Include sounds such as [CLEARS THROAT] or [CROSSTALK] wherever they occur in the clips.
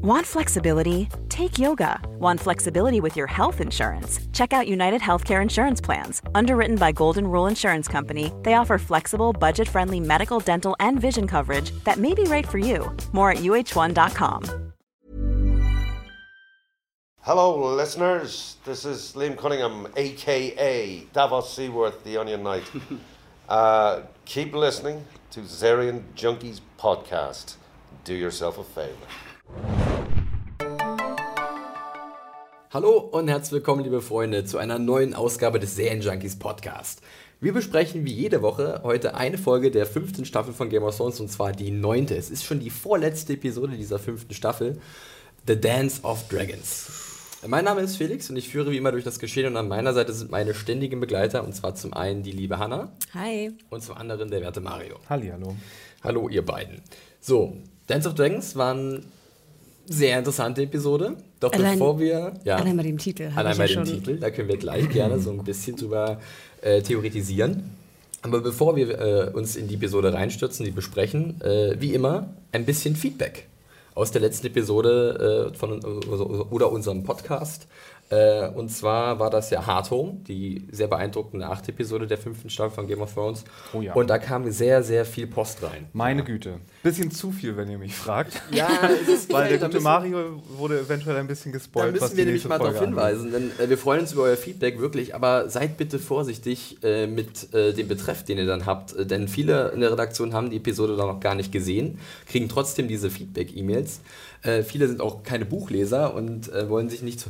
Want flexibility? Take yoga. Want flexibility with your health insurance? Check out United Healthcare Insurance Plans. Underwritten by Golden Rule Insurance Company, they offer flexible, budget friendly medical, dental, and vision coverage that may be right for you. More at uh1.com. Hello, listeners. This is Liam Cunningham, aka Davos Seaworth, the Onion Knight. [LAUGHS] uh, keep listening to Zarian Junkies podcast. Do yourself a favor. Hallo und herzlich willkommen, liebe Freunde, zu einer neuen Ausgabe des Junkies Podcast. Wir besprechen wie jede Woche heute eine Folge der fünften Staffel von Game of Thrones und zwar die neunte. Es ist schon die vorletzte Episode dieser fünften Staffel, The Dance of Dragons. Mein Name ist Felix und ich führe wie immer durch das Geschehen und an meiner Seite sind meine ständigen Begleiter und zwar zum einen die liebe Hanna. Hi. Und zum anderen der werte Mario. Halli, hallo. Hallo ihr beiden. So, Dance of Dragons waren sehr interessante Episode. Doch allein, bevor wir. Ja, allein bei dem Titel. Allein bei dem Titel, da können wir gleich gerne so ein bisschen drüber äh, theoretisieren. Aber bevor wir äh, uns in die Episode reinstürzen, die besprechen, äh, wie immer ein bisschen Feedback aus der letzten Episode äh, von, oder unserem Podcast. Äh, und zwar war das ja Hard Home, die sehr beeindruckende achte Episode der fünften Staffel von Game of Thrones. Oh ja. Und da kam sehr, sehr viel Post rein. Meine Güte. Bisschen zu viel, wenn ihr mich fragt. Ja, [LAUGHS] es ist Weil der gute Mario wurde eventuell ein bisschen gespoilt. Da müssen wir nämlich mal darauf hinweisen, denn äh, wir freuen uns über euer Feedback wirklich, aber seid bitte vorsichtig äh, mit äh, dem Betreff, den ihr dann habt, äh, denn viele in der Redaktion haben die Episode dann noch gar nicht gesehen, kriegen trotzdem diese Feedback-E-Mails. Äh, viele sind auch keine Buchleser und äh, wollen sich nicht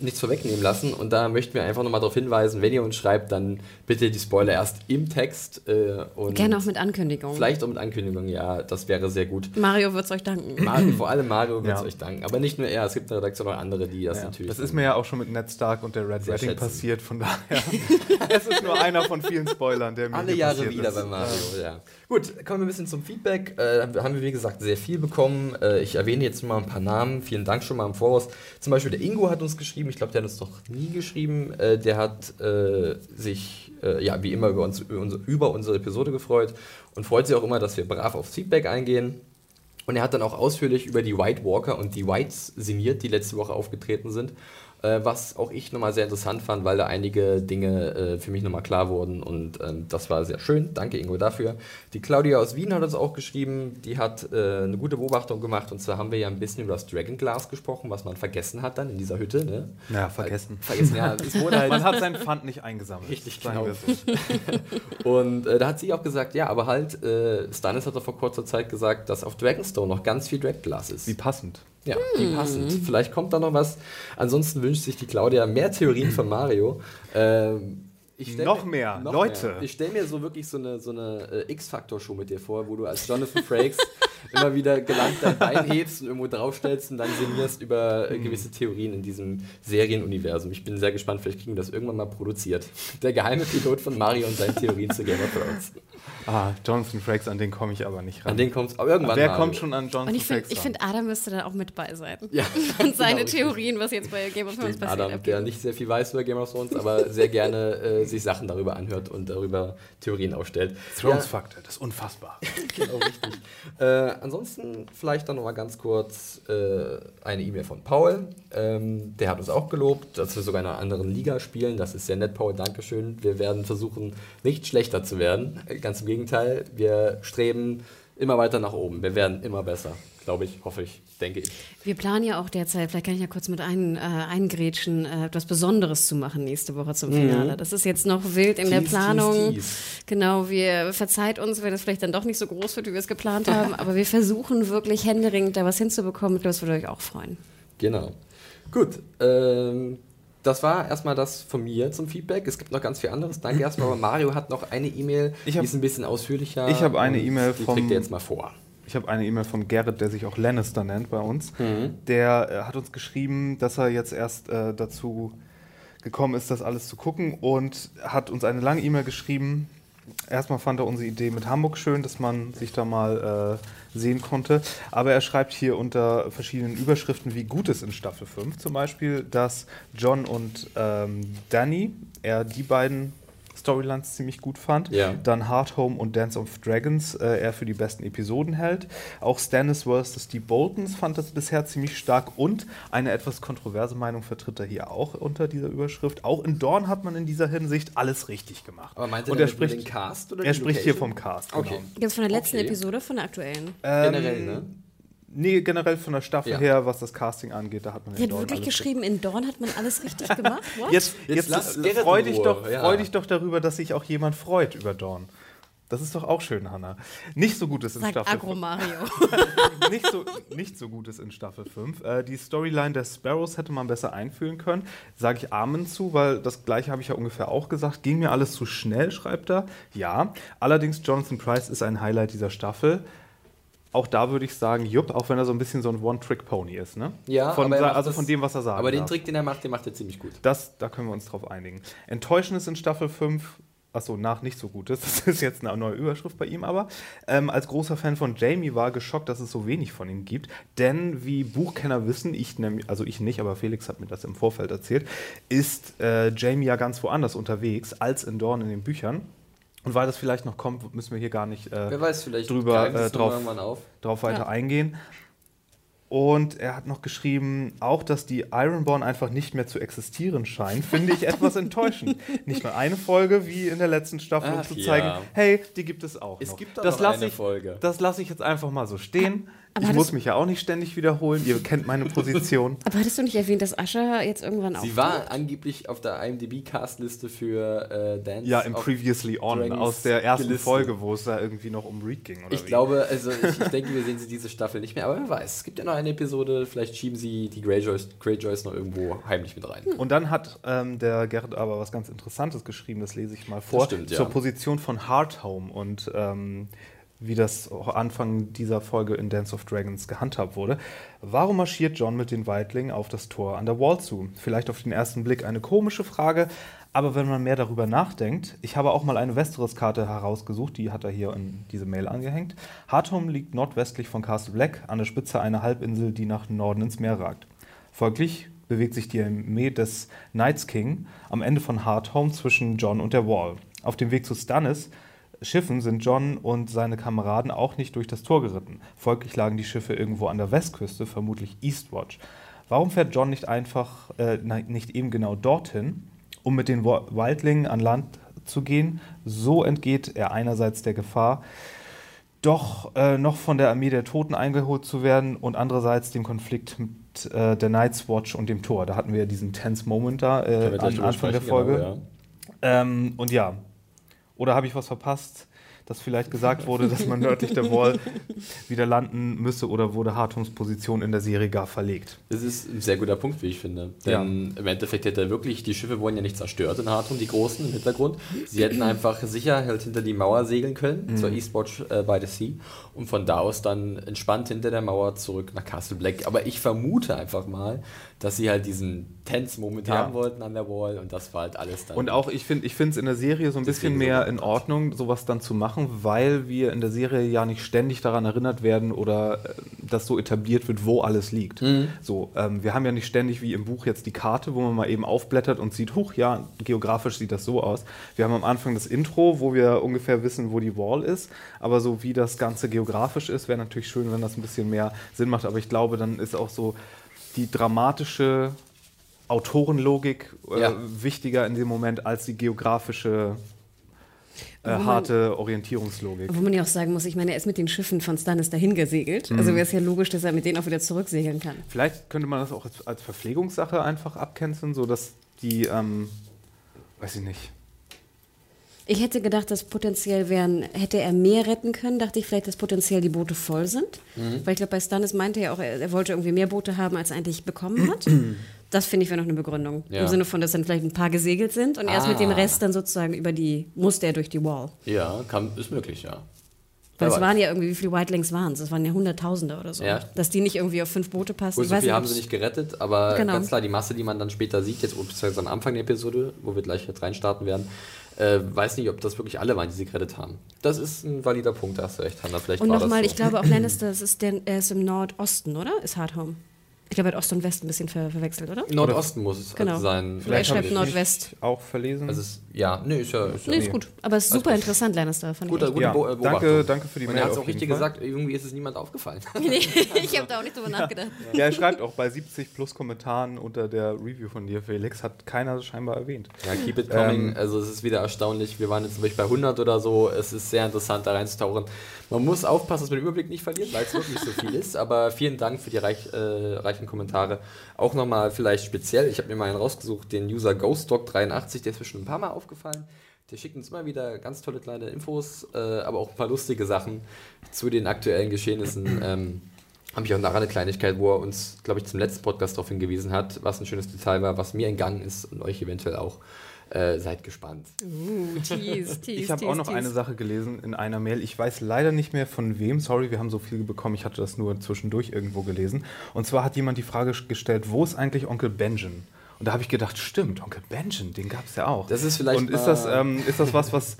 nichts vorwegnehmen lassen. Und da möchten wir einfach nochmal darauf hinweisen, wenn ihr uns schreibt, dann bitte die Spoiler erst im Text. Äh, und Gerne auch mit Ankündigung. Vielleicht auch mit Ankündigung, ja, das wäre sehr gut. Mario wird es euch danken. Mario, [CLEARS THROAT] vor allem Mario wird es ja. euch danken. Aber nicht nur er, es gibt in der Redaktion auch andere, die das ja. natürlich. Das ist mir ja auch schon mit Ned Stark und der Red Wedding passiert, von daher. [LAUGHS] es ist nur einer von vielen Spoilern, der mir Alle Jahre wieder ist. bei Mario, ja. Gut, kommen wir ein bisschen zum Feedback. Äh, haben wir, wie gesagt, sehr viel bekommen. Äh, ich erwähne jetzt mal ein paar Namen. Vielen Dank schon mal im Voraus. Zum Beispiel der Ingo hat uns geschrieben. Ich glaube, der hat uns doch nie geschrieben. Äh, der hat äh, sich, äh, ja, wie immer über, uns, über unsere Episode gefreut und freut sich auch immer, dass wir brav aufs Feedback eingehen. Und er hat dann auch ausführlich über die White Walker und die Whites sinniert, die letzte Woche aufgetreten sind. Äh, was auch ich nochmal sehr interessant fand, weil da einige Dinge äh, für mich nochmal klar wurden und ähm, das war sehr schön. Danke Ingo dafür. Die Claudia aus Wien hat uns auch geschrieben, die hat äh, eine gute Beobachtung gemacht und zwar haben wir ja ein bisschen über das Dragon Glass gesprochen, was man vergessen hat dann in dieser Hütte. Ne? Ja, vergessen. Äh, vergessen, ja. Halt [LAUGHS] man hat sein Pfand nicht eingesammelt. Richtig, genau. [LAUGHS] und äh, da hat sie auch gesagt, ja, aber halt, äh, Stannis hat doch vor kurzer Zeit gesagt, dass auf Dragonstone noch ganz viel Dragon Glass ist. Wie passend. Ja, hm. die passend. Vielleicht kommt da noch was. Ansonsten wünscht sich die Claudia mehr Theorien von Mario. Ähm, noch mir, mehr, noch Leute. Mehr. Ich stelle mir so wirklich so eine, so eine äh, X-Factor-Show mit dir vor, wo du als Jonathan Frakes [LAUGHS] immer wieder gelangt dein Bein hebst und irgendwo draufstellst und dann sinnierst über äh, hm. gewisse Theorien in diesem Serienuniversum. Ich bin sehr gespannt, vielleicht kriegen wir das irgendwann mal produziert. Der geheime Pilot von Mario und seinen Theorien zu Game of Thrones. Ah, Jonathan Frakes, an den komme ich aber nicht ran. An den kommst du irgendwann Wer kommt schon an Jonathan Und ich Frakes Ich finde, Adam müsste da auch mit bei sein. Ja. [LAUGHS] Und seine genau, Theorien, was jetzt bei Game of Thrones passiert. Adam, abgeht. der nicht sehr viel weiß über Game of Thrones, aber sehr gerne äh, sich Sachen darüber anhört und darüber Theorien aufstellt. Thrones Faktor, ja. das ist unfassbar. [LAUGHS] genau, richtig. Äh, ansonsten vielleicht dann noch mal ganz kurz äh, eine E-Mail von Paul. Ähm, der hat uns auch gelobt, dass wir sogar in einer anderen Liga spielen. Das ist sehr nett, Paul. Dankeschön. Wir werden versuchen, nicht schlechter zu werden. Ganz im Gegenteil, wir streben immer weiter nach oben. Wir werden immer besser, glaube ich, hoffe ich, denke ich. Wir planen ja auch derzeit, vielleicht kann ich ja kurz mit ein, äh, eingrätschen, äh, etwas Besonderes zu machen nächste Woche zum Finale. Mhm. Das ist jetzt noch wild in tease, der Planung. Tease, tease. Genau, wir verzeiht uns, wenn es vielleicht dann doch nicht so groß wird, wie wir es geplant haben, [LAUGHS] aber wir versuchen wirklich händeringend da was hinzubekommen. Ich glaube, das würde euch auch freuen. Genau. Gut, ähm, das war erstmal das von mir zum Feedback. Es gibt noch ganz viel anderes. Danke [LAUGHS] erstmal, aber Mario hat noch eine E-Mail, die ist ein bisschen ausführlicher. Ich habe eine E-Mail vom. Die trägt jetzt mal vor. Ich habe eine E-Mail von Gerrit, der sich auch Lannister nennt bei uns. Mhm. Der äh, hat uns geschrieben, dass er jetzt erst äh, dazu gekommen ist, das alles zu gucken und hat uns eine lange E-Mail geschrieben, Erstmal fand er unsere Idee mit Hamburg schön, dass man sich da mal äh, sehen konnte. Aber er schreibt hier unter verschiedenen Überschriften, wie gut es in Staffel 5 zum Beispiel, dass John und ähm, Danny, er die beiden Storylines ziemlich gut fand. Ja. Dann Hard Home und Dance of Dragons äh, er für die besten Episoden hält. Auch Stannis vs. die Boltons fand das bisher ziemlich stark und eine etwas kontroverse Meinung vertritt er hier auch unter dieser Überschrift. Auch in Dorn hat man in dieser Hinsicht alles richtig gemacht. Aber meint er und er spricht, den Cast oder er spricht hier Location? vom Cast. Okay. Genau. Jetzt von der letzten Okay. Episode, von der aktuellen. Generell, ne? Nee, generell von der Staffel Ja. her, was das Casting angeht, da hat man Sie in hat Dorn wirklich geschrieben, in Dorn hat man alles richtig [LAUGHS] gemacht. What? Jetzt, Jetzt jetzt, freu, dich doch, ja. freu dich doch darüber, dass sich auch jemand freut über Dawn. Das ist doch auch schön, Hanna. Nicht so gut ist in Sagt Staffel Agro Mario. [LAUGHS] nicht so, nicht so gut ist in Staffel 5. Äh, die Storyline der Sparrows hätte man besser einführen können. Sage ich Amen zu, weil das gleiche habe ich ja ungefähr auch gesagt. Ging mir alles zu schnell, schreibt er. Ja. Allerdings, Jonathan Price ist ein Highlight dieser Staffel. Auch da würde ich sagen, jupp, auch wenn er so ein bisschen so ein One-Trick-Pony ist, ne? Ja, von, also das- von dem, was er sagt. Aber den Trick, den er macht, den macht er ziemlich gut. Das, da können wir uns drauf einigen. Enttäuschend ist in Staffel 5, achso, nach nicht so Gutes, [LAUGHS] das ist jetzt eine neue Überschrift bei ihm, aber ähm, als großer Fan von Jamie war geschockt, dass es so wenig von ihm gibt. Denn wie Buchkenner wissen, ich nämlich, also ich nicht, aber Felix hat mir das im Vorfeld erzählt, ist äh, Jamie ja ganz woanders unterwegs als in Dorn in den Büchern. Und weil das vielleicht noch kommt, müssen wir hier gar nicht äh, Wer weiß, vielleicht drüber äh, drauf, drauf weiter Ja. eingehen. Und er hat noch geschrieben, auch dass die Ironborn einfach nicht mehr zu existieren scheinen, finde ich etwas enttäuschend. [LAUGHS] Nicht nur eine Folge wie in der letzten Staffel, um zu ja. zeigen, hey, die gibt es auch Es noch. gibt doch das noch lass eine ich, Folge. Das lasse ich jetzt einfach mal so stehen. Aber ich das- muss mich ja auch nicht ständig wiederholen. Ihr kennt meine Position. [LAUGHS] Aber hattest du nicht erwähnt, dass Ascha jetzt irgendwann auch. Sie war angeblich auf der IMDb-Castliste für äh, Dance. Ja, im Previously On, Dragons aus der ersten gelistet. Folge, wo es da irgendwie noch um Reed ging. Oder Ich wie? glaube, also ich, [LAUGHS] ich denke, wir sehen sie diese Staffel nicht mehr, aber wer weiß. Es gibt ja noch eine Episode, vielleicht schieben sie die Greyjoys, Greyjoys noch irgendwo heimlich mit rein. Und dann hat ähm, der Gerrit aber was ganz Interessantes geschrieben, das lese ich mal vor, stimmt, ja. zur Position von Hardhome und ähm, wie das Anfang dieser Folge in Dance of Dragons gehandhabt wurde. Warum marschiert John mit den Weitlingen auf das Tor an der Wall zu? Vielleicht auf den ersten Blick eine komische Frage, aber wenn man mehr darüber nachdenkt, ich habe auch mal eine Westeros-Karte herausgesucht, die hat er hier in diese Mail angehängt. Hardhome liegt nordwestlich von Castle Black an der Spitze einer Halbinsel, die nach Norden ins Meer ragt. Folglich bewegt sich die Armee des Knights King am Ende von Hardhome zwischen John und der Wall. Auf dem Weg zu Stannis Schiffen sind John und seine Kameraden auch nicht durch das Tor geritten. Folglich lagen die Schiffe irgendwo an der Westküste, vermutlich Eastwatch. Warum fährt John nicht einfach, äh, nicht eben genau dorthin, um mit den Wa- Wildlingen an Land zu gehen? So entgeht er einerseits der Gefahr, doch äh, noch von der Armee der Toten eingeholt zu werden und andererseits dem Konflikt mit äh, der Night's Watch und dem Tor. Da hatten wir ja diesen tense Moment da äh, am Anfang der sprechen, Folge. genau, ja. Ähm, und ja, oder habe ich was verpasst, dass vielleicht gesagt wurde, dass man nördlich der Wall [LAUGHS] wieder landen müsse oder wurde Hartums Position in der Serie gar verlegt? Das ist ein sehr guter Punkt, wie ich finde. Denn im Endeffekt hätte er wirklich, die Schiffe wurden ja nicht zerstört in Hartum, die großen im Hintergrund. Sie hätten einfach sicher halt hinter die Mauer segeln können, zur Eastwatch äh, by the Sea, und von da aus dann entspannt hinter der Mauer zurück nach Castle Black. Aber ich vermute einfach mal, dass sie halt diesen Tense-Moment Ja. haben wollten an der Wall und das war halt alles dann. Und auch, ich finde ich es in der Serie so ein bisschen mehr in. Ordnung, sowas dann zu machen, weil wir in der Serie ja nicht ständig daran erinnert werden oder äh, dass so etabliert wird, wo alles liegt. Mhm. So, ähm, wir haben ja nicht ständig wie im Buch jetzt die Karte, wo man mal eben aufblättert und sieht, huch, ja, geografisch sieht das so aus. Wir haben am Anfang das Intro, wo wir ungefähr wissen, wo die Wall ist, aber so wie das Ganze geografisch ist, wäre natürlich schön, wenn das ein bisschen mehr Sinn macht, aber ich glaube, dann ist auch so die dramatische Autorenlogik äh, Ja. wichtiger in dem Moment als die geografische äh, man- harte Orientierungslogik. Wo man ja auch sagen muss, ich meine, er ist mit den Schiffen von Stannis dahin gesegelt. Mhm. Also wäre es ja logisch, dass er mit denen auch wieder zurücksegeln kann. Vielleicht könnte man das auch als, als Verpflegungssache einfach abcanceln, sodass die, ähm, weiß ich nicht. Ich hätte gedacht, dass potenziell wären, hätte er mehr retten können, dachte ich vielleicht, dass potenziell die Boote voll sind. Mhm. Weil ich glaube, bei Stannis meinte er auch, er, er wollte irgendwie mehr Boote haben, als er eigentlich bekommen [CLEARS THROAT] hat. Das finde ich wäre noch eine Begründung. Ja. Im Sinne von, dass dann vielleicht ein paar gesegelt sind und erst mit dem Ah. Rest dann sozusagen über die, musste er durch die Wall. ja, kann, ist möglich, ja. Weil es waren ja irgendwie, wie viele Whitelings waren es? Es waren ja Hunderttausende oder so. Ja. Dass die nicht irgendwie auf fünf Boote passen. Gut, so viel haben sie nicht gerettet, aber Genau. ganz klar, die Masse, die man dann später sieht, jetzt beziehungsweise am Anfang der Episode, wo wir gleich jetzt reinstarten werden, äh, weiß nicht, ob das wirklich alle waren, die sie gerettet haben. Das ist ein valider Punkt, da hast du recht, Hanna. Vielleicht Und nochmal, so. ich glaube auch Lannister, das ist der, er ist im Nordosten, oder? Ist Hardhome. Ich glaube, er hat Ost und West ein bisschen ver verwechselt, oder? Nordosten muss es Genau. sein. Er Vielleicht schreibt hab ich Nordwest. auch verlesen. Also es, ja, nee, ist ja, ist ja Nee, ist gut. Aber es ist super interessant, Lannister, fand Guter, ich. gute Ja, äh, danke- Beobachtung. danke für die Und Mail er hat es auch richtig Fall. gesagt, irgendwie ist es niemand aufgefallen. [LAUGHS] [LAUGHS] Nee, ich habe da auch nicht drüber nachgedacht. ja, er schreibt auch bei 70 plus Kommentaren unter der Review von dir, Felix, hat keiner scheinbar erwähnt. Ja, keep it coming. Ähm, also es ist wieder erstaunlich. Wir waren jetzt zum Beispiel bei 100 oder so. Es ist sehr interessant, da reinzutauchen. Man muss aufpassen, dass man den Überblick nicht verliert, weil es wirklich so viel [LAUGHS] ist. Aber vielen Dank für die reich, äh, reichen Kommentare. Auch nochmal vielleicht speziell, ich habe mir mal einen rausgesucht, den User GhostDog83, der ist mir schon ein paar Mal aufgefallen. Der schickt uns immer wieder ganz tolle kleine Infos, äh, aber auch ein paar lustige Sachen zu den aktuellen Geschehnissen. [CLEARS THROAT] Ähm, habe ich auch nachher eine Kleinigkeit, wo er uns, glaube ich, zum letzten Podcast darauf hingewiesen hat, was ein schönes Detail war, was mir entgangen ist und euch eventuell auch. Äh, seid gespannt. Uh, tease, [LAUGHS] tease, Ich habe auch noch tease. eine Sache gelesen in einer Mail. Ich weiß leider nicht mehr von wem. Sorry, wir haben so viel bekommen. Ich hatte das nur zwischendurch irgendwo gelesen. Und zwar hat jemand die Frage gestellt, wo ist eigentlich Onkel Benjamin? Und da habe ich gedacht, stimmt, Onkel Benjamin, den gab es ja auch. Das ist vielleicht Und ist das, ähm, ist das was, was,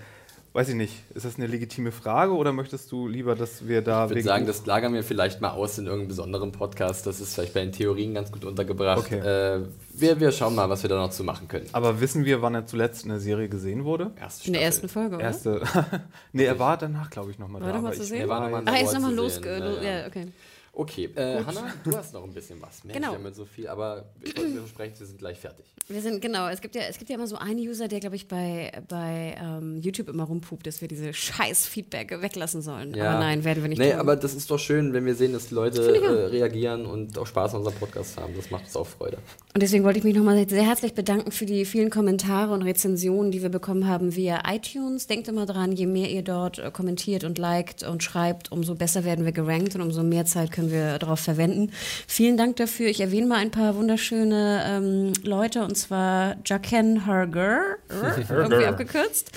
weiß ich nicht, ist das eine legitime Frage oder möchtest du lieber, dass wir da Ich würde sagen, das lagern wir vielleicht mal aus in irgendeinem besonderen Podcast. Das ist vielleicht bei den Theorien ganz gut untergebracht. Okay. Äh, wir, wir schauen mal, was wir da noch zu machen können. Aber wissen wir, wann er zuletzt in der Serie gesehen wurde? Erste In der Staffel. ersten Folge, oder? Erste. [LAUGHS] nee, er war danach, glaube ich, nochmal War da. doch mal aber zu ich- sehen? er war noch mal in Ach, er ist nochmal los. ja, ja. Ja, okay. Okay, äh, Hanna, du hast noch ein bisschen was. Mehr Genau. nicht damit so viel, aber wir wollten wir versprechen, wir sind gleich fertig. Wir sind, genau, es gibt ja, es gibt ja immer so einen User, der, glaube ich, bei, bei ähm, YouTube immer rumpupt, dass wir diese scheiß Feedback weglassen sollen. Aber nein, werden wir nicht Nee, tun. aber das ist doch schön, wenn wir sehen, dass die Leute äh, reagieren und auch Spaß an unserem Podcast haben. Das macht uns auch Freude. Und deswegen wollte ich mich nochmal sehr herzlich bedanken für die vielen Kommentare und Rezensionen, die wir bekommen haben via iTunes. Denkt immer dran, je mehr ihr dort äh, kommentiert und liked und schreibt, umso besser werden wir gerankt und umso mehr Zeit können wir darauf verwenden. Vielen Dank dafür. Ich erwähne mal ein paar wunderschöne ähm, Leute und zwar Jaken Herger, [LAUGHS] irgendwie abgekürzt.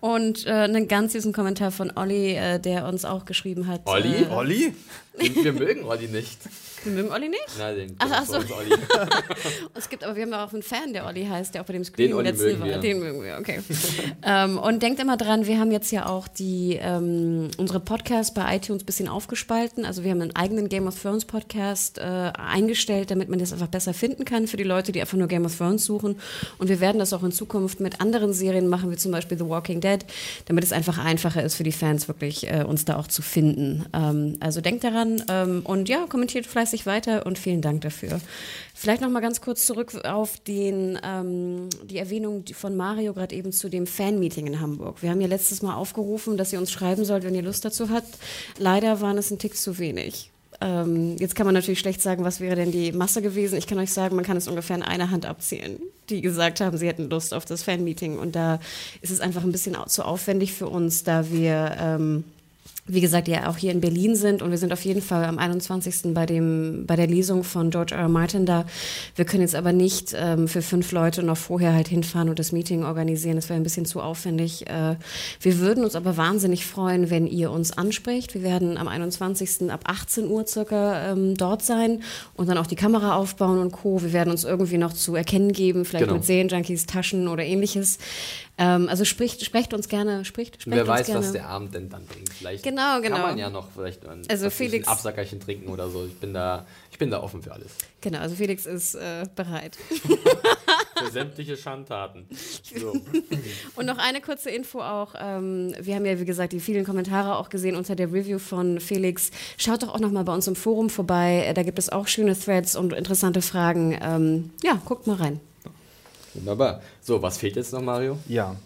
Und äh, einen ganz süßen Kommentar von Olli, äh, der uns auch geschrieben hat. Olli? Äh, Olli? Und wir mögen Olli nicht. Wir mögen Olli nicht? Nein, den Ach, ach so. uns Olli. [LAUGHS] Es gibt aber, wir haben auch einen Fan, der Olli heißt, der auch bei dem Screen Den Olli letzten mögen war. wir. Den mögen wir, okay. [LAUGHS] ähm, und denkt immer dran, wir haben jetzt ja auch die, ähm, unsere Podcasts bei iTunes ein bisschen aufgespalten. Also wir haben einen eigenen Game of Thrones Podcast äh, eingestellt, damit man das einfach besser finden kann für die Leute, die einfach nur Game of Thrones suchen. Und wir werden das auch in Zukunft mit anderen Serien machen, wie zum Beispiel The Walking Dead, damit es einfach einfacher ist für die Fans wirklich, äh, uns da auch zu finden. Ähm, also denkt daran ähm, und ja, kommentiert fleißig weiter und vielen Dank dafür. Vielleicht noch mal ganz kurz zurück auf den, ähm, die Erwähnung von Mario gerade eben zu dem Fanmeeting in Hamburg. Wir haben ja letztes Mal aufgerufen, dass ihr uns schreiben sollt, wenn ihr Lust dazu habt. Leider waren es ein Tick zu wenig. Ähm, jetzt kann man natürlich schlecht sagen, was wäre denn die Masse gewesen. Ich kann euch sagen, man kann es ungefähr in einer Hand abzählen, die gesagt haben, sie hätten Lust auf das Fanmeeting. Und da ist es einfach ein bisschen zu aufwendig für uns, da wir ähm, wie gesagt, ja auch hier in Berlin sind und wir sind auf jeden Fall am 21. bei, dem, bei der Lesung von George R. R. Martin da. Wir können jetzt aber nicht ähm, für fünf Leute noch vorher halt hinfahren und das Meeting organisieren. Das wäre ein bisschen zu aufwendig. Äh, wir würden uns aber wahnsinnig freuen, wenn ihr uns anspricht. Wir werden am 21. ab 18 Uhr circa ähm, dort sein und dann auch die Kamera aufbauen und Co. Wir werden uns irgendwie noch zu erkennen geben, vielleicht Genau. mit Serienjunkies, Taschen oder ähnliches. Ähm, also spricht, sprecht uns gerne, spricht, sprecht Wer weiß, gerne. was der Abend denn dann bringt. Vielleicht Genau, genau. kann man ja noch vielleicht ein, Also Felix- ein Absackerchen trinken oder so. Ich bin da, ich bin da offen für alles. Genau, also Felix ist äh, bereit. [LAUGHS] Für sämtliche Schandtaten. So. [LAUGHS] Und noch eine kurze Info auch. Ähm, wir haben ja, wie gesagt, die vielen Kommentare auch gesehen unter der Review von Felix. Schaut doch auch noch mal bei uns im Forum vorbei. Äh, Da gibt es auch schöne Threads und interessante Fragen. Ähm, ja, guckt mal rein. Wunderbar. So, was fehlt jetzt noch, Mario? Ja.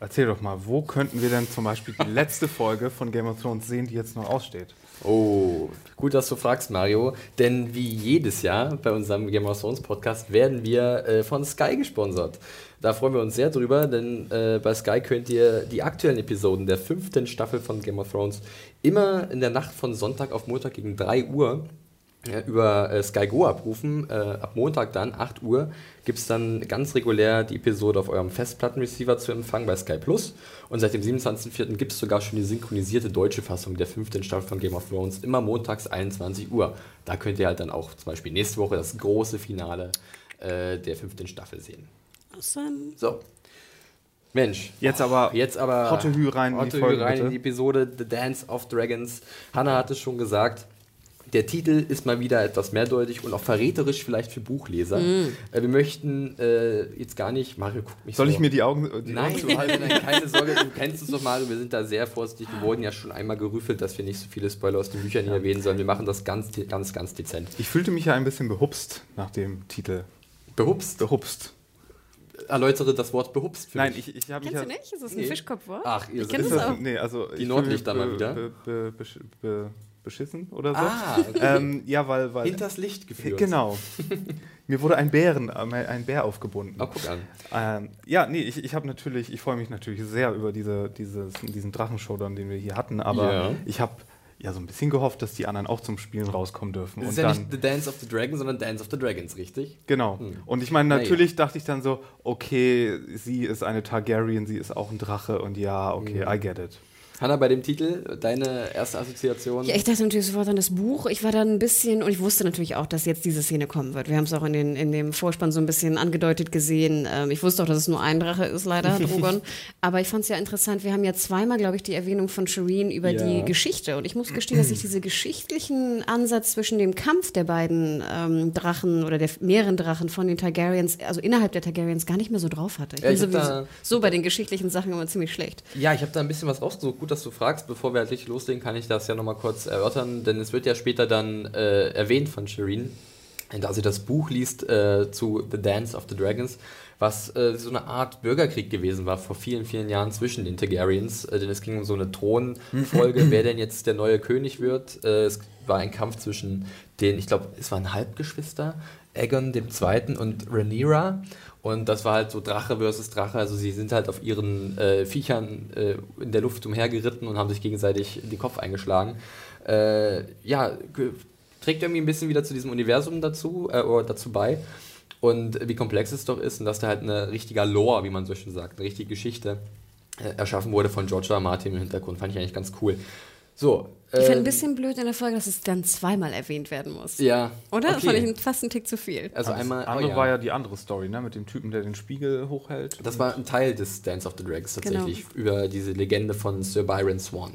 Erzähl doch mal, wo könnten wir denn zum Beispiel die letzte Folge von Game of Thrones sehen, die jetzt noch aussteht? Oh, gut, dass du fragst, Mario. Denn wie jedes Jahr bei unserem Game of Thrones Podcast werden wir äh, von Sky gesponsert. Da freuen wir uns sehr drüber, denn äh, bei Sky könnt ihr die aktuellen Episoden der fünften Staffel von Game of Thrones immer in der Nacht von Sonntag auf Montag gegen 3 Uhr über äh, Sky Go abrufen. Äh, ab Montag dann, 8 Uhr, gibt es dann ganz regulär die Episode auf eurem Festplattenreceiver zu empfangen bei Sky Plus. Und seit dem 27.04. gibt es sogar schon die synchronisierte deutsche Fassung der fünften Staffel von Game of Thrones, immer montags 21 Uhr. Da könnt ihr halt dann auch zum Beispiel nächste Woche das große Finale äh, der fünften Staffel sehen. Awesome. So. Mensch. Jetzt aber Jetzt aber Hotte Hü rein in die Hotte Hü Folge, rein in bitte. die Episode The Dance of Dragons. Hanna hat es schon gesagt. Der Titel ist mal wieder etwas mehrdeutig und auch verräterisch vielleicht für Buchleser. Mm. Äh, wir möchten äh, jetzt gar nicht, Mario guckt mich Soll so. ich mir die Augen. Die Nein, Augen [LAUGHS] nein, nein, keine Sorge, du kennst uns doch mal, wir sind da sehr vorsichtig. Wir wurden ja schon einmal gerüffelt, dass wir nicht so viele Spoiler aus den Büchern hier erwähnen sollen. Wir machen das ganz, ganz, ganz dezent. Ich fühlte mich ja ein bisschen behupst nach dem Titel. Behupst? Behupst. Erläutere das Wort behupst für Nein, mich. ich, ich habe mich Kennst ja. du nicht? Ist das ein Nee. Fischkopfwort? Ach, ihr ich kenne Ist das auch. nee, also ich Nordlichter mal wieder. Be, be, be, beschissen oder so. Ah, okay. ähm, ja, weil. weil Hinters Licht geführt. Genau. Mir wurde ein Bären, äh, ein Bär aufgebunden. Oh, guck an. Ähm, ja, nee, ich, ich habe natürlich, ich freue mich natürlich sehr über diese, dieses, diesen Drachenshowdown, den wir hier hatten, aber Ja. ich habe ja so ein bisschen gehofft, dass die anderen auch zum Spielen rauskommen dürfen. Und ist ja nicht The Dance of the Dragon, sondern Dance of the Dragons, richtig? genau. Und ich meine, natürlich dachte ich dann so, okay, sie ist eine Targaryen, sie ist auch ein Drache und ja, okay, I get it. Hanna, bei dem Titel, deine erste Assoziation? Ja, ich dachte natürlich sofort an das Buch. Ich war dann ein bisschen, und ich wusste natürlich auch, dass jetzt diese Szene kommen wird. Wir haben es auch in, den, in dem Vorspann so ein bisschen angedeutet gesehen. Ähm, ich wusste auch, dass es nur ein Drache ist, leider, [LAUGHS] Drogon. Aber ich fand es ja interessant. Wir haben ja zweimal, glaube ich, die Erwähnung von Shireen über Ja. die Geschichte. Und ich muss gestehen, dass ich diesen geschichtlichen Ansatz zwischen dem Kampf der beiden ähm, Drachen oder der mehreren Drachen von den Targaryens, also innerhalb der Targaryens, gar nicht mehr so drauf hatte. Ich Ja, bin ich sowieso da- so bei den geschichtlichen Sachen immer ziemlich schlecht. Ja, ich habe da ein bisschen was rausgesucht. Gut, dass du fragst. Bevor wir halt richtig loslegen, kann ich das ja nochmal kurz erörtern, denn es wird ja später dann äh, erwähnt von Shireen, da sie das Buch liest äh, zu The Dance of the Dragons, was äh, so eine Art Bürgerkrieg gewesen war vor vielen, vielen Jahren zwischen den Targaryens, äh, denn es ging um so eine Thronfolge, [LAUGHS] wer denn jetzt der neue König wird. Äh, es war ein Kampf zwischen den, ich glaube, es waren Halbgeschwister, Aegon dem Zweiten und Rhaenyra. Und das war halt so Drache versus Drache. Also sie sind halt auf ihren äh, Viechern äh, in der Luft umhergeritten und haben sich gegenseitig den Kopf eingeschlagen. Äh, ja, trägt irgendwie ein bisschen wieder zu diesem Universum dazu, äh, oder dazu bei. Und wie komplex es doch ist und dass da halt eine richtiger Lore, wie man so schön sagt, eine richtige Geschichte äh, erschaffen wurde von George. R. Martin im Hintergrund. Fand ich eigentlich ganz cool. So. Ich fand ähm, ein bisschen blöd in der Folge, dass es dann zweimal erwähnt werden muss. Ja. Oder? Das Okay. fand ich fast einen Tick zu viel. also Das einmal. andere oh ja. war ja die andere Story, ne? Mit dem Typen, der den Spiegel hochhält. Das war ein Teil des Dance of the Dragons tatsächlich, über diese Legende von Sir Byron Swan.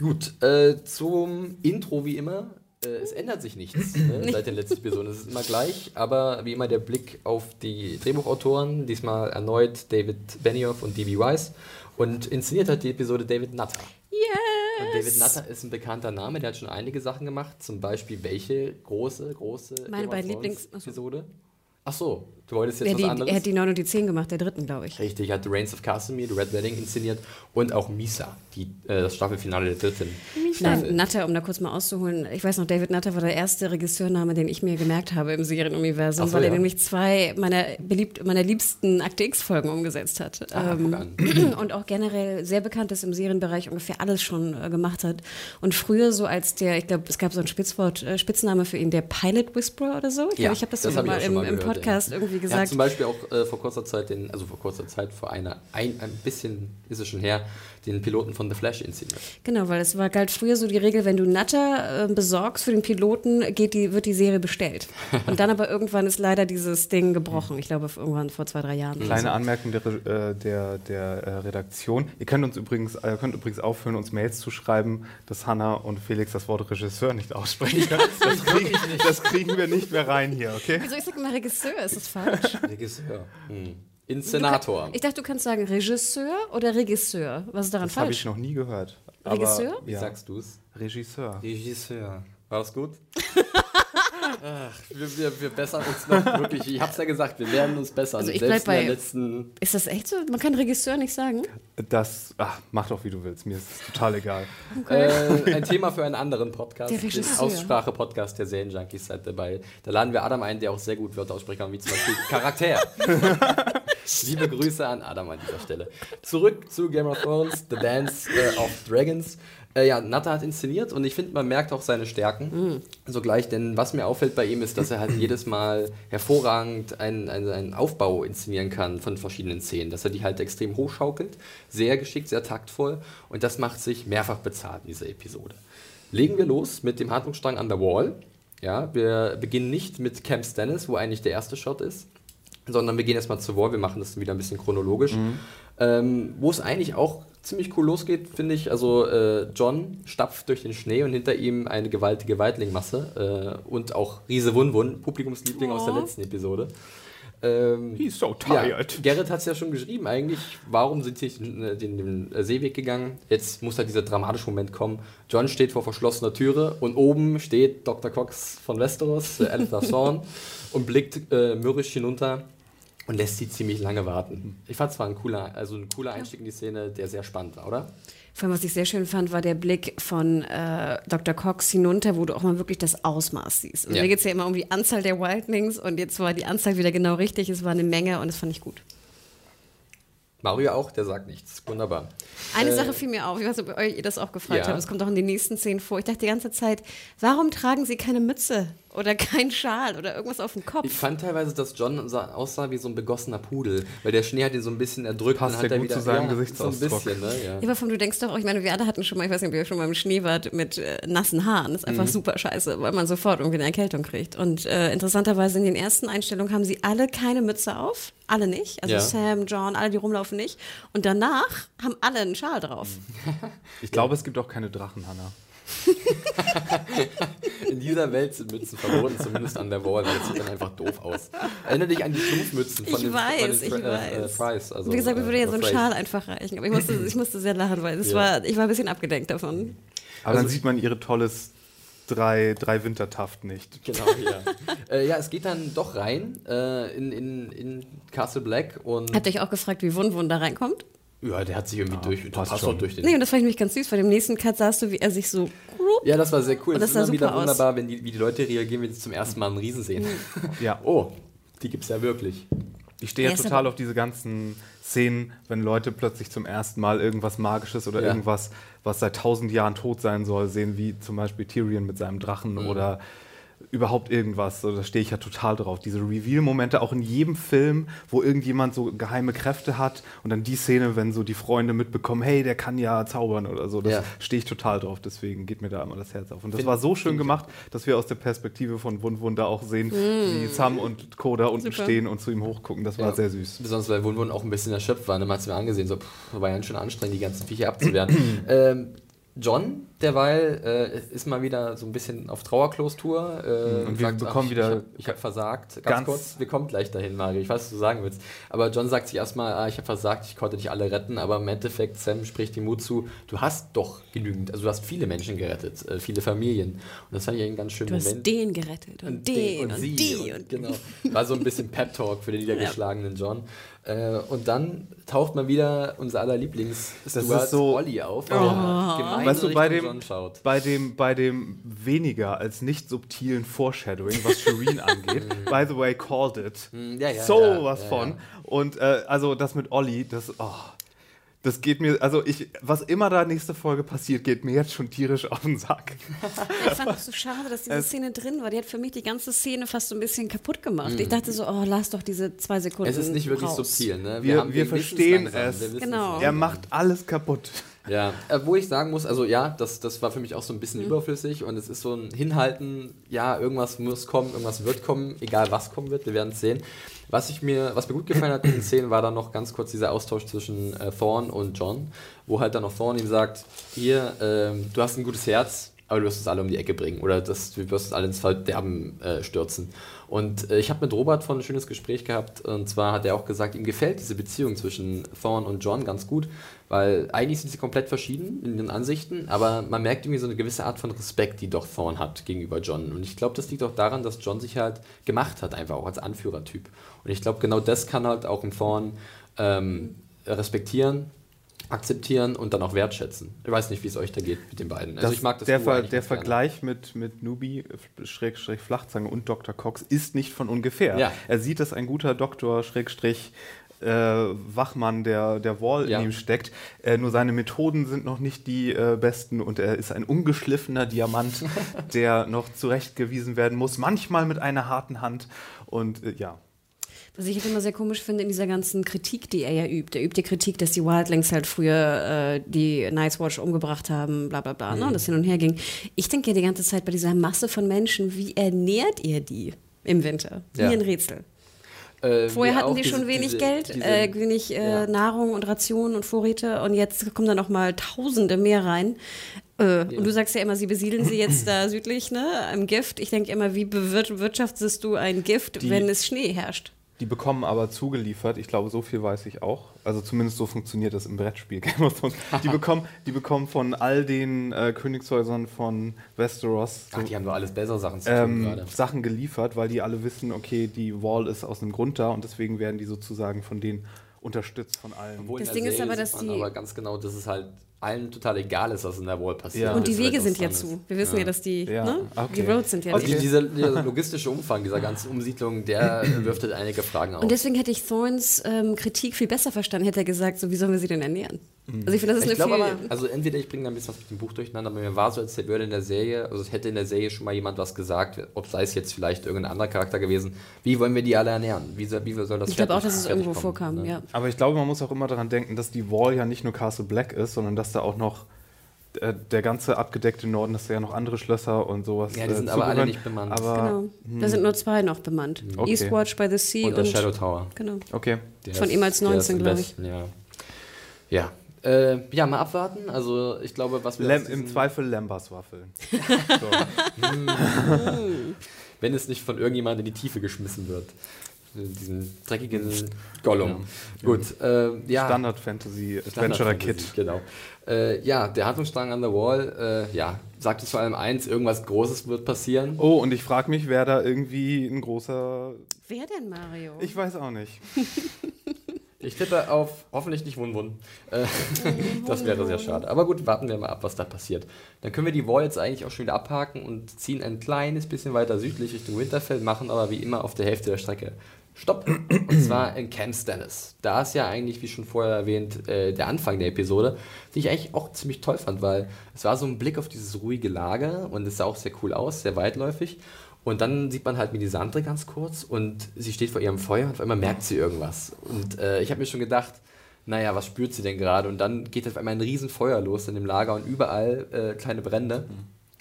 Gut, äh, zum Intro wie immer. Äh, es ändert sich nichts [CLEARS THROAT] ne, seit den letzten Episoden. Es ist immer gleich, aber wie immer der Blick auf die Drehbuchautoren. Diesmal erneut David Benioff und D.B. Weiss. Und inszeniert hat die Episode David Nutter. Und David! Nutter ist ein bekannter Name, der hat schon einige Sachen gemacht. Zum Beispiel welche große, große Meine beiden Thrones Lieblings- achso. Episode? Ach so, du wolltest jetzt Ja, was die, anderes? er hat die 9 und die 10 gemacht, der dritten, glaube ich. Richtig, hat The Reigns of Castamere, The Red Wedding inszeniert und auch Misa, die, äh, das Staffelfinale der dritten. Nein, Nutter, um da kurz mal auszuholen. Ich weiß noch, David Nutter war der erste Regisseurname, den ich mir gemerkt habe im Serienuniversum, so, weil er ja. nämlich zwei meiner, beliebt, meiner liebsten Akte X-Folgen umgesetzt hat. Ah, Ähm, [CLEARS THROAT] und auch generell sehr bekannt ist im Serienbereich, ungefähr alles schon äh, gemacht hat. Und früher so als der, ich glaube, es gab so ein Spitzwort, äh, Spitzname für ihn, der Pilot Whisperer oder so. Ich Ja, glaube, ich habe das, das hab mal im, mal im gehört, Podcast ja. irgendwie Er hat gesagt. zum Beispiel auch äh, vor kurzer Zeit den, also vor kurzer Zeit, vor einer, ein, ein bisschen ist es schon her, den Piloten von The Flash inszeniert. Genau, weil es war galt früher so die Regel, wenn du Natter äh, besorgst für den Piloten, geht die, wird die Serie bestellt. [LAUGHS] Und dann aber irgendwann ist leider dieses Ding gebrochen. Ich glaube, irgendwann vor zwei, drei Jahren. Kleine Anmerkung der, äh, der, der äh, Redaktion. Ihr könnt uns übrigens, äh, könnt übrigens aufhören, uns Mails zu schreiben, dass Hanna und Felix das Wort Regisseur nicht aussprechen [LAUGHS] können. Das, kriegen, das kriegen wir nicht mehr rein hier, okay? Wieso ich sag immer Regisseur? Ist das falsch? Regisseur. Hm. Inszenator. Ich dachte, du kannst sagen Regisseur oder Regisseur. Was ist daran Das habe ich falsch? noch nie gehört. Aber, Regisseur? Wie Ja, sagst du es? Regisseur. Regisseur. War das gut? [LAUGHS] Ach, wir, wir, wir bessern uns noch wirklich. Ich hab's ja gesagt, wir werden uns bessern. Also ich Selbst bleib in der bei- letzten. Ist das echt so? Man kann Regisseur nicht sagen? Das, ach, mach doch wie du willst. Mir ist es total egal. Äh, ein Thema für einen anderen Podcast. Der. Aussprache-Podcast der Serienjunkies seid dabei. Da laden wir Adam ein, der auch sehr gut Wörter aussprechen kann, wie zum Beispiel Charakter. [LAUGHS] Liebe Grüße an Adam an dieser Stelle. Zurück zu Game of Thrones, The Dance äh, of Dragons. Äh, ja, Natter hat inszeniert und ich finde, man merkt auch seine Stärken sogleich, denn was mir auffällt bei ihm ist, dass er halt jedes Mal hervorragend einen, einen, einen Aufbau inszenieren kann von verschiedenen Szenen, dass er die halt extrem hochschaukelt, sehr geschickt, sehr taktvoll und das macht sich mehrfach bezahlt in dieser Episode. Legen wir los mit dem Handlungsstrang an der Wall. Ja, wir beginnen nicht mit Camp Stannis, wo eigentlich der erste Shot ist, sondern wir gehen erstmal zur War, wir machen das wieder ein bisschen chronologisch. Mhm. Ähm, Wo es eigentlich auch ziemlich cool losgeht, finde ich. Also äh, John stapft durch den Schnee und hinter ihm eine gewaltige Weitlingmasse äh, und auch Riese Wunwun, Publikumsliebling oh. aus der letzten Episode. Ähm, He's so tired. Ja, Gerrit hat es ja schon geschrieben eigentlich. Warum sind sie den, den, den, Seeweg gegangen? Jetzt muss halt dieser dramatische Moment kommen. John steht vor verschlossener Türe und oben steht Dr. Cox von Westeros, äh, Alpha Thorn, [LAUGHS] und blickt äh, mürrisch hinunter und lässt sie ziemlich lange warten. Ich fand es zwar ein cooler, also ein cooler Einstieg in die Szene, der sehr spannend war, oder? Vor allem, was ich sehr schön fand, war der Blick von äh, Dr. Cox hinunter, wo du auch mal wirklich das Ausmaß siehst. Also ja. Mir geht es ja immer um die Anzahl der Wildlings und jetzt war die Anzahl wieder genau richtig. Es war eine Menge und das fand ich gut. Mario auch, der sagt nichts. Wunderbar. Eine äh, Sache fiel mir auf, ich weiß nicht, ob ihr das auch gefragt ja. habt, es kommt auch in den nächsten Szenen vor. Ich dachte die ganze Zeit, warum tragen sie keine Mütze? Oder kein Schal oder irgendwas auf dem Kopf. Ich fand teilweise, dass John aussah wie so ein begossener Pudel, weil der Schnee hat ihn so ein bisschen erdrückt. Passt und hat ja gut wieder, zu seinem ja, Gesichtsausdruck. So ein bisschen, ne? ja. ja, aber vom, du denkst doch auch, ich meine, wir alle hatten schon mal, ich weiß nicht, ob ihr schon mal im Schnee wart, mit äh, nassen Haaren. Das ist einfach mhm. super scheiße, weil man sofort irgendwie eine Erkältung kriegt. Und äh, interessanterweise in den ersten Einstellungen haben sie alle keine Mütze auf. Alle nicht. Also ja. Sam, John, alle, die rumlaufen nicht. Und danach haben alle einen Schal drauf. Ich glaube, es gibt auch keine Drachen, Hannah. [LAUGHS] In dieser Welt sind Mützen verboten, zumindest an der Wall, weil das sieht dann einfach doof aus. Erinnere dich an die Schlumpfmützen von ich den, weiß, von den äh, weiß. Äh, Fries. Also, Wie gesagt, mir würde ja so ein Schal einfach reichen. Aber ich musste, [LAUGHS] ich musste sehr lachen, weil das ja. war, ich war ein bisschen abgedenkt davon. Aber also, dann sieht man ihre tolles drei, drei Wintertaft nicht. Genau, ja. [LAUGHS] äh, ja, es geht dann doch rein äh, in, in, in Castle Black und. Habt ihr euch auch gefragt, wie Wund Wund da reinkommt? Ja, der hat sich irgendwie ja, durch, passt schon. durch den. Nee, und das fand ich nämlich ganz süß. Bei dem nächsten Cut sahst du, wie er sich so. [LAUGHS] Ja, das war sehr cool. Und das, das ist immer wieder aus. wunderbar, wenn die, wie die Leute reagieren, wenn sie zum ersten Mal einen Riesen sehen. [LAUGHS] ja. Oh, die gibt es ja wirklich. Ich stehe ja total auf diese ganzen Szenen, wenn Leute plötzlich zum ersten Mal irgendwas Magisches oder ja. irgendwas, was seit tausend Jahren tot sein soll, sehen, wie zum Beispiel Tyrion mit seinem Drachen mhm. oder überhaupt irgendwas. So, da stehe ich ja total drauf. Diese Reveal-Momente auch in jedem Film, wo irgendjemand so geheime Kräfte hat und dann die Szene, wenn so die Freunde mitbekommen, hey, der kann ja zaubern oder so. Das ja. stehe ich total drauf. Deswegen geht mir da immer das Herz auf. Und das find, war so schön gemacht, dass wir aus der Perspektive von Wun da auch sehen, mm. wie Sam und Co. da unten Super. stehen und zu ihm hochgucken. Das war ja. sehr süß. Besonders weil Wun auch ein bisschen erschöpft war. Ne? Man hat es mir angesehen, so, pff, war ja schon anstrengend, die ganzen Viecher abzuwehren. [CLEARS THROAT] ähm, John, derweil, äh, ist mal wieder so ein bisschen auf Trauerklos-Tour. Äh, und wir sagt, bekommen ach, wieder. Ich habe hab versagt. Ganz, ganz, kurz, wir kommen gleich dahin, Mario. Ich weiß, was du sagen willst. Aber John sagt sich erstmal, ah, ich habe versagt, ich konnte dich alle retten. Aber im Endeffekt, Sam spricht ihm Mut zu, du hast doch genügend. Also, du hast viele Menschen gerettet, äh, viele Familien. Und das fand ich einen ganz schönen du Moment. Du hast den gerettet und, und den und, und sie. die. Und, genau. War so ein bisschen Pep-Talk für den [LAUGHS] niedergeschlagenen John. Äh, und dann taucht mal wieder unser aller Lieblings Stuart so, Olli auf, der oh. gemein weißt du, bei dem, bei dem, bei dem weniger als nicht subtilen Foreshadowing, was Shireen [LAUGHS] angeht, by the way, called it. Hm, ja, ja, so ja, was von. Und äh, also das mit Olli, das, oh, das geht mir, also ich, was immer da nächste Folge passiert, geht mir jetzt schon tierisch auf den Sack. [LAUGHS] Ich fand es so schade, dass diese es Szene drin war. Die hat für mich die ganze Szene fast so ein bisschen kaputt gemacht. Mhm. Ich dachte so, oh, lass doch diese zwei Sekunden. Es ist nicht wirklich raus. subtil, ne? Wir, wir, wir verstehen es. Genau. Er macht alles kaputt. Ja, äh, wo ich sagen muss, also ja, das, das war für mich auch so ein bisschen mhm. überflüssig und es ist so ein Hinhalten, ja, irgendwas muss kommen, irgendwas wird kommen, egal was kommen wird, wir werden es sehen. Was, ich mir, was mir gut gefallen hat in den Szenen, war dann noch ganz kurz dieser Austausch zwischen äh, Thorn und John, wo halt dann noch Thorn ihm sagt, hier, ähm, du hast ein gutes Herz, aber du wirst uns alle um die Ecke bringen oder das, du wirst uns alle ins Verderben äh, stürzen. Und äh, ich habe mit Robert von ein schönes Gespräch gehabt und zwar hat er auch gesagt, ihm gefällt diese Beziehung zwischen Thorn und John ganz gut, weil eigentlich sind sie komplett verschieden in den Ansichten, aber man merkt irgendwie so eine gewisse Art von Respekt, die doch Thorn hat gegenüber John. Und ich glaube, das liegt auch daran, dass John sich halt gemacht hat, einfach auch als Anführertyp. Und ich glaube, genau das kann halt auch ein Thorn ähm, respektieren, akzeptieren und dann auch wertschätzen. Ich weiß nicht, wie es euch da geht mit den beiden. Also das, ich mag das Der, Ver der Vergleich mit, mit Nubi, Schrägstrich Flachzange und Dr. Cox ist nicht von ungefähr. Ja. Er sieht, dass ein guter Doktor, Schrägstrich äh, Wachmann der, der Wall ja. in ihm steckt. Äh, nur seine Methoden sind noch nicht die äh, besten und er ist ein ungeschliffener Diamant, [LAUGHS] der noch zurechtgewiesen werden muss, manchmal mit einer harten Hand. Und äh, ja. Was ich halt immer sehr komisch finde in dieser ganzen Kritik, die er ja übt. Er übt die Kritik, dass die Wildlings halt früher äh, die Night's Watch umgebracht haben, bla bla bla, ne, mhm. ne, und das hin und her ging. Ich denke ja die ganze Zeit bei dieser Masse von Menschen, wie ernährt ihr die im Winter? Wie ja. ein Rätsel. Äh, Vorher hatten die diese, schon wenig diese, Geld, diese, äh, wenig äh, ja. Nahrung und Rationen und Vorräte und jetzt kommen da noch mal Tausende mehr rein. Äh, ja. Und du sagst ja immer, sie besiedeln sie jetzt da [LAUGHS] südlich, ne, im Gift. Ich denke immer, wie bewirtschaftest du ein Gift, die, wenn es Schnee herrscht? Die bekommen aber zugeliefert, ich glaube, so viel weiß ich auch. Also zumindest so funktioniert das im Brettspiel [LAUGHS] Game of Thrones. Die bekommen, die bekommen von all den äh, Königshäusern von Westeros. Ach, die haben doch alles bessere Sachen zu tun ähm, gerade. Sachen geliefert, weil die alle wissen, okay, die Wall ist aus einem Grund da und deswegen werden die sozusagen von denen unterstützt von allen. Obwohl das Ding ist aber, dass die. Aber ganz genau, das ist halt allen total egal ist, was in der Wall passiert. Ja. Und die Wege sind ja zu. Wir wissen ja, ja dass die, ja. Ne? Okay. die Roads sind ja also okay. dieser, dieser, [LAUGHS] logistische Umfang dieser ganzen Umsiedlung, der [CLEARS THROAT] wirft halt einige Fragen auf. Und deswegen hätte ich Thorns ähm, Kritik viel besser verstanden, hätte er gesagt, so wie sollen wir sie denn ernähren? Mhm. Also ich finde, das ist ich eine viel... Aber, also entweder ich bringe da ein bisschen was mit dem Buch durcheinander, aber mir war so, als würde in der Serie, also es hätte in der Serie schon mal jemand was gesagt, ob sei es jetzt vielleicht irgendein anderer Charakter gewesen, wie wollen wir die alle ernähren? Wie soll, wie soll das Ich glaube auch, dass es irgendwo kommen, vorkam, ne? ja. Aber ich glaube, man muss auch immer daran denken, dass die Wall ja nicht nur Castle Black ist, sondern dass da auch noch äh, der ganze abgedeckte Norden, dass da ja noch andere Schlösser und sowas. Ja, die äh, sind aber alle nicht bemannt. Aber, genau. Hm. Da sind nur zwei noch bemannt. Okay. Eastwatch by the Sea und, und der Shadow Tower. Genau. Okay. Der Von ehemals 19, glaube ich. Ja. Ja. Äh, ja, mal abwarten. Also ich glaube, was wir Lem Im Zweifel Lambas-Waffeln. [LAUGHS] Wenn es nicht von irgendjemand in die Tiefe geschmissen wird diesen dreckigen Gollum. Ja. Gut, äh, ja. Standard Fantasy Adventurer Kit. Genau. Äh, ja, der Handlungsstrang an der Wall, äh, ja, sagt es vor allem eins, irgendwas Großes wird passieren. Oh, und ich frage mich, wer da irgendwie ein großer. Wer denn, Mario? Ich weiß auch nicht. [LAUGHS] Ich tippe auf hoffentlich nicht Wun-Wun. Äh, [LAUGHS] das wäre sehr schade. Aber gut, warten wir mal ab, was da passiert. Dann können wir die Wall jetzt eigentlich auch schon wieder abhaken und ziehen ein kleines bisschen weiter südlich Richtung Winterfell, machen aber wie immer auf der Hälfte der Strecke Stopp. Und zwar in Camp Stannis. Da ist ja eigentlich, wie schon vorher erwähnt, äh, der Anfang der Episode, die ich eigentlich auch ziemlich toll fand, weil es war so ein Blick auf dieses ruhige Lager und es sah auch sehr cool aus, sehr weitläufig. Und dann sieht man halt Melisandre ganz kurz und sie steht vor ihrem Feuer und auf einmal merkt sie irgendwas. Und äh, ich habe mir schon gedacht, naja, was spürt sie denn gerade? Und dann geht auf einmal ein Riesenfeuer los in dem Lager und überall äh, kleine Brände.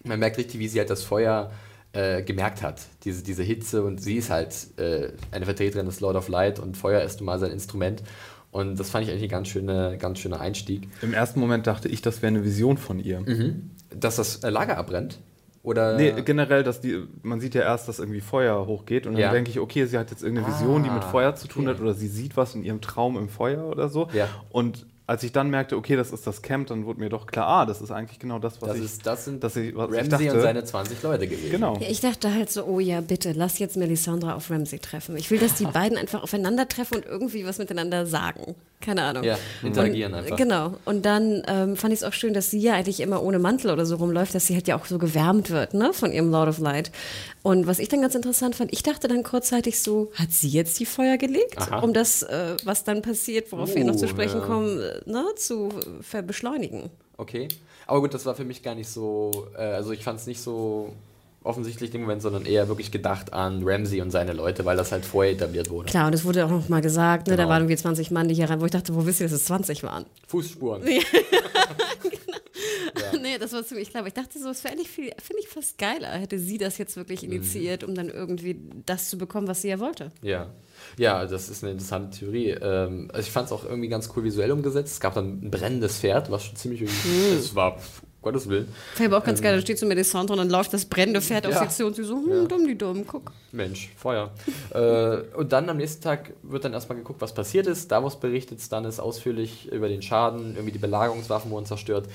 Man merkt richtig, wie sie halt das Feuer äh, gemerkt hat, diese, diese Hitze. Und sie ist halt äh, eine Vertreterin des Lord of Light und Feuer ist nun mal sein Instrument. Und das fand ich eigentlich ein ganz, schöne, ganz schöner Einstieg. Im ersten Moment dachte ich, das wäre eine Vision von ihr. Mhm. Dass das Lager abbrennt? Oder nee, generell, dass die, man sieht ja erst, dass irgendwie Feuer hochgeht und dann ja. denke ich, okay, sie hat jetzt irgendeine Vision, ah, die mit ah, Feuer zu tun okay. hat oder sie sieht was in ihrem Traum im Feuer oder so. Ja. Und als ich dann merkte, okay, das ist das Camp, dann wurde mir doch klar, ah, das ist eigentlich genau das, was das ich, ist, das sind dass ich, was Ramsey ich dachte. und seine 20 Leute gewesen. Genau. Ja, ich dachte halt so, oh ja, bitte, lass jetzt Melisandre auf Ramsey treffen. Ich will, dass die beiden einfach aufeinandertreffen und irgendwie was miteinander sagen. Keine Ahnung. Ja, interagieren und, einfach. Genau. Und dann ähm, fand ich es auch schön, dass sie ja eigentlich immer ohne Mantel oder so rumläuft, dass sie halt ja auch so gewärmt wird, ne, von ihrem Lord of Light. Und was ich dann ganz interessant fand, ich dachte dann kurzzeitig so, hat sie jetzt die Feuer gelegt, Aha. um das, äh, was dann passiert, worauf uh, wir noch zu sprechen ja. kommen, äh, ne, zu beschleunigen. Okay. Aber gut, das war für mich gar nicht so, äh, also ich fand es nicht so offensichtlich im Moment, sondern eher wirklich gedacht an Ramsey und seine Leute, weil das halt vorher etabliert wurde. Klar, und es wurde auch noch mal gesagt, ne, genau. da waren irgendwie 20 Mann, die hier rein, wo ich dachte, wo wisst ihr, dass es 20 waren? Fußspuren. genau. [LAUGHS] ja. Nee, das war ziemlich klar. Aber ich dachte so, es wäre eigentlich viel, finde ich fast geiler, hätte sie das jetzt wirklich mhm. initiiert, mhm. um dann irgendwie das zu bekommen, was sie ja wollte. Ja. Ja, das ist eine interessante Theorie. Ähm, also ich fand es auch irgendwie ganz cool visuell umgesetzt. Es gab dann ein brennendes Pferd, was schon ziemlich. Mhm. Es war Gottes Willen. Fand aber auch ganz ähm, geil, da steht so Melisandre und dann läuft das brennende Pferd ja. auf sie zu und sie so, hm, ja. dumm, die dumm, guck. Mensch, Feuer. [LAUGHS] äh, und dann am nächsten Tag wird dann erstmal geguckt, was passiert ist. Davos berichtet Stannis ausführlich über den Schaden, irgendwie die Belagerungswaffen wurden zerstört,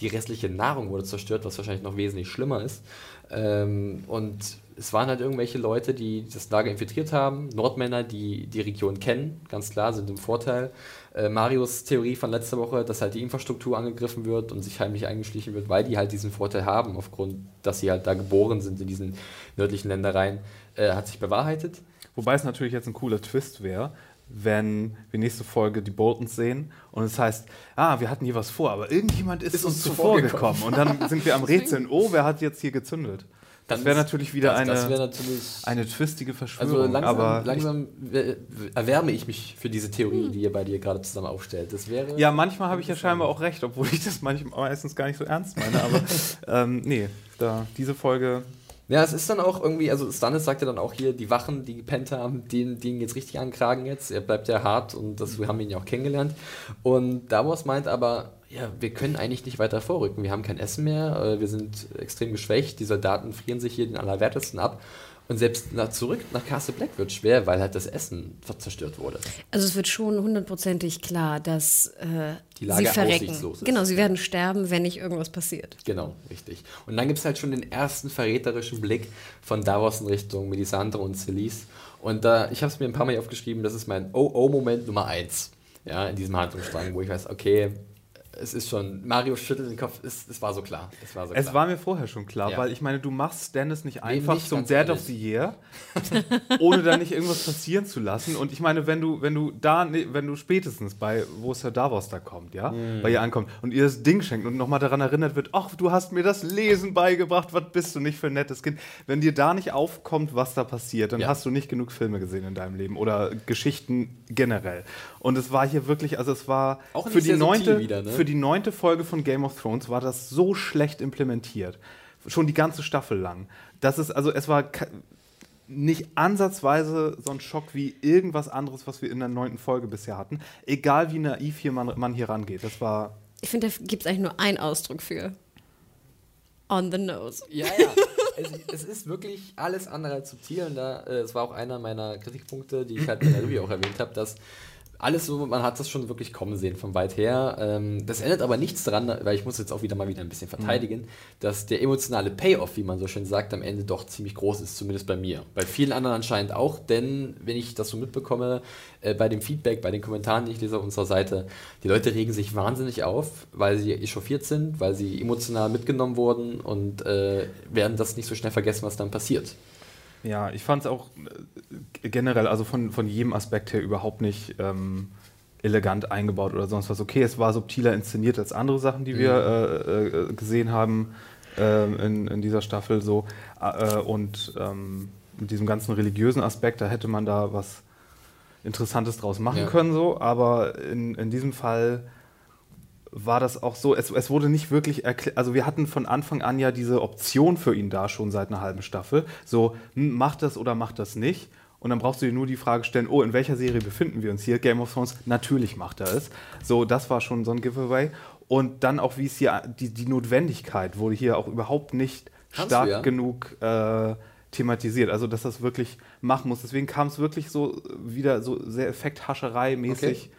die restliche Nahrung wurde zerstört, was wahrscheinlich noch wesentlich schlimmer ist. Ähm, und es waren halt irgendwelche Leute, die das Lager infiltriert haben, Nordmänner, die die Region kennen, ganz klar, sind im Vorteil. Äh, Marios Theorie von letzter Woche, dass halt die Infrastruktur angegriffen wird und sich heimlich eingeschlichen wird, weil die halt diesen Vorteil haben, aufgrund, dass sie halt da geboren sind in diesen nördlichen Ländereien, äh, hat sich bewahrheitet. Wobei es natürlich jetzt ein cooler Twist wäre, wenn wir nächste Folge die Boltons sehen und es heißt, ah, wir hatten hier was vor, aber irgendjemand ist, ist uns zuvor gekommen. Und dann sind wir am [LAUGHS] Rätseln, oh, wer hat jetzt hier gezündet? Das wäre natürlich wieder das, eine, das natürlich, eine twistige Verschwörung. Also langsam, aber langsam erwärme ich mich für diese Theorie, die ihr bei dir gerade zusammen aufstellt. Das wäre ja, manchmal habe ich ja scheinbar auch recht, obwohl ich das manchmal meistens gar nicht so ernst meine. Aber [LAUGHS] ähm, nee, da, diese Folge Ja, es ist dann auch irgendwie, also Stannis sagt ja dann auch hier, die Wachen, die gepennt haben, die, die ihn jetzt richtig ankragen jetzt. Er bleibt ja hart und das, wir haben ihn ja auch kennengelernt. Und Davos meint aber, ja, wir können eigentlich nicht weiter vorrücken. Wir haben kein Essen mehr, äh, wir sind extrem geschwächt, die Soldaten frieren sich hier den Allerwertesten ab. Und selbst nach, zurück nach Castle Black wird schwer, weil halt das Essen zerstört wurde. Also es wird schon hundertprozentig klar, dass äh, Die Lage sie verrecken. Genau, sie werden sterben, wenn nicht irgendwas passiert. Genau, richtig. Und dann gibt es halt schon den ersten verräterischen Blick von Davos in Richtung Melisandre und Celise. Und da, ich habe es mir ein paar Mal aufgeschrieben, das ist mein Oh-Oh-Moment Nummer eins. Ja, in diesem Handlungsstrang, wo ich weiß, okay, es ist schon, Mario schüttelt den Kopf, es, es war so klar. Es war, so Es klar. war mir vorher schon klar, Ja. weil ich meine, du machst Stannis nicht einfach nicht, zum ehrlich. of the Year, [LAUGHS] ohne da nicht irgendwas passieren zu lassen. Und ich meine, wenn du, wenn du da, wenn du spätestens bei, wo Sir Davos da kommt, ja, Mhm. bei ihr ankommt und ihr das Ding schenkt und nochmal daran erinnert wird, ach, du hast mir das Lesen beigebracht, was bist du nicht für ein nettes Kind. Wenn dir da nicht aufkommt, was da passiert, dann Ja. hast du nicht genug Filme gesehen in deinem Leben oder Geschichten generell. Und es war hier wirklich, also es war Auch für die neunte, wieder, ne? für die neunte Folge von Game of Thrones war das so schlecht implementiert. Schon die ganze Staffel lang. Das ist, also es war nicht ansatzweise so ein Schock wie irgendwas anderes, was wir in der neunten Folge bisher hatten. Egal wie naiv hier man, man hier rangeht. Das war. Ich finde, da gibt es eigentlich nur einen Ausdruck für. On the nose. Ja, ja. [LAUGHS] es, es ist wirklich alles andere als subtil. Und da, äh, es war auch einer meiner Kritikpunkte, die ich halt in der Review auch erwähnt habe, dass alles so, man hat das schon wirklich kommen sehen von weit her. Ähm, das ändert aber nichts daran, weil ich muss jetzt auch wieder mal wieder ein bisschen verteidigen, dass der emotionale Payoff, wie man so schön sagt, am Ende doch ziemlich groß ist, zumindest bei mir. Bei vielen anderen anscheinend auch, denn wenn ich das so mitbekomme, äh, bei dem Feedback, bei den Kommentaren, die ich lese auf unserer Seite, die Leute regen sich wahnsinnig auf, weil sie echauffiert sind, weil sie emotional mitgenommen wurden und äh, werden das nicht so schnell vergessen, was dann passiert. Ja, ich fand es auch äh, generell, also von, von jedem Aspekt her überhaupt nicht ähm, elegant eingebaut oder sonst was. Okay, es war subtiler inszeniert als andere Sachen, die wir äh, äh, gesehen haben äh, in, in dieser Staffel so. Äh, und ähm, mit diesem ganzen religiösen Aspekt, da hätte man da was Interessantes draus machen Ja. können, so. Aber in, in diesem Fall war das auch so, es, es wurde nicht wirklich erklärt, also wir hatten von Anfang an ja diese Option für ihn da schon seit einer halben Staffel, so, hm, macht das oder macht das nicht. Und dann brauchst du dir nur die Frage stellen, oh, in welcher Serie befinden wir uns hier? Game of Thrones, natürlich macht er es. So, das war schon so ein Giveaway. Und dann auch, wie es hier, die, die Notwendigkeit wurde hier auch überhaupt nicht Kannst stark du, ja? genug äh, thematisiert. Also, dass das wirklich machen muss. Deswegen kam es wirklich so wieder so sehr Effekthascherei-mäßig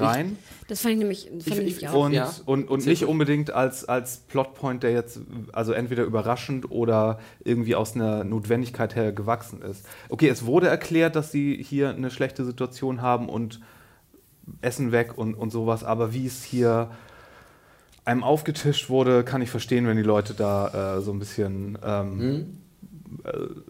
rein. Das fand ich nämlich, fand ich, ich- ich auch. Und, Ja. und, und nicht gut. unbedingt als, als Plotpoint, der jetzt also entweder überraschend oder irgendwie aus einer Notwendigkeit her gewachsen ist. Okay, es wurde erklärt, dass sie hier eine schlechte Situation haben und Essen weg und, und sowas, aber wie es hier einem aufgetischt wurde, kann ich verstehen, wenn die Leute da äh, so ein bisschen ähm, äh,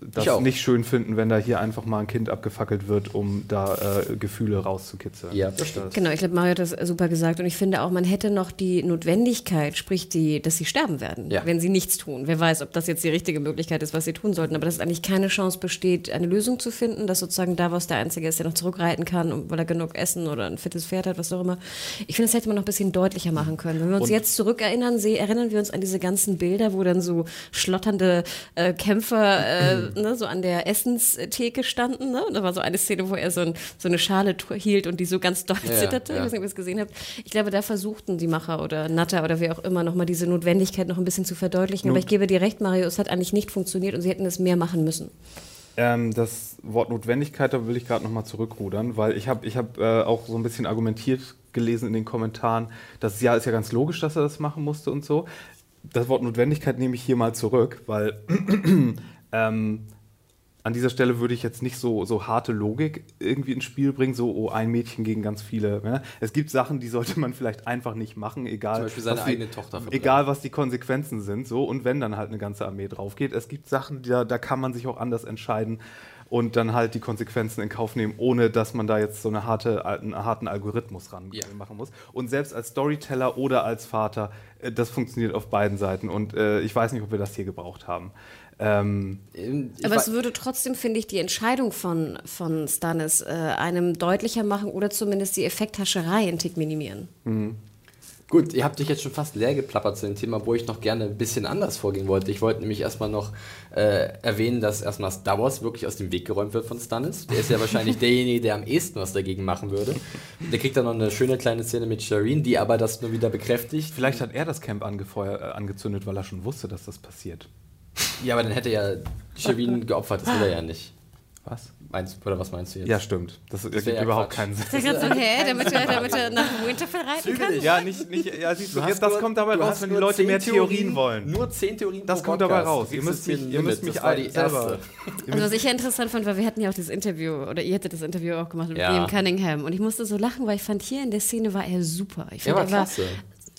das Ich auch. nicht schön finden, wenn da hier einfach mal ein Kind abgefackelt wird, um da äh, Gefühle rauszukitzeln. Ja, das stimmt. Genau, ich glaube, Mario hat das super gesagt. Und ich finde auch, man hätte noch die Notwendigkeit, sprich, die, dass sie sterben werden, Ja. wenn sie nichts tun. Wer weiß, ob das jetzt die richtige Möglichkeit ist, was sie tun sollten. Aber dass eigentlich keine Chance besteht, eine Lösung zu finden, dass sozusagen Davos der Einzige ist, der noch zurückreiten kann, weil er genug Essen oder ein fittes Pferd hat, was auch immer. Ich finde, das hätte man noch ein bisschen deutlicher machen können. Wenn wir uns Und- jetzt zurückerinnern, erinnern wir uns an diese ganzen Bilder, wo dann so schlotternde äh, Kämpfer äh, ne, so an der Essenstheke standen. Ne? Und da war so eine Szene, wo er so, ein, so eine Schale hielt und die so ganz doll Ja, zitterte. ja. Ich weiß nicht, ob ihr es gesehen habt. Ich glaube, da versuchten die Macher oder Natter oder wer auch immer nochmal diese Notwendigkeit noch ein bisschen zu verdeutlichen. Aber ich gebe dir recht, Mario, es hat eigentlich nicht funktioniert und sie hätten es mehr machen müssen. Ähm, das Wort Notwendigkeit, da will ich gerade nochmal zurückrudern, weil ich habe ich hab, äh, auch so ein bisschen argumentiert gelesen in den Kommentaren, dass ja, ist ja ganz logisch, dass er das machen musste und so. Das Wort Notwendigkeit nehme ich hier mal zurück, weil ähm, an dieser Stelle würde ich jetzt nicht so, so harte Logik irgendwie ins Spiel bringen, so oh, ein Mädchen gegen ganz viele. Ne? Es gibt Sachen, die sollte man vielleicht einfach nicht machen, egal, Zum Beispiel seine was die, eigene Tochter verbrennen. egal was die Konsequenzen sind. So und wenn dann halt eine ganze Armee drauf geht. Es gibt Sachen, die, da, da kann man sich auch anders entscheiden und dann halt die Konsequenzen in Kauf nehmen, ohne dass man da jetzt so eine harte, einen harten Algorithmus ran Ja. machen muss. Und selbst als Storyteller oder als Vater, äh, das funktioniert auf beiden Seiten. Und äh, ich weiß nicht, ob wir das hier gebraucht haben. Ähm, Ähm, Aber es würde trotzdem, finde ich, die Entscheidung von, von Stannis äh, einem deutlicher machen oder zumindest die Effekthascherei einen Tick minimieren. Gut, ihr habt dich jetzt schon fast leer geplappert zu dem Thema, wo ich noch gerne ein bisschen anders vorgehen wollte. Ich wollte nämlich erstmal noch äh, erwähnen, dass erstmal Star Wars wirklich aus dem Weg geräumt wird von Stannis. Der ist ja wahrscheinlich [LAUGHS] derjenige, der am ehesten was dagegen machen würde. Der kriegt dann noch eine schöne kleine Szene mit Shireen, die aber das nur wieder bekräftigt. Vielleicht hat er das Camp angefeuert, äh, angezündet, weil er schon wusste, dass das passiert. Ja, aber dann hätte ja Shireen geopfert, das will er ja nicht. Was? Meinst, oder was meinst du jetzt? Ja, stimmt. Das, wär ergibt ja überhaupt Quatsch. keinen Sinn. Ich dachte so, hä, damit er, damit er nach Winterfell reiten kann? Ja, nicht, nicht, ja, siehst du, Du jetzt, das nur- kommt dabei raus, wenn die Leute zehn mehr Theorien wollen. Nur 10 Theorien Das pro kommt dabei raus. Ihr müsst mich, ihr müsst mich Das war die all- selber. erste. Also was ich ja interessant fand, weil wir hatten ja auch dieses Interview, oder ihr hattet das Interview auch gemacht mit Ja. Liam Cunningham. Und ich musste so lachen, weil ich fand, hier in der Szene war er super. Ich Er fand, war klasse.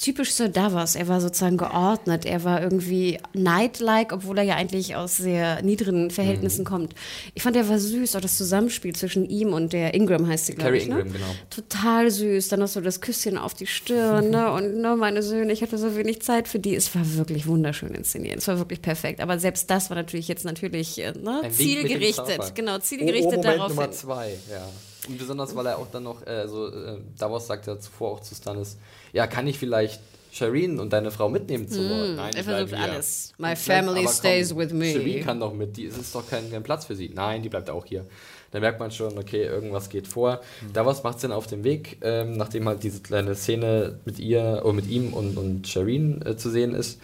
Typisch Sir Davos. Er war sozusagen geordnet. Er war irgendwie knight-like, obwohl er ja eigentlich aus sehr niedrigen Mhm. Verhältnissen kommt. Ich fand, er war süß. Auch das Zusammenspiel zwischen ihm und der Ingram heißt sie, glaube Carrie ich. Ingram, ne? genau. Total süß. Dann noch so das Küsschen auf die Stirn. ne? [LAUGHS] Und ne, meine Söhne, ich hatte so wenig Zeit für die. Es war wirklich wunderschön inszeniert. Es war wirklich perfekt. Aber selbst das war natürlich jetzt natürlich äh, ne? Zielgerichtet. Genau, Oh, zielgerichtet oh, Moment darauf Nummer zwei, ja. Und besonders, weil er auch dann noch, äh, so, äh, Davos sagt ja zuvor auch zu Stannis, ja, kann ich vielleicht Shireen und deine Frau mitnehmen zu Wort? Nein, er die versucht bleiben hier. alles. My family komm, stays with me. Shireen kann doch mit, die, es ist doch kein, kein Platz für sie. Nein, die bleibt auch hier. Da merkt man schon, okay, irgendwas geht vor. Davos macht es dann auf dem Weg, ähm, nachdem halt diese kleine Szene mit ihr, oder mit ihm und, und Shireen äh, zu sehen ist,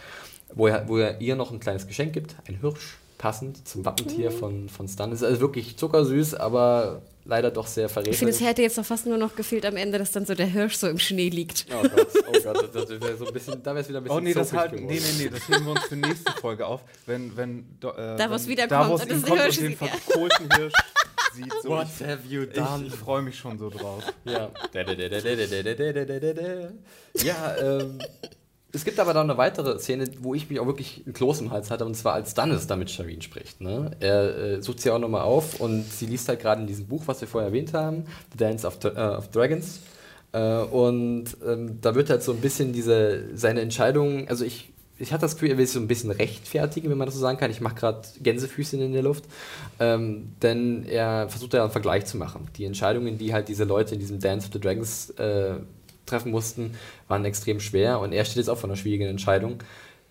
wo er, wo er ihr noch ein kleines Geschenk gibt, ein Hirsch, passend zum Wappentier Mhm. von, von Stannis. Also wirklich zuckersüß, aber leider doch sehr Ich finde, es verräterisch. hätte jetzt noch fast nur noch gefehlt am Ende, dass dann so der Hirsch so im Schnee liegt. Oh Gott, oh Gott, das, das wäre so ein bisschen, da wäre es wieder ein bisschen Oh nee, das halt, nee, nee, nee, das heben wir uns für nächste Folge auf. Wenn, wenn äh, Davos wenn wiederkommt Davos und das kommt Hirsch und den verkohlten Hirsch sieht. So. What have you Ich, done? ich freue mich schon so drauf. Ja. Ja, ähm, es gibt aber noch eine weitere Szene, wo ich mich auch wirklich ein Kloß im Hals hatte, und zwar als Stannis da mit Shireen spricht. Ne? Er äh, sucht sie auch nochmal auf und sie liest halt gerade in diesem Buch, was wir vorher erwähnt haben, The Dance of, äh, of Dragons. Äh, und ähm, da wird halt so ein bisschen diese, seine Entscheidung, also ich, ich hatte das Gefühl, er will sich so ein bisschen rechtfertigen, wenn man das so sagen kann. Ich mache gerade Gänsefüßchen in der Luft. Ähm, denn er versucht ja einen Vergleich zu machen. Die Entscheidungen, die halt diese Leute in diesem Dance of the Dragons äh, treffen mussten, waren extrem schwer. Und er steht jetzt auch vor einer schwierigen Entscheidung,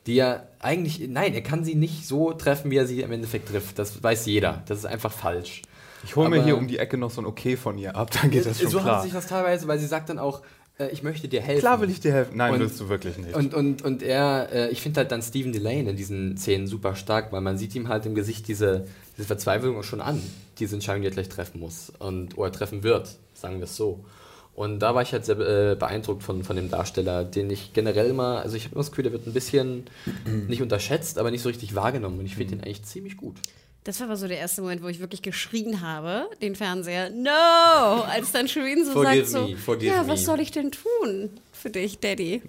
die er eigentlich, nein, er kann sie nicht so treffen, wie er sie im Endeffekt trifft. Das weiß jeder. Das ist einfach falsch. Ich hole mir hier um die Ecke noch so ein Okay von ihr ab, dann geht das schon so klar. hat sich das teilweise, weil sie sagt dann auch, äh, ich möchte dir helfen. Klar will ich dir helfen. Nein, Und- willst du wirklich nicht. Und, und, und er, äh, ich finde halt dann Stephen Delane in diesen Szenen super stark, weil man sieht ihm halt im Gesicht diese, diese Verzweiflung schon an, diese Entscheidung, die er gleich treffen muss und oder treffen wird, sagen wir es so. Und da war ich halt sehr äh, beeindruckt von, von dem Darsteller, den ich generell immer, also ich habe immer das Gefühl, der wird ein bisschen [CLEARS THROAT] nicht unterschätzt, aber nicht so richtig wahrgenommen und ich finde ihn eigentlich ziemlich gut. Das war aber so der erste Moment, wo ich wirklich geschrien habe, den Fernseher, no! Als dann Shireen so Forgive sagt so, me, forgive ja, me." was soll ich denn tun für dich, Daddy,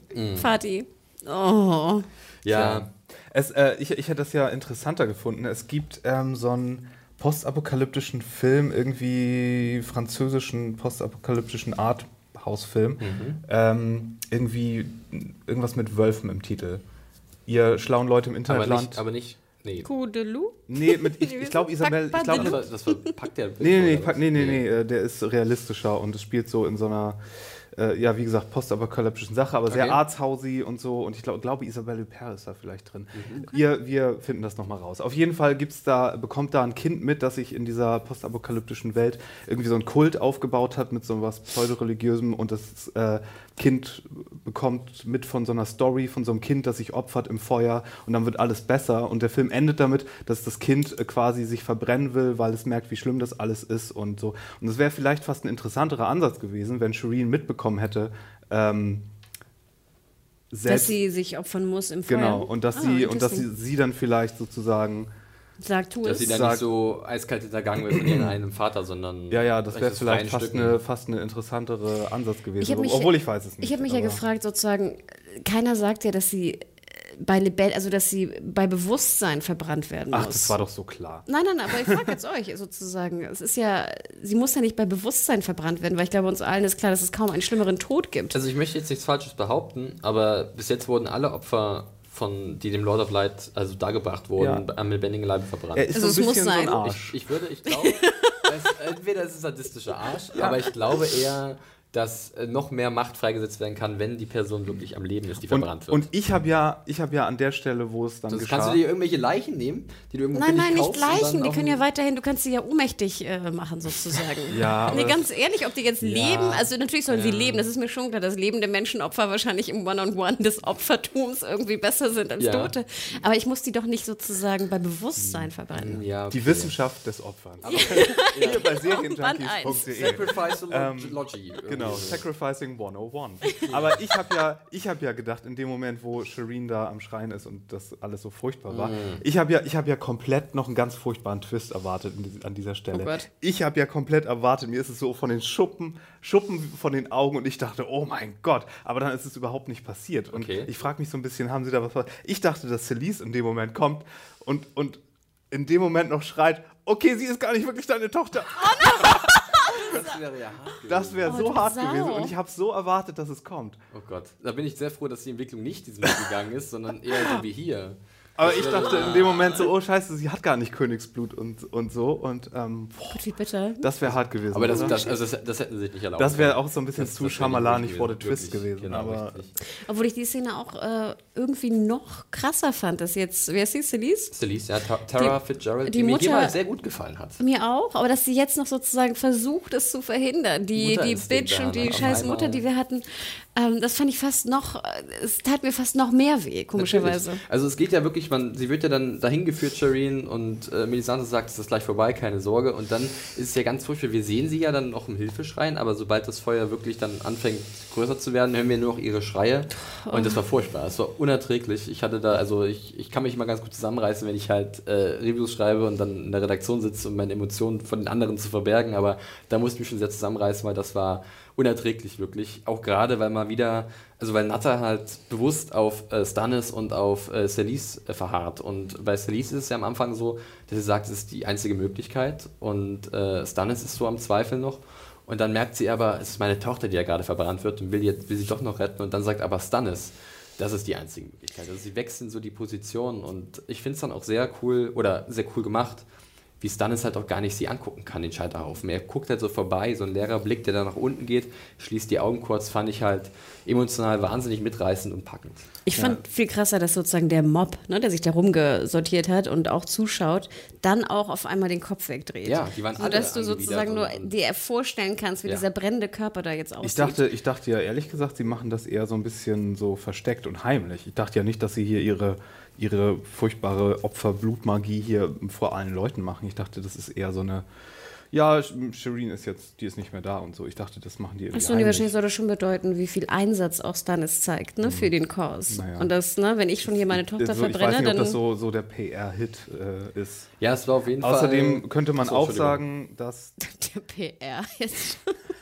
Vati? Oh. Ja, Es, äh, ich, ich hätte das ja interessanter gefunden. Es gibt ähm, so einen postapokalyptischen Film, irgendwie französischen postapokalyptischen Arthouse-Film. Mhm. Ähm, irgendwie irgendwas mit Wölfen im Titel. Ihr schlauen Leute im aber Internetland. nicht, aber nicht, nee. Coup de loup? nee, mit, ich, ich glaube, [LAUGHS] Isabel. Ich glaub, Das, war, das war, packt der Nee, nee, nee, pack- nee, nee, nee, äh, der ist realistischer und es spielt so in so einer, äh, ja, wie gesagt, postapokalyptischen Sache, aber sehr Okay. artshausy und so. Und ich glaub, glaube, Isabelle Huppert ist da vielleicht drin. Mhm. Wir, wir finden das nochmal raus. Auf jeden Fall gibt's da, bekommt da ein Kind mit, das sich in dieser postapokalyptischen Welt irgendwie so ein Kult aufgebaut hat mit so was pseudoreligiösem und das äh, Kind bekommt mit von so einer Story von so einem Kind, das sich opfert im Feuer und dann wird alles besser. Und der Film endet damit, dass das Kind äh, quasi sich verbrennen will, weil es merkt, wie schlimm das alles ist und so. Und es wäre vielleicht fast ein interessanterer Ansatz gewesen, wenn Shireen mitbekommen hätte, ähm, Dass selbst, sie sich opfern muss im Feuer. genau, und dass Ah, sie und dass sie, sie dann vielleicht sozusagen Sag, tu Dass es. sie dann Sag- nicht so eiskalt hintergangen wird von irgendeinem Vater, sondern. ja, ja, das wäre vielleicht fast eine, fast eine interessantere Ansatz Ich gewesen, hab mich- obwohl ich weiß es nicht. Ich habe mich ja gefragt, sozusagen, keiner sagt ja, dass sie bei Lebel, also dass sie bei Bewusstsein verbrannt werden muss. Ach, das war doch so klar. Nein, nein, aber ich frage jetzt [LAUGHS] euch sozusagen. Es ist ja, sie muss ja nicht bei Bewusstsein verbrannt werden, weil ich glaube, uns allen ist klar, dass es kaum einen schlimmeren Tod gibt. Also ich möchte jetzt nichts Falsches behaupten, aber bis jetzt wurden alle Opfer von, die dem Lord of Light also dargebracht wurden, Ja. am lebendigen Leibe verbrannt. Er ist Also so es muss so sein. Arsch. Ich, ich würde, ich glaube, [LAUGHS] es, entweder ist es ein sadistischer Arsch, aber ich glaube eher, dass äh, noch mehr Macht freigesetzt werden kann, wenn die Person wirklich am Leben ist, die verbrannt und, wird. und ich habe ja, ich habe ja an der Stelle, wo es dann das geschah, kannst du dir irgendwelche Leichen nehmen, die du irgendwo Nein, nein, nicht Leichen. Die können ja weiterhin, du kannst sie ja ohnmächtig äh, machen, sozusagen. [LAUGHS] Ja, Nee, aber- ganz ehrlich, ob die jetzt leben, also natürlich sollen sie leben, das ist mir schon klar, dass lebende Menschenopfer wahrscheinlich im One-on-One des Opfertums irgendwie besser sind als Ja. Tote. Aber ich muss die doch nicht sozusagen bei Bewusstsein verbrennen. ja, die okay. Wissenschaft des Opferns. [LAUGHS] Hier bei Band serienjunkies.de. Sacrificeology. Genau, so. Sacrificing 101. [LAUGHS] Aber ich habe ja, ich habe ja gedacht, in dem Moment, wo Shireen da am Schreien ist und das alles so furchtbar war, ich habe ja, ich habe ja komplett noch einen ganz furchtbaren Twist erwartet an dieser Stelle. Oh ich habe ja komplett erwartet, mir ist es so von den Schuppen, Schuppen von den Augen und ich dachte, oh mein Gott, aber dann ist es überhaupt nicht passiert. Und Okay. ich frage mich so ein bisschen, haben sie da was? Ich dachte, dass Celise in dem Moment kommt und, und in dem Moment noch schreit, okay, sie ist gar nicht wirklich deine Tochter. Das wäre ja hart gewesen. Das wäre Oh, so hart Sau. gewesen und ich habe so erwartet, dass es kommt. Oh Gott, da bin ich sehr froh, dass die Entwicklung nicht diesen Weg gegangen ist, sondern eher so wie hier. Aber ich dachte in dem Moment so, oh scheiße, sie hat gar nicht Königsblut und, und so. Und ähm, boah, Gott, wie bitter. das wäre hart gewesen. Aber das, das, also das, das hätten sie sich nicht erlauben das wäre auch so ein bisschen Das- zu schamalanig vor der Twist gewesen. Genau, aber richtig. Obwohl ich die Szene auch äh, irgendwie noch krasser fand, dass jetzt, wer ist sie, Celise? Celeste, ja, Ta- Tara Die- Fitzgerald, die die, mir Mutter- jemals sehr gut gefallen hat. Mir auch, aber dass sie jetzt noch sozusagen versucht, es zu verhindern. Die, die Bitch und die scheiß. Mutter, die wir hatten, ähm, das fand ich fast noch, es tat mir fast noch mehr weh, komischerweise. Natürlich. Also es geht ja wirklich, man, sie wird ja dann dahin geführt, Shireen, und äh, Melisandre sagt, es ist gleich vorbei, keine Sorge. Und dann ist es ja ganz furchtbar, wir sehen sie ja dann noch im Hilfeschreien, aber sobald das Feuer wirklich dann anfängt größer zu werden, hören wir nur noch ihre Schreie. Und das war furchtbar, es war unerträglich. Ich hatte da, also ich, ich kann mich immer ganz gut zusammenreißen, wenn ich halt äh, Reviews schreibe und dann in der Redaktion sitze, um meine Emotionen von den anderen zu verbergen, aber da musste ich mich schon sehr zusammenreißen, weil das war unerträglich wirklich. Auch gerade, weil mal wieder, also weil Natter halt bewusst auf äh, Stannis und auf äh, Celise äh, verharrt. Und bei Celise ist es ja am Anfang so, dass sie sagt, es ist die einzige Möglichkeit. Und äh, Stannis ist so am Zweifel noch. Und dann merkt sie aber, es ist meine Tochter, die ja gerade verbrannt wird und will, jetzt, will sie doch noch retten. Und dann sagt aber Stannis, das ist die einzige Möglichkeit. Also sie wechseln so die Positionen. Und ich finde es dann auch sehr cool oder sehr cool gemacht, wie Stannis halt auch gar nicht sie angucken kann, den Scheiterhaufen. Er guckt halt so vorbei, so ein leerer Blick, der da nach unten geht, schließt die Augen kurz, fand ich halt emotional wahnsinnig mitreißend und packend. Ich fand viel krasser, dass sozusagen der Mob, ne, der sich da rumgesortiert hat und auch zuschaut, dann auch auf einmal den Kopf wegdreht. Ja, die waren alle Sodass du sozusagen nur dir vorstellen kannst, wie Ja. dieser brennende Körper da jetzt aussieht. ich dachte, ich dachte ja ehrlich gesagt, sie machen das eher so ein bisschen so versteckt und heimlich. Ich dachte ja nicht, dass sie hier ihre, ihre furchtbare Opferblutmagie hier vor allen Leuten machen. Ich dachte, das ist eher so eine. Ja, Sh- Shireen ist jetzt, die ist nicht mehr da und so. Ich dachte, das machen die irgendwie Achso, nee, wahrscheinlich soll das schon bedeuten, wie viel Einsatz auch Stannis zeigt, ne, für den Cause. Naja. Und das, ne, wenn ich schon hier meine Tochter so, ich weiß verbrenne, nicht, ob dann. das so, so der PR-Hit äh, ist. Ja, es war auf jeden Fall. Außerdem könnte man Achso, auch sagen, dass [LAUGHS] der PR jetzt.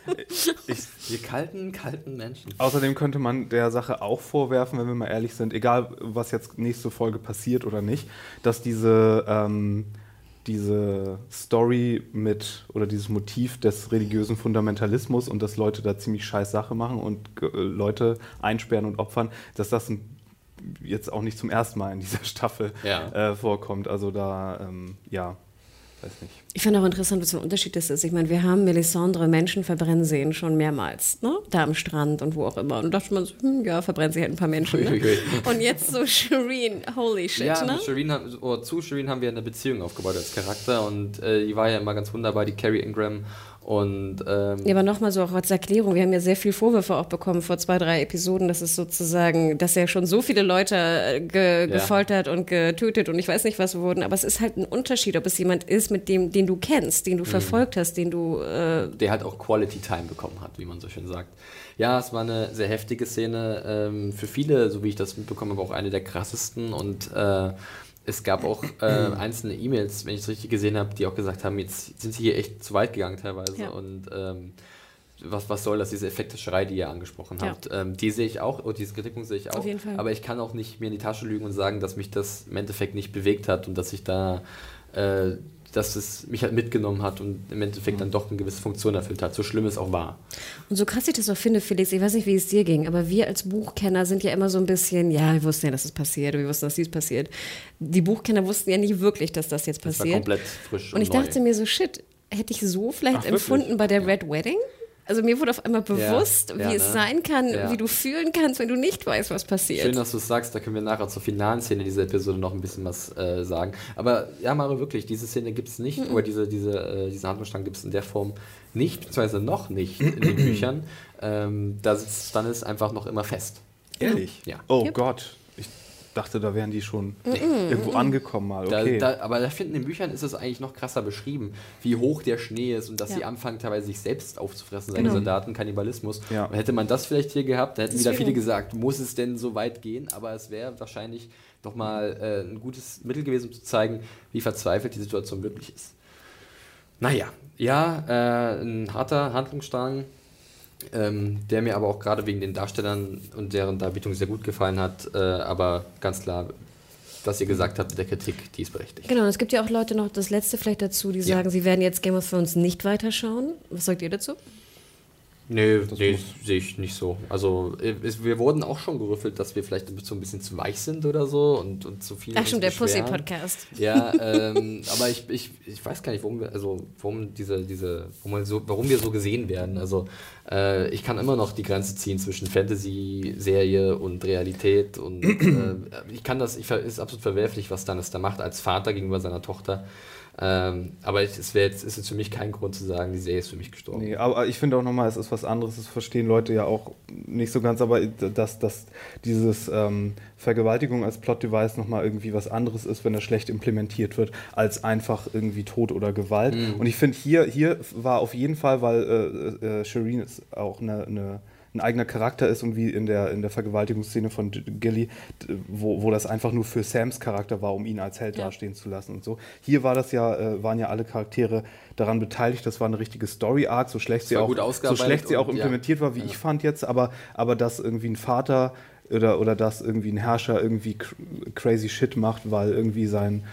[LAUGHS] Wir kalten, kalten Menschen. Außerdem könnte man der Sache auch vorwerfen, wenn wir mal ehrlich sind, egal was jetzt nächste Folge passiert oder nicht, dass diese, ähm, diese Story mit oder dieses Motiv des religiösen Fundamentalismus und dass Leute da ziemlich scheiß Sache machen und äh, Leute einsperren und opfern, dass das jetzt auch nicht zum ersten Mal in dieser [LAUGHS] Staffel Ja. äh, vorkommt. Also da, ähm, ja, weiß nicht. Ich fand auch interessant, was für ein Unterschied das ist. Ich meine, wir haben Melisandre Menschen verbrennen sehen, schon mehrmals, ne? Da am Strand und wo auch immer. Und da dachte man so, hm, ja, verbrennen sie halt ein paar Menschen. Ne? Und jetzt so Shireen, holy shit, Ja, ne? Shireen haben, oder zu Shireen haben wir eine Beziehung aufgebaut als Charakter und äh, die war ja immer ganz wunderbar, die Carrie Ingram. Und ähm, Ja, aber nochmal so auch als Erklärung, wir haben ja sehr viel Vorwürfe auch bekommen vor zwei, drei Episoden, dass es sozusagen, dass ja schon so viele Leute äh, ge gefoltert und getötet und ich weiß nicht was wurden, aber es ist halt ein Unterschied, ob es jemand ist, mit dem, den du kennst, Mhm. den du verfolgt hast, den du äh, der halt auch Quality Time bekommen hat, wie man so schön sagt. Ja, es war eine sehr heftige Szene. Ähm, für viele, so wie ich das mitbekommen habe, auch eine der krassesten. Und äh, es gab auch äh, einzelne E-Mails, wenn ich es richtig gesehen habe, die auch gesagt haben, jetzt sind sie hier echt zu weit gegangen teilweise. Ja. Und ähm, was, was soll das, diese Effekte-Schrei, die ihr angesprochen Ja. habt. Ähm, die sehe ich auch, und diese Kritikung sehe ich auch. Auf jeden Fall. Aber ich kann auch nicht mir in die Tasche lügen und sagen, dass mich das im Endeffekt nicht bewegt hat und dass ich da, äh, dass es mich halt mitgenommen hat und im Endeffekt dann doch eine gewisse Funktion erfüllt hat. So schlimm es auch war. Und so krass ich das auch finde, Felix, ich weiß nicht, wie es dir ging, aber wir als Buchkenner sind ja immer so ein bisschen, ja, wir wussten ja, dass es passiert, wir wussten, dass dies passiert. Die Buchkenner wussten ja nicht wirklich, dass das jetzt Das war passiert. komplett frisch und ich neu. dachte mir so, shit, hätte ich so vielleicht Ach, empfunden bei der Red Wedding? Also mir wurde auf einmal bewusst, Ja, wie ja, es ne? sein kann, Ja. wie du fühlen kannst, wenn du nicht weißt, was passiert. Schön, dass du es sagst, da können wir nachher zur finalen Szene dieser Episode noch ein bisschen was äh, sagen. Aber ja, Mario, wirklich, diese Szene gibt es nicht, oder diese, diese, äh, diese Handlungsstrang gibt es in der Form nicht, beziehungsweise noch nicht in den [CLEARS THROAT] Büchern. Ähm, da sitzt Stannis einfach noch immer fest. Ehrlich? Ja. Oh Yep. Gott. Ich dachte, da wären die schon irgendwo angekommen mal. Okay. Da, da, aber da finden in den Büchern ist es eigentlich noch krasser beschrieben, wie hoch der Schnee ist und dass Ja. sie anfangen teilweise sich selbst aufzufressen, seine Genau. Soldaten, Kannibalismus. Ja. Und hätte man das vielleicht hier gehabt, da hätten wieder viele gesagt, muss es denn so weit gehen? Aber es wäre wahrscheinlich nochmal äh, ein gutes Mittel gewesen, um zu zeigen, wie verzweifelt die Situation wirklich ist. Naja, ja, äh, ein harter Handlungsstrang, ähm, der mir aber auch gerade wegen den Darstellern und deren Darbietung sehr gut gefallen hat, äh, aber ganz klar, was ihr gesagt habt mit der Kritik, die ist berechtigt. Genau, und es gibt ja auch Leute noch, das letzte vielleicht dazu, die Ja. sagen, sie werden jetzt Game of Thrones nicht weiterschauen. Was sagt ihr dazu? Nee, nee sehe ich nicht so. Also äh, es, wir wurden auch schon gerüffelt, dass wir vielleicht so ein bisschen zu weich sind oder so und, und zu viel. Ach schon, der. Pussy-Podcast. Ja, ähm, [LAUGHS] aber ich, ich, ich weiß gar nicht, warum wir, also warum diese, diese, warum wir so, warum wir so gesehen werden. Also äh, ich kann immer noch die Grenze ziehen zwischen Fantasy-Serie und Realität und [CLEARS THROAT] äh, ich kann das, ich ist absolut verwerflich, was Stannis da macht als Vater gegenüber seiner Tochter. Ähm, aber ich, es jetzt, ist jetzt für mich kein Grund zu sagen, die Serie ist für mich gestorben. Nee, aber ich finde auch nochmal, es ist was anderes, das verstehen Leute ja auch nicht so ganz, aber dass, dass dieses ähm, Vergewaltigung als Plot-Device nochmal irgendwie was anderes ist, wenn er schlecht implementiert wird, als einfach irgendwie Tod oder Gewalt. Und ich finde, hier, hier war auf jeden Fall, weil äh, äh, Shireen ist auch eine, eine ein eigener Charakter ist und wie in der, in der Vergewaltigungsszene von Gilly, wo, wo das einfach nur für Sams Charakter war, um ihn als Held Ja. dastehen zu lassen und so. Hier war das ja, äh, waren ja alle Charaktere daran beteiligt, das war eine richtige Story-Arc, so schlecht sie auch, gut so schlecht sie auch und, ja. implementiert war, wie ich fand jetzt, aber, aber dass irgendwie ein Vater oder, oder dass irgendwie ein Herrscher irgendwie cr crazy shit macht, weil irgendwie sein,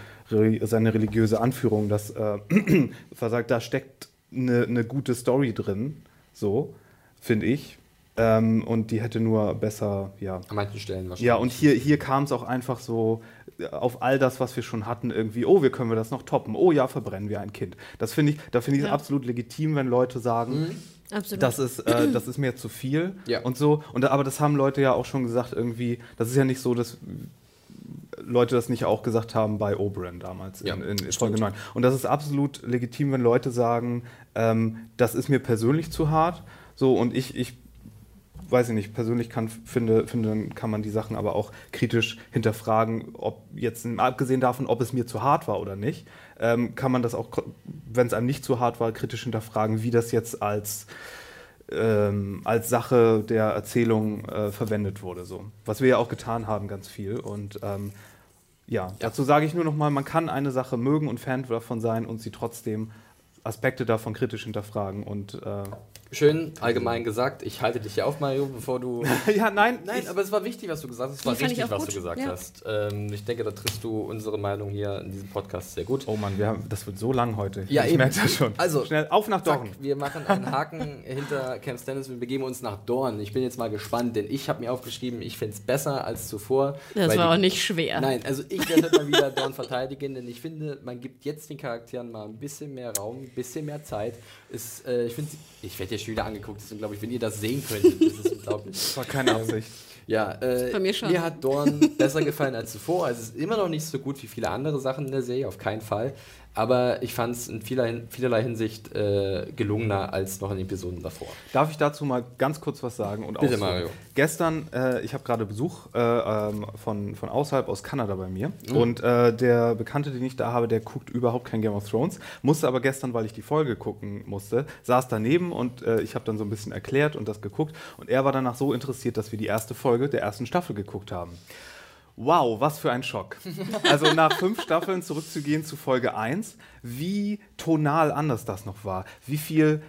seine religiöse Anführung das äh, [CLEARS THROAT] versagt, da steckt eine, eine gute Story drin, so, finde ich. Ähm, und die hätte nur besser, ja. An manchen Stellen wahrscheinlich. Ja, und hier, hier kam es auch einfach so äh, auf all das, was wir schon hatten, irgendwie, oh, wir können wir das noch toppen. Oh ja, verbrennen wir ein Kind. Das finde ich, da finde ich es Ja. absolut legitim, wenn Leute sagen, Absolut. das ist, äh, das ist mir zu viel Ja. und so. Und, aber das haben Leute ja auch schon gesagt, irgendwie, das ist ja nicht so, dass Leute das nicht auch gesagt haben bei Oberyn damals Ja, in, in. Folge 9. Und das ist absolut legitim, wenn Leute sagen, ähm, das ist mir persönlich zu hart. So, und ich, ich weiß ich nicht, persönlich kann, finde, finde, kann man die Sachen aber auch kritisch hinterfragen, ob jetzt, abgesehen davon, ob es mir zu hart war oder nicht, ähm, kann man das auch, wenn es einem nicht zu hart war, kritisch hinterfragen, wie das jetzt als, ähm, als Sache der Erzählung äh, verwendet wurde. So. Was wir ja auch getan haben, ganz viel. Und ähm, ja, dazu sage ich nur noch mal, man kann eine Sache mögen und Fan davon sein und sie trotzdem Aspekte davon kritisch hinterfragen und äh, Schön allgemein gesagt, ich halte dich hier auf, Mario, bevor du. [LAUGHS] ja, nein, Nein, aber es war wichtig, was du gesagt hast. Es war richtig, auch was gut, du gesagt ja. hast. Ähm, ich denke, da triffst du unsere Meinung hier in diesem Podcast sehr gut. Oh Mann, wir haben, das wird so lang heute. Ja, ich eben. merke das schon. Also, schnell auf nach Zack, Dorn. wir machen einen Haken [LAUGHS] hinter Camp Stannis. Wir begeben uns nach Dorn. Ich bin jetzt mal gespannt, denn ich habe mir aufgeschrieben, ich finde es besser als zuvor. das weil war die- auch nicht schwer. Nein, also ich werde heute mal wieder Dorn verteidigen, denn ich finde, man gibt jetzt den Charakteren mal ein bisschen mehr Raum, ein bisschen mehr Zeit. Ist, äh, ich finde, ich werde jetzt schon wieder angeguckt, das ist unglaublich. Wenn ihr das sehen könntet, das ist unglaublich. Das [LAUGHS] war keine Absicht. Ja, äh, Bei mir schon. mir hat Dorn besser gefallen als zuvor. Also es ist immer noch nicht so gut wie viele andere Sachen in der Serie, auf keinen Fall. Aber ich fand es in vieler, vielerlei Hinsicht äh, gelungener als noch in Episoden davor. Darf ich dazu mal ganz kurz was sagen? Und Bitte? Mario. Gestern, äh, ich habe gerade Besuch äh, ähm, von, von außerhalb aus Kanada bei mir. Mhm. Und äh, der Bekannte, den ich da habe, der guckt überhaupt kein Game of Thrones. Musste aber gestern, weil ich die Folge gucken musste, saß daneben und äh, ich habe dann so ein bisschen erklärt und das geguckt. Und er war danach so interessiert, dass wir die erste Folge der ersten Staffel geguckt haben. Wow, was für ein Schock. Also nach fünf Staffeln zurückzugehen zu Folge 1, wie tonal anders das noch war. Wie viel.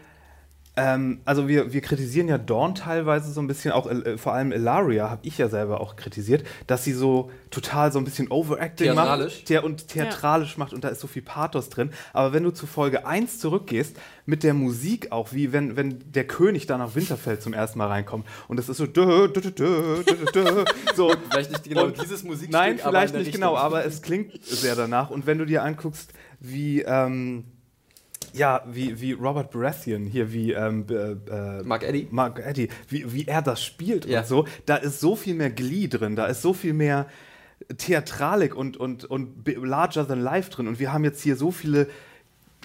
Ähm, also wir, wir kritisieren ja Dawn teilweise so ein bisschen, auch äh, vor allem Ilaria habe ich ja selber auch kritisiert, dass sie so total so ein bisschen Overacting Theatralisch. macht und theatralisch macht und da ist so viel Pathos drin. Aber wenn du zu Folge 1 zurückgehst, mit der Musik auch, wie wenn, wenn der König da nach Winterfell zum ersten Mal reinkommt und es ist so dö, dö, dö, dö, dö, dö, [LAUGHS] so Vielleicht nicht genau und- dieses Musikstück, Nein, aber vielleicht nicht Richtung. genau, aber es klingt sehr danach. Und wenn du dir anguckst, wie, ähm, Ja, wie, wie Robert Baratheon hier, wie ähm, äh, Mark Eddy. Mark Eddy, wie, wie er das spielt Ja. und so. Da ist so viel mehr Glee drin, da ist so viel mehr Theatralik und, und, und larger than life drin. Und wir haben jetzt hier so viele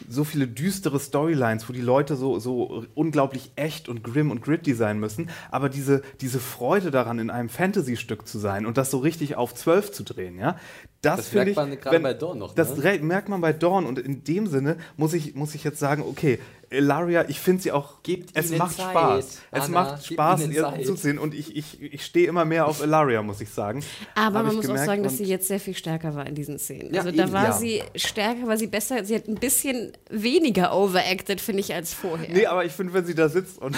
so viele düstere Storylines, wo die Leute so, so unglaublich echt und grim und gritty sein müssen, aber diese, diese Freude daran, in einem Fantasy-Stück zu sein und das so richtig auf zwölf zu drehen, ja, das, Das merkt ich. man gerade bei Dawn noch, Das ne? merkt man bei Dawn und in dem Sinne muss ich, muss ich jetzt sagen, okay, Ilaria, ich finde sie auch, Gebt es ihnen macht Zeit, Spaß. es Anna, macht gebt Spaß, ihr Zeit. zuzusehen und ich, ich, ich stehe immer mehr auf Ilaria, muss ich sagen. Aber Hab man ich muss auch gemerkt sagen, dass sie jetzt sehr viel stärker war in diesen Szenen. Ja, also da eben, war ja. sie stärker, war sie besser. Sie hat ein bisschen weniger overacted, finde ich, als vorher. Nee, aber ich finde, wenn sie da sitzt und.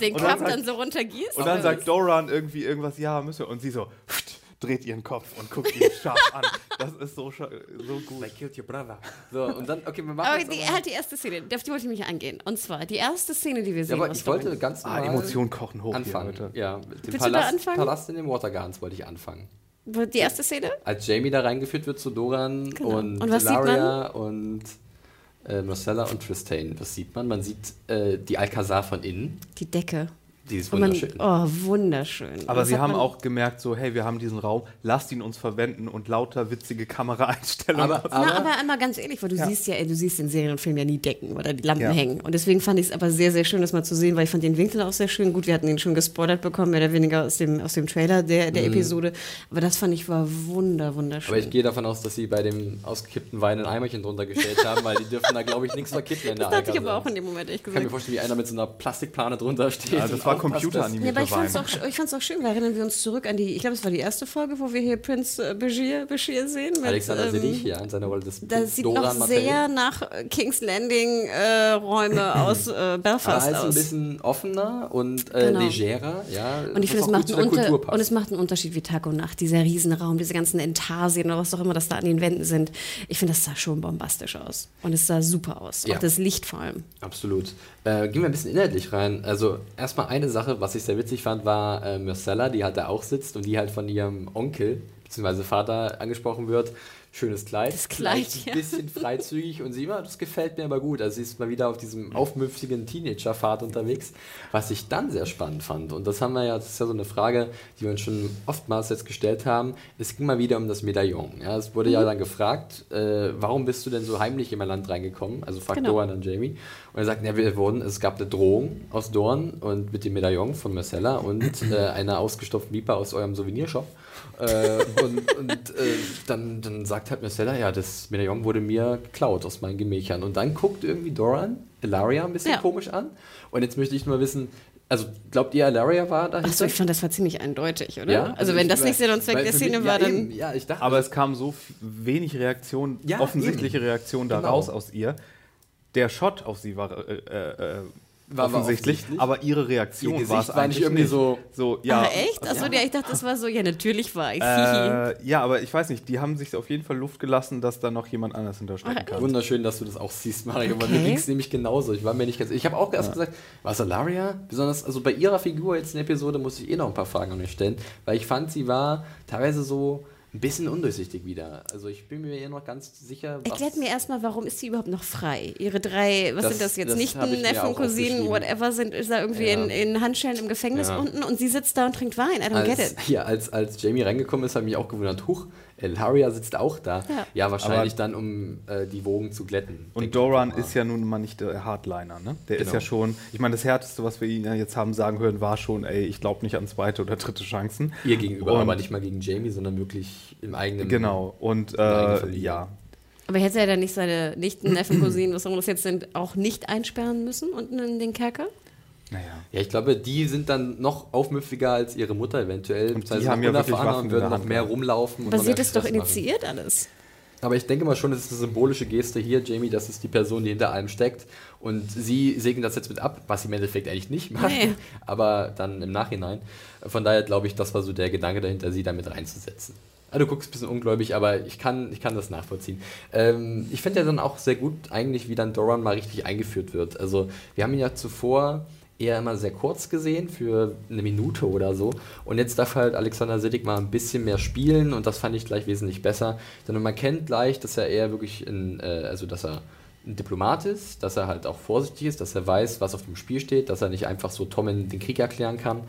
Den dann Kampf sagt- dann so runtergießt. Und dann sagt? Doran irgendwie irgendwas, ja, müssen wir. Und sie so, pft, dreht ihren Kopf und guckt ihn scharf an. Das ist so, so gut. I killed your brother. So, und dann, okay, wir machen Aber die, aber- halt die erste Szene, auf die wollte ich mich angehen. Und zwar die erste Szene, die wir Ja, sehen. aber aus ich wollte ganz Ah, normal Emotionen kochen hoch anfangen. hier heute. Ja, mit dem Willst du da Palast, anfangen? Palast in den Watergardens wollte ich anfangen. Die erste Szene? Als Jamie da reingeführt wird zu Doran Genau. und, Und was sieht Laria und äh, Marcella und Tristane. Was sieht man? Man sieht äh, die Alcazar von innen. Die Decke. Die ist Und man, wunderschön. oh, wunderschön. Aber Das sie haben auch gemerkt, so, hey, wir haben diesen Raum, lasst ihn uns verwenden und lauter witzige Kameraeinstellungen. Aber- Na, aber einmal ganz ehrlich, weil du Ja. siehst ja, du siehst in Serien und Filmen ja nie Decken oder die Lampen Ja. hängen. Und deswegen fand ich es aber sehr, sehr schön, das mal zu sehen, weil ich fand den Winkel auch sehr schön. Gut, wir hatten ihn schon gespoilert bekommen, mehr oder weniger aus dem, aus dem Trailer der, der Episode. Aber das fand ich war wunder, wunderschön. Mhm. Aber ich gehe davon aus, dass sie bei dem ausgekippten Wein ein Eimerchen drunter gestellt haben, weil die dürfen da, glaube ich, nichts verkippen in der das dachte ich aber auch in dem Moment, ehrlich Ich kann mir gesagt. vorstellen, wie einer mit so einer Plastikplane drunter steht. Ja, das war aufpasst, dass- Ja, computeranimiert. aber ich fand's, auch, ich fand's auch schön, weil erinnern wir uns zurück an die, ich glaube, es war die erste Folge, wo wir hier Prinz äh, Bashir, Bashir sehen. Mit, Alexander ähm, Siddig, ja, in seiner Rolle des Das sieht Doran noch Martell. sehr nach äh, King's Landing äh, Räume aus äh, Belfast halt so ein aus. bisschen offener und äh, Genau. legerer, ja. Und ich was finde, es macht, einen Unter und es macht einen Unterschied wie Tag und Nacht. Dieser Riesenraum, diese ganzen Intarsien oder was auch immer das da an den Wänden sind. Ich finde, das sah schon bombastisch aus. Und es sah super aus. Ja. Auch das Licht vor allem. Absolut. Äh, gehen wir ein bisschen inhaltlich rein. Also erstmal eine Sache, was ich sehr witzig fand, war äh, Marcella, die halt da auch sitzt und die halt von ihrem Onkel bzw. Vater angesprochen wird. Schönes Kleid. Das Kleid, ja. ein bisschen freizügig und sie immer, das gefällt mir aber gut. Also sie ist mal wieder auf diesem aufmüpfigen Teenager-Pfad unterwegs. Was ich dann sehr spannend fand, und das haben wir ja, das ist ja so eine Frage, die wir uns schon oftmals jetzt gestellt haben, es ging mal wieder um das Medaillon. Ja, es wurde ja Mhm. dann gefragt, äh, warum bist du denn so heimlich in mein Land reingekommen? Also fragt Genau. Doran dann Jamie. Und er sagt, ja, wir wurden, es gab eine Drohung aus Dorn und mit dem Medaillon von Marcella und äh, einer ausgestopften Viper aus eurem Souvenirshop. Äh, und und äh, dann, dann sagt halt Marcella, ja, das Medaillon wurde mir geklaut aus meinen Gemächern. Und dann guckt irgendwie Doran Ilaria ein bisschen Ja. komisch an. Und jetzt möchte ich nur mal wissen, also glaubt ihr, Ilaria war dahinter? Achso, ich fand, das war ziemlich eindeutig, oder? Ja, also, wenn ich- das nicht Sinn und Zweck der Szene mich- war, ja, dann. eben, Ja, ich dachte, Aber es kam so wenig Reaktion, Ja, offensichtliche Reaktion Genau. daraus aus ihr. Der Shot auf sie war äh, äh, War- war offensichtlich, offensichtlich. aber ihre Reaktion Ihr war es war nicht eigentlich irgendwie so- so ja. ah, echt? Achso, ja. ich dachte, das war so, ja, natürlich war ich. Äh, [LAUGHS] ja, aber ich weiß nicht, die haben sich auf jeden Fall Luft gelassen, dass da noch jemand anders hinterstecken Ach, kann. Wunderschön, dass du das auch siehst, Mario. Aber Okay. mir ging es nämlich genauso. Ich war mir nicht ganz. Ich habe auch erst gesagt, was Alaria? Besonders, also bei ihrer Figur jetzt in der Episode muss ich eh noch ein paar Fragen an mich stellen, weil ich fand, sie war teilweise so ein bisschen undurchsichtig wieder. Also ich bin mir eh noch ganz sicher. Erklärt mir erstmal, warum ist sie überhaupt noch frei? Ihre drei, was Das- sind das jetzt? das Nichten, Neffen, Cousinen, whatever, sind ist da irgendwie Ja. in, in Handschellen im Gefängnis Ja. unten und sie sitzt da und trinkt Wein. I don't get als, it. [LAUGHS] ja, als, als Jamie reingekommen ist, habe ich mich auch gewundert, huch, Elaria sitzt auch da. Ja. Ja, wahrscheinlich Aber- dann, um äh, die Wogen zu glätten. Und Doran ist ja nun mal nicht der Hardliner, ne? Der ist Genau. ja schon, ich meine, das Härteste, was wir ihn ja jetzt haben sagen hören, war schon, ey, ich glaube nicht an zweite oder dritte Chancen. ihr gegenüber, Und- aber nicht mal gegen Jamie, sondern wirklich im eigenen. Genau, und äh, ja. Aber hätte er dann nicht seine Nichten, Neffen, Cousinen, was auch immer das jetzt sind, auch nicht einsperren müssen unten in den Kerker? Naja. Ja, ich glaube, die sind dann noch aufmüpfiger als ihre Mutter eventuell. Und die beziehungsweise haben ja wirklich unerfahrener Waffen und würden noch mehr rumlaufen. und Aber sie hat es doch Stress machen. initiiert alles. Aber ich denke mal schon, das ist eine symbolische Geste hier, Jamie, das ist die Person, die hinter allem steckt. Und sie segnet das jetzt mit ab, was sie im Endeffekt eigentlich nicht macht, Nee. [LAUGHS] aber dann im Nachhinein. Von daher glaube ich, das war so der Gedanke dahinter, sie damit reinzusetzen. Ah, du guckst ein bisschen ungläubig, aber ich kann, ich kann das nachvollziehen. Ähm, ich finde ja dann auch sehr gut eigentlich, wie dann Doran mal richtig eingeführt wird. Also wir haben ihn ja zuvor eher immer sehr kurz gesehen, für eine Minute oder so. Und jetzt darf halt Alexander Siddig mal ein bisschen mehr spielen und das fand ich gleich wesentlich besser. Denn man kennt gleich, dass er eher wirklich in, äh, also dass er ein Diplomat ist, dass er halt auch vorsichtig ist, dass er weiß, was auf dem Spiel steht, dass er nicht einfach so Tommen den Krieg erklären kann.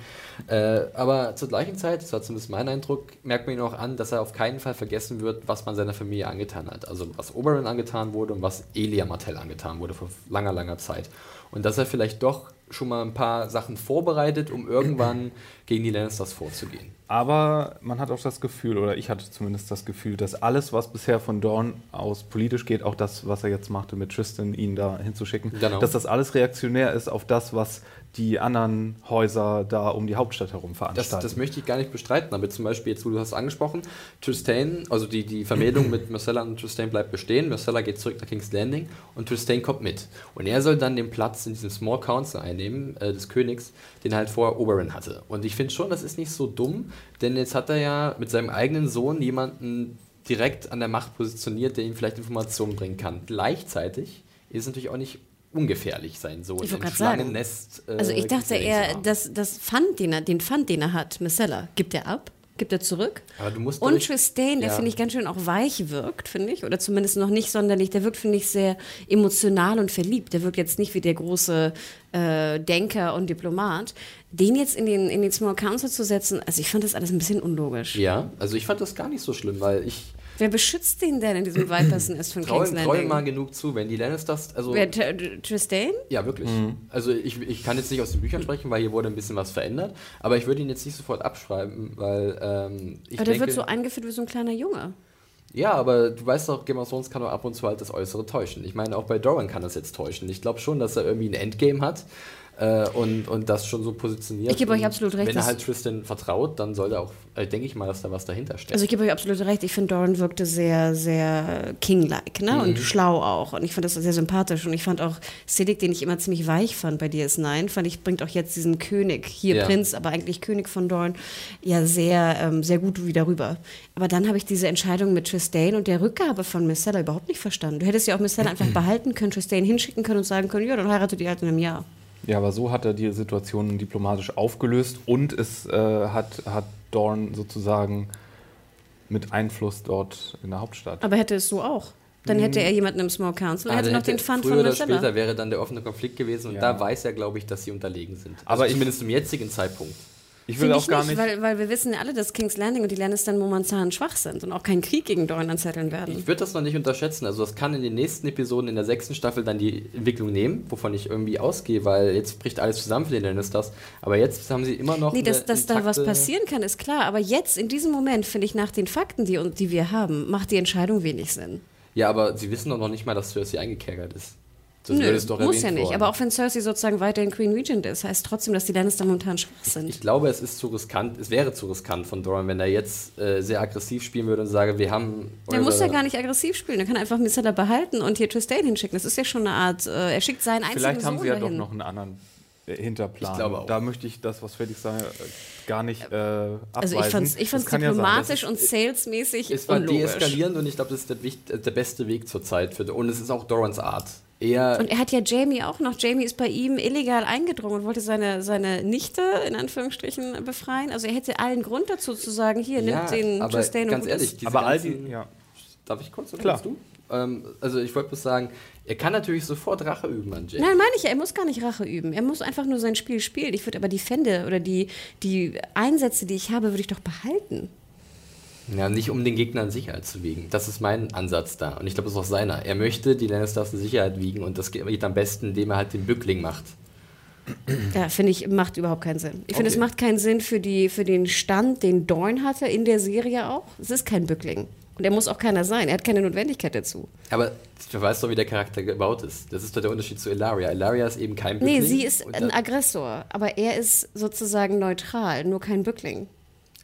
Äh, aber zur gleichen Zeit, das war zumindest mein Eindruck, merkt man ihn auch an, dass er auf keinen Fall vergessen wird, was man seiner Familie angetan hat. Also was Oberyn angetan wurde und was Elia Martell angetan wurde vor langer, langer Zeit. Und dass er vielleicht doch schon mal ein paar Sachen vorbereitet, um irgendwann [CLEARS THROAT] gegen die Lannisters vorzugehen. Aber man hat auch das Gefühl, oder ich hatte zumindest das Gefühl, dass alles, was bisher von Dorn aus politisch geht, auch das, was er jetzt machte mit Tristan, ihn da hinzuschicken, genau. dass das alles reaktionär ist auf das, was die anderen Häuser da um die Hauptstadt herum veranstalten. Das, das möchte ich gar nicht bestreiten, aber zum Beispiel, jetzt, wo du hast angesprochen, Tristan, also die, die Vermählung [CLEARS THROAT] mit Marcella und Tristan bleibt bestehen, Marcella geht zurück nach King's Landing und Tristan kommt mit. Und er soll dann den Platz in diesem Small Council einnehmen, äh, des Königs, den er halt vorher Oberyn hatte. Und ich finde schon, das ist nicht so dumm, denn jetzt hat er ja mit seinem eigenen Sohn jemanden direkt an der Macht positioniert, der ihm vielleicht Informationen bringen kann. Gleichzeitig ist es natürlich auch nicht ungefährlich sein Sohn ich im Schlangennest. Äh, also ich dachte eher, dass das Pfand, den er, den Pfand, den er hat, Missella, gibt er ab? Gibt er zurück? Aber du musst Und Tristain, der ja. finde ich ganz schön auch weich wirkt, finde ich. Oder zumindest noch nicht sonderlich. Der wirkt, finde ich, sehr emotional und verliebt. Der wirkt jetzt nicht wie der große äh, Denker und Diplomat. Den jetzt in den, in den Small Council zu setzen, also ich fand das alles ein bisschen unlogisch. Ja, also ich fand das gar nicht so schlimm, weil ich Wer beschützt ihn denn in diesem Viper's Nest von King's Landing? Treu mal genug zu, wenn die Lannisters... Also, Wer, Tristan? Ja, wirklich. Mhm. Also ich, ich kann jetzt nicht aus den Büchern sprechen, weil hier wurde ein bisschen was verändert, aber ich würde ihn jetzt nicht sofort abschreiben, weil ähm, ich Aber der denke, wird so eingeführt wie so ein kleiner Junge. Ja, aber du weißt doch, Game of Thrones kann auch ab und zu halt das Äußere täuschen. Ich meine, auch bei Doran kann das jetzt täuschen. Ich glaube schon, dass er irgendwie ein Endgame hat, äh, und, und das schon so King-like. Ich gebe euch absolut recht. Wenn er halt Tristan vertraut, dann sollte auch, äh, denke ich mal, dass da was dahinter steht. Also ich gebe euch absolut recht. Ich finde, Doran wirkte sehr, sehr King-like ne? Mhm. und schlau auch. Und ich fand das sehr sympathisch. Und ich fand auch Siddiq, den ich immer ziemlich weich fand bei DS9, fand ich, bringt auch jetzt diesen König, hier ja. Prinz, aber eigentlich König von Doran, ja sehr, ähm, sehr gut wieder rüber. Aber dann habe ich diese Entscheidung mit Tristan und der Rückgabe von Missella überhaupt nicht verstanden. Du hättest ja auch Missella einfach [CLEARS THROAT] behalten können, Tristan hinschicken können und sagen können, ja, dann heiratet ihr halt in einem Jahr. Ja, aber so hat er die Situation diplomatisch aufgelöst und es äh, hat, hat Dorn sozusagen mit Einfluss dort in der Hauptstadt. Aber hätte es so auch. Dann hätte er jemanden im Small Council, er hätte noch den Fund früher von oder später wäre dann der offene Konflikt gewesen und ja. da weiß er, glaube ich, dass sie unterlegen sind. Also aber zumindest zum jetzigen Zeitpunkt. Ich will Find auch ich gar nicht. Weil, weil wir wissen ja alle, dass King's Landing und die Lannisters momentan schwach sind und auch keinen Krieg gegen Dorn anzetteln werden. Ich würde das noch nicht unterschätzen. Also das kann in den nächsten Episoden in der sechsten Staffel dann die Entwicklung nehmen, wovon ich irgendwie ausgehe, weil jetzt bricht alles zusammen für die Lannisters. Aber jetzt haben sie immer noch. Nee, dass, dass da was passieren kann, ist klar. Aber jetzt, in diesem Moment, finde ich, nach den Fakten, die, die wir haben, macht die Entscheidung wenig Sinn. Ja, aber sie wissen doch noch nicht mal, dass Cersei eingekerkert ist. Das Nö, doch muss ja nicht. Worden. Aber auch wenn Cersei sozusagen weiterhin Queen Regent ist, heißt trotzdem, dass die Lannister momentan schwach sind. Ich glaube, es ist zu riskant, es wäre zu riskant von Doran, wenn er jetzt äh, sehr aggressiv spielen würde und sage, wir haben. Er muss ja gar nicht aggressiv spielen. Er kann einfach Missella behalten und hier Tristan hinschicken. Das ist ja schon eine Art. Äh, er schickt seinen einzigen Vielleicht haben Sohn sie ja dahin. doch noch einen anderen äh, Hinterplan. Ich glaube auch. Da möchte ich das, was Felix sagt, äh, gar nicht äh, abweisen. Also ich fand es ich diplomatisch ja und salesmäßig Es war deeskalierend und ich glaube, das ist der, der, beste Weg zur Zeit. Für, und es ist auch Dorans Art eher. Und er hat ja Jamie auch noch. Jamie ist bei ihm illegal eingedrungen und wollte seine, seine Nichte in Anführungsstrichen befreien. Also er hätte allen Grund dazu zu sagen: Hier, ja, nimmt den aber Justin ganz ehrlich, Aber all die, ja. Darf ich kurz? Oder Klar. du? Ähm, also ich wollte bloß sagen, er kann natürlich sofort Rache üben an Jamie. Nein, meine ich ja, er muss gar nicht Rache üben. Er muss einfach nur sein Spiel spielen. Ich würde aber die Fände oder die, die Einsätze, die ich habe, würde ich doch behalten. Ja, nicht um den Gegner in Sicherheit zu wiegen. Das ist mein Ansatz da. Und ich glaube, das ist auch seiner. Er möchte die Lannisters in Sicherheit wiegen und das geht am besten, indem er halt den Bückling macht. Ja, finde ich, macht überhaupt keinen Sinn. Ich finde, okay. es macht keinen Sinn für, die, für den Stand, den Dorn hatte in der Serie auch. Es ist kein Bückling. Und er muss auch keiner sein. Er hat keine Notwendigkeit dazu. Aber du weißt doch, wie der Charakter gebaut ist. Das ist doch der Unterschied zu Ilaria. Ilaria ist eben kein Bückling. Nee, sie ist ein Aggressor. Aber er ist sozusagen neutral, nur kein Bückling.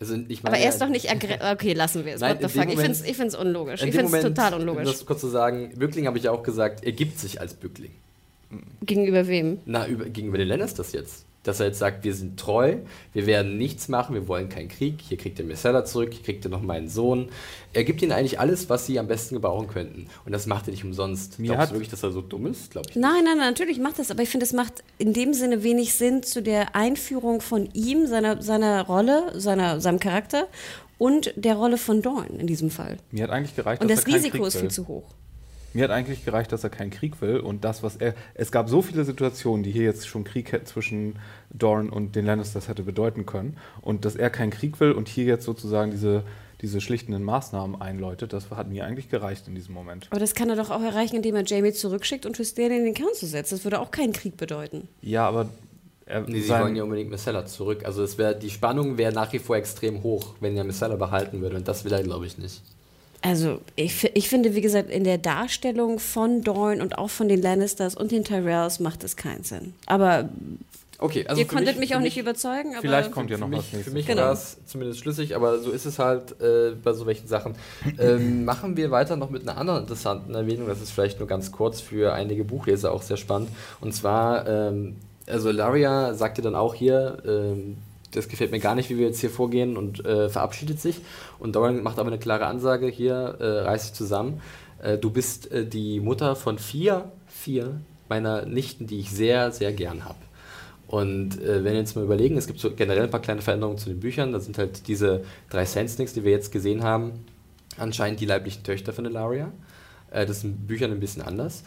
Also ich meine, aber er ist doch nicht [LAUGHS] Okay, lassen wir es. Nein, ich finde es unlogisch. Ich finde es total unlogisch. Um das kurz zu sagen, Bückling habe ich ja auch gesagt, er gibt sich als Bückling. Gegenüber wem? Na, über, gegenüber den Lannisters jetzt dass er jetzt sagt, wir sind treu, wir werden nichts machen, wir wollen keinen Krieg, hier kriegt er Missella zurück, hier kriegt er noch meinen Sohn. Er gibt ihnen eigentlich alles, was sie am besten gebrauchen könnten. Und das macht er nicht umsonst. Mir Glaubst du wirklich, dass er so dumm ist? Glaub ich nein, nein, nein, natürlich macht das, aber ich finde, es macht in dem Sinne wenig Sinn zu der Einführung von ihm, seiner, seiner Rolle, seiner, seinem Charakter und der Rolle von Dorn in diesem Fall. Mir hat eigentlich gereicht, Und das Risiko ist viel zu hoch. Mir hat eigentlich gereicht, dass er keinen Krieg will und das, was er. Es gab so viele Situationen, die hier jetzt schon Krieg zwischen Dorn und den Lannisters hätte bedeuten können. Und dass er keinen Krieg will und hier jetzt sozusagen diese, diese schlichtenden Maßnahmen einläutet, das hat mir eigentlich gereicht in diesem Moment. Aber das kann er doch auch erreichen, indem er Jamie zurückschickt und Tristan in den Kern zu setzen. Das würde auch keinen Krieg bedeuten. Ja, aber. Er, Nee, sie wollen ja unbedingt Missella zurück. Also es wär, die Spannung wäre nach wie vor extrem hoch, wenn er Missella behalten würde. Und das will er, glaube ich, nicht. Also, ich, ich finde, wie gesagt, in der Darstellung von Dorn und auch von den Lannisters und den Tyrells macht es keinen Sinn. Aber Okay, also ihr für konntet mich, für auch nicht überzeugen. Aber Vielleicht kommt ja noch für mich, was für nächstes. mich Genau. war es zumindest schlüssig, aber so ist es halt äh, bei so welchen Sachen. Ähm, [LAUGHS] machen wir weiter noch mit einer anderen interessanten Erwähnung. Das ist vielleicht nur ganz kurz für einige Buchleser auch sehr spannend. Und zwar, ähm, also Laria sagte dann auch hier, ähm, das gefällt mir gar nicht, wie wir jetzt hier vorgehen und äh, verabschiedet sich. Und Doran macht aber eine klare Ansage, hier, äh, reiß dich zusammen. Äh, du bist äh, die Mutter von vier, vier meiner Nichten, die ich sehr, sehr gern habe. Und äh, wenn wir jetzt mal überlegen, es gibt so generell ein paar kleine Veränderungen zu den Büchern. Da sind halt diese drei Sense-Nicks, die wir jetzt gesehen haben, anscheinend die leiblichen Töchter von Ilaria. Äh, das sind in Büchern ein bisschen anders.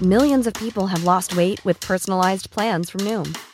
Millions of people have lost weight with personalized plans from Noom,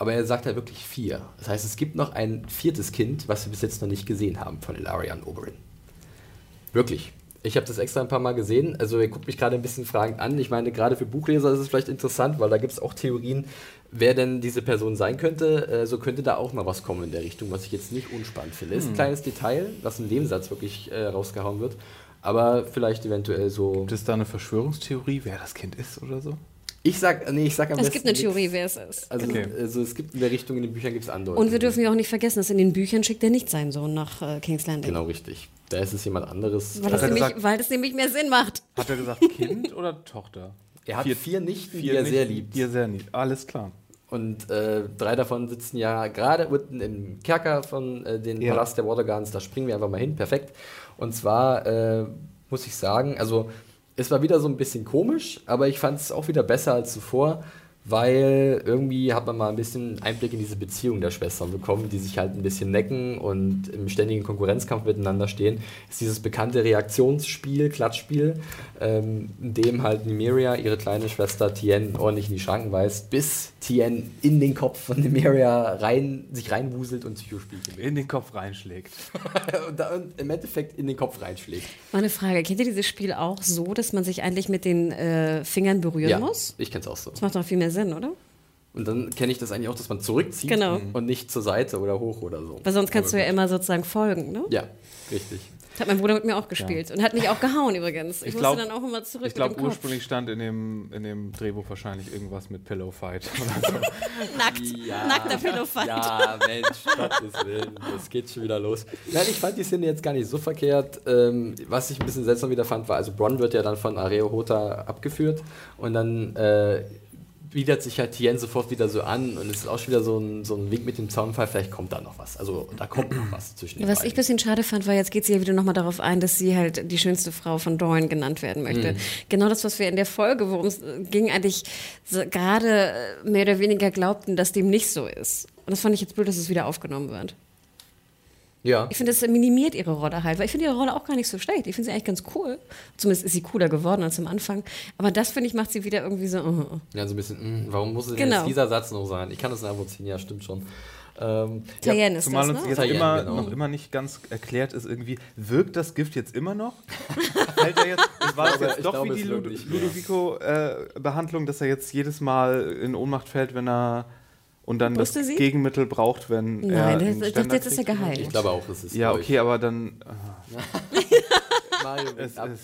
Aber er sagt ja wirklich vier. Das heißt, es gibt noch ein viertes Kind, was wir bis jetzt noch nicht gesehen haben von Ilaria und Oberyn. Wirklich. Ich habe das extra ein paar Mal gesehen. Also ihr guckt mich gerade ein bisschen fragend an. Ich meine, gerade für Buchleser ist es vielleicht interessant, weil da gibt es auch Theorien, wer denn diese Person sein könnte. Äh, so könnte da auch mal was kommen in der Richtung, was ich jetzt nicht unspannend finde. Ist ein kleines Detail, was in dem Satz wirklich äh, rausgehauen wird. Aber vielleicht eventuell so. Gibt es da eine Verschwörungstheorie, wer das Kind ist oder so? Ich sag, nee, ich sag am es besten gibt eine nix. Theorie, wer es ist. Also, Okay. also es gibt in der Richtung, in den Büchern gibt es Andeutungen. Und wir dürfen ja auch nicht vergessen, dass in den Büchern schickt er nicht seinen Sohn nach äh, King's Landing. Genau, richtig. Da ist es jemand anderes. Weil das, er nämlich, gesagt- weil das nämlich mehr Sinn macht. Hat er gesagt [LAUGHS] Kind oder Tochter? Er hat vier, Nichten, die Vier er sehr nicht- liebt. Die er sehr liebt. Alles klar. Und äh, drei davon sitzen ja gerade unten im Kerker von äh, den Ja. Palast der Watergardens. Da springen wir einfach mal hin. Perfekt. Und zwar äh, muss ich sagen, also es war wieder so ein bisschen komisch, aber ich fand es auch wieder besser als zuvor, weil irgendwie hat man mal ein bisschen Einblick in diese Beziehung der Schwestern bekommen, die sich halt ein bisschen necken und im ständigen Konkurrenzkampf miteinander stehen. Es ist dieses bekannte Reaktionsspiel, Klatschspiel, ähm, in dem halt Nymeria ihre kleine Schwester Tien ordentlich in die Schranken weist, bis Tien in den Kopf von Nymeria rein, sich reinwuselt und Psychospielchen In den Kopf reinschlägt. [LAUGHS] und, da, und im Endeffekt in den Kopf reinschlägt. Meine Frage, kennt ihr dieses Spiel auch so, dass man sich eigentlich mit den äh, Fingern berühren muss? ich kenn's auch so. Das macht doch viel mehr Sinn, oder? Und dann kenne ich das eigentlich auch, dass man zurückzieht Genau. und nicht zur Seite oder hoch oder so. Weil sonst kannst Aber du ja gut. immer sozusagen folgen, ne? Ja, richtig. Das hat mein Bruder mit mir auch gespielt und hat mich auch gehauen übrigens. Ich, Ich musste glaub- dann auch immer zurück Ich glaube, ursprünglich stand in dem, in dem Drehbuch wahrscheinlich irgendwas mit Pillow Fight. Oder so. [LAUGHS] Nackt. Nackter Pädophile. Ja, Mensch, [LAUGHS] Gottes Willen, das geht schon wieder los. Nein, ich fand die Szene jetzt gar nicht so verkehrt. Ähm, was ich ein bisschen seltsam wieder fand, war, also Bronn wird ja dann von Areo Hota abgeführt und dann äh, bietet sich halt Tien sofort wieder so an und es ist auch schon wieder so ein, so ein Wink mit dem Zaunfall, vielleicht kommt da noch was. Also da kommt noch was zwischen den Was ich ein beiden. bisschen schade fand, war, jetzt geht sie ja wieder nochmal darauf ein, dass sie halt die schönste Frau von Dorn genannt werden möchte. Genau das, was wir in der Folge, worum es ging, eigentlich so gerade äh, mehr oder weniger glaubten, dass dem nicht so ist. Und das fand ich jetzt blöd, dass es wieder aufgenommen wird. Ja. Ich finde, das minimiert ihre Rolle halt, weil ich finde ihre Rolle auch gar nicht so schlecht. Ich finde sie eigentlich ganz cool. Zumindest ist sie cooler geworden als am Anfang. Aber das, finde ich, macht sie wieder irgendwie so. uh, uh. Ja, so ein bisschen, mh, warum muss es denn Genau. jetzt dieser Satz noch sein? Ich kann das nachvollziehen, ja, stimmt schon. Ähm, Tyen ist Zumal das, uns ne? jetzt Tyen, immer, genau. noch immer nicht ganz erklärt ist, irgendwie, wirkt das Gift jetzt immer noch? [LAUGHS] Fällt er jetzt, war es glaube- jetzt ich doch glaube, wie die. Ludovico-Behandlung, dass er jetzt jedes Mal in Ohnmacht fällt, wenn er und dann Wusste das sie? Gegenmittel braucht, wenn er Nein, einen das, das, jetzt ist er kriegt? geheilt. ich glaube auch, es ist. Ja, okay, aber dann [LAUGHS] Mario [LAUGHS] es ab. ist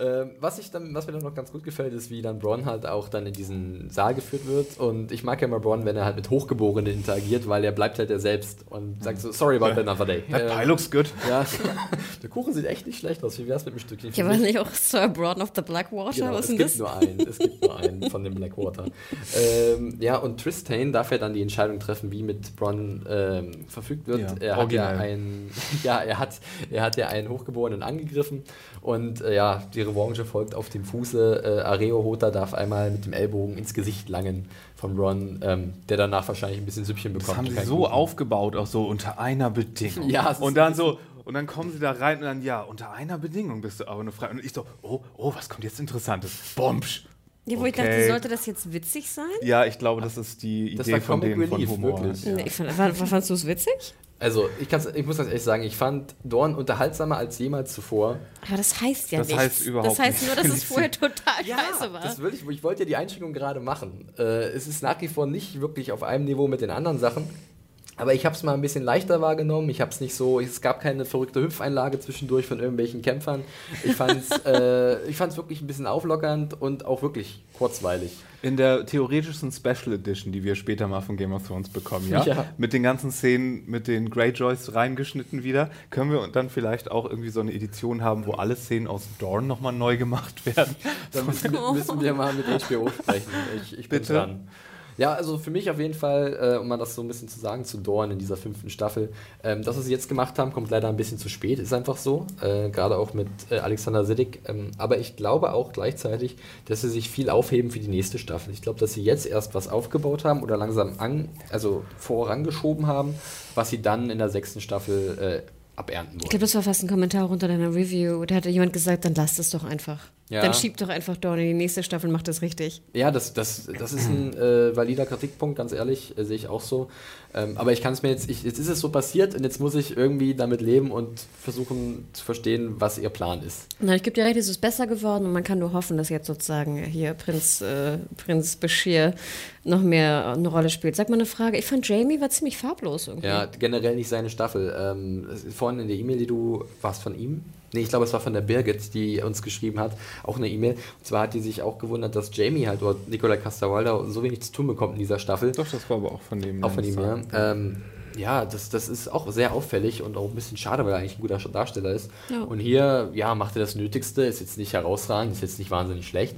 Ähm, was, ich dann, was mir dann noch ganz gut gefällt, ist, wie dann Bronn halt auch dann in diesen Saal geführt wird. Und ich mag ja immer Bronn, wenn er halt mit Hochgeborenen interagiert, weil er bleibt halt er selbst und sagt so, sorry about another day. [LAUGHS] That pie looks good. Ja, [LAUGHS] der Kuchen sieht echt nicht schlecht aus. Wie wär's mit einem Stückchen? Ja, war nicht auch Sir Brown of the Blackwater? Genau, Was es gibt das? nur einen, es gibt nur einen von dem Blackwater. [LAUGHS] Ähm, ja, und Tristan darf ja dann die Entscheidung treffen, wie mit Bronn ähm, verfügt wird. Ja, er hat ja einen, ja, er hat, er hat ja einen Hochgeborenen angegriffen und äh, ja, die Revanche folgt auf dem Fuße. Äh, Areo Hota darf einmal mit dem Ellbogen ins Gesicht langen von Bronn, ähm, der danach wahrscheinlich ein bisschen Süppchen bekommt. Das haben sie so Kuchen. aufgebaut, auch so unter einer Bedingung. Ja, und dann so, und dann kommen sie da rein und dann, ja, unter einer Bedingung bist du aber eine Frau. Und ich so, oh, oh, was kommt jetzt Interessantes? Bombsch. Ja, wo ich Okay. dachte, sollte das jetzt witzig sein? Ja, ich glaube, das ist die Das Idee war von Comic denen von Relief, Humor. wirklich. Ja. Nee, ich fand, war, fandst du es witzig? Also, ich, kann's, ich muss ganz ehrlich sagen, ich fand Dorn unterhaltsamer als jemals zuvor. Aber das heißt ja Das nichts. heißt überhaupt Das heißt nur, dass es vorher total [LAUGHS] scheiße war. Das will ich, ich wollte ja die Einschränkung gerade machen. Äh, es ist nach wie vor nicht wirklich auf einem Niveau mit den anderen Sachen. Aber ich habe es mal ein bisschen leichter wahrgenommen. Ich habe es nicht so, es gab keine verrückte Hüpfeinlage zwischendurch von irgendwelchen Kämpfern. Ich fand es [LAUGHS] äh, ich fand's wirklich ein bisschen auflockernd und auch wirklich kurzweilig. In der theoretischen Special Edition, die wir später mal von Game of Thrones bekommen, ja, Ja. mit den ganzen Szenen mit den Greyjoys reingeschnitten wieder, können wir dann vielleicht auch irgendwie so eine Edition haben, wo alle Szenen aus Dorn nochmal neu gemacht werden. [LAUGHS] Da müssen, wir- müssen wir mal mit HBO sprechen. Ich, ich bin Bitte? dran. Ja, also für mich auf jeden Fall, äh, um mal das so ein bisschen zu sagen, zu Dorn in dieser fünften Staffel. Ähm, das, was sie jetzt gemacht haben, kommt leider ein bisschen zu spät, ist einfach so. Äh, Gerade auch mit äh, Alexander Siddig. Ähm, aber ich glaube auch gleichzeitig, dass sie sich viel aufheben für die nächste Staffel. Ich glaube, dass sie jetzt erst was aufgebaut haben oder langsam an, also vorangeschoben haben, was sie dann in der sechsten Staffel äh, abernten Ich wollen. glaube, das war fast ein Kommentar unter deiner Review. Da hatte jemand gesagt, dann lasst es doch einfach. Ja. Dann schiebt doch einfach Dawn in die nächste Staffel, macht das richtig. Ja, das, das, das ist ein äh, valider Kritikpunkt, ganz ehrlich, äh, sehe ich auch so. Ähm, aber ich kann es mir jetzt, ich, jetzt ist es so passiert und jetzt muss ich irgendwie damit leben und versuchen zu verstehen, was ihr Plan ist. Na, ich gebe dir recht, es ist besser geworden und man kann nur hoffen, dass jetzt sozusagen hier Prinz, äh, Prinz Bashir noch mehr eine Rolle spielt. Sag mal eine Frage. Ich fand Jamie war ziemlich farblos irgendwie. Ja, generell nicht seine Staffel. Ähm, vorhin in der E-Mail, die du, warst von ihm? Nee, ich glaube, es war von der Birgit, die uns geschrieben hat, auch eine E-Mail. Und zwar hat die sich auch gewundert, dass Jamie halt, oder Nikolai Casterwalder, so wenig zu tun bekommt in dieser Staffel. Doch, das war aber auch von dem. Auch von ihm, ja. Ähm, ja, das, das ist auch sehr auffällig und auch ein bisschen schade, weil er eigentlich ein guter Darsteller ist. Ja. Und hier, ja, macht er das Nötigste, ist jetzt nicht herausragend, ist jetzt nicht wahnsinnig schlecht.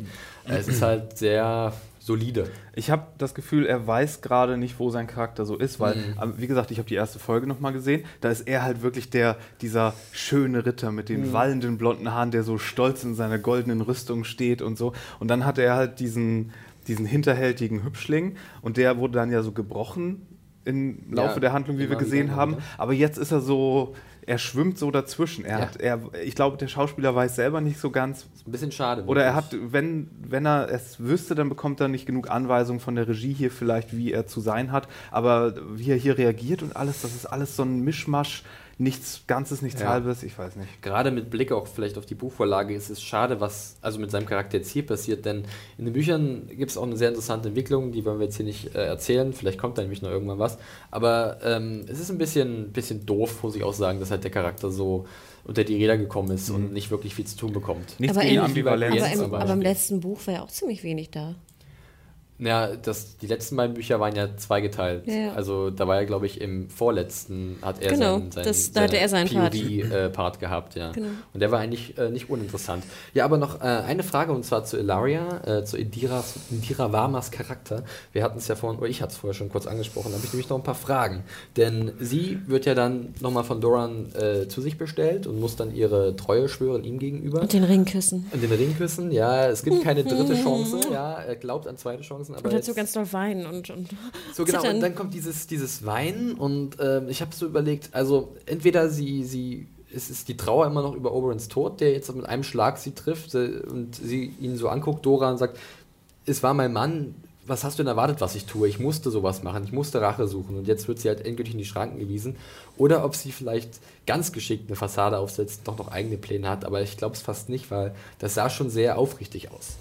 Äh, Es ist halt sehr solide. Ich habe das Gefühl, er weiß gerade nicht, wo sein Charakter so ist, weil, Mhm. ähm, wie gesagt, ich habe die erste Folge nochmal gesehen. Da ist er halt wirklich der, dieser schöne Ritter mit den Mhm. wallenden blonden Haaren, der so stolz in seiner goldenen Rüstung steht und so. Und dann hat er halt diesen, diesen hinterhältigen Hübschling und der wurde dann ja so gebrochen im Laufe Ja, der Handlung, wie wir gesehen haben. Aber jetzt ist er so, er schwimmt so dazwischen. Er Ja. hat, er, ich glaube, der Schauspieler weiß selber nicht so ganz, ein bisschen schade. oder er hat, wenn, wenn er es wüsste, dann bekommt er nicht genug Anweisungen von der Regie hier vielleicht, wie er zu sein hat. Aber wie er hier reagiert und alles, das ist alles so ein Mischmasch, nichts Ganzes, nichts Ja. Halbes, ich weiß nicht. Gerade mit Blick auch vielleicht auf die Buchvorlage ist es schade, was also mit seinem Charakter jetzt hier passiert, denn in den Büchern gibt es auch eine sehr interessante Entwicklung, die wollen wir jetzt hier nicht äh, erzählen, vielleicht kommt da nämlich noch irgendwann was, aber ähm, es ist ein bisschen, bisschen doof, muss ich auch sagen, dass halt der Charakter so unter die Räder gekommen ist und nicht wirklich viel zu tun bekommt. Nichts Aber gegen in- Ambivalenz. Aber im, aber im letzten Buch war ja auch ziemlich wenig da. Ja, das, die letzten beiden Bücher waren ja zweigeteilt. Ja. Also da war er, glaube ich, im vorletzten hat er Genau, seinen, seinen, das- da hatte er seinen Part. POV-Part gehabt, ja. Genau. Und der war eigentlich äh, nicht uninteressant. Ja, aber noch äh, eine Frage und zwar zu Ilaria, äh, zu Indiras, Indira Varmas Charakter. Wir hatten es ja vorhin, oder ich hatte es vorher schon kurz angesprochen, da habe ich nämlich noch ein paar Fragen. Denn sie wird ja dann nochmal von Doran äh, zu sich bestellt und muss dann ihre Treue schwören ihm gegenüber. Und den Ring küssen. Und den Ring küssen, ja, es gibt keine dritte [LAUGHS] Chance, ja, er glaubt an zweite Chancen, aber Und dazu ganz doll weinen und, und so [LAUGHS] [LAUGHS] genau, zittern. und dann kommt dieses, dieses Weinen und ähm, ich habe so überlegt, also entweder sie, sie, es ist die Trauer immer noch über Oberons Tod, der jetzt mit einem Schlag sie trifft und sie ihn so anguckt, Dora, und sagt, es war mein Mann, was hast du denn erwartet, was ich tue? Ich musste sowas machen, ich musste Rache suchen und jetzt wird sie halt endgültig in die Schranken gewiesen. Oder ob sie vielleicht ganz geschickt eine Fassade aufsetzt, doch noch eigene Pläne hat, aber ich glaube es fast nicht, weil das sah schon sehr aufrichtig aus.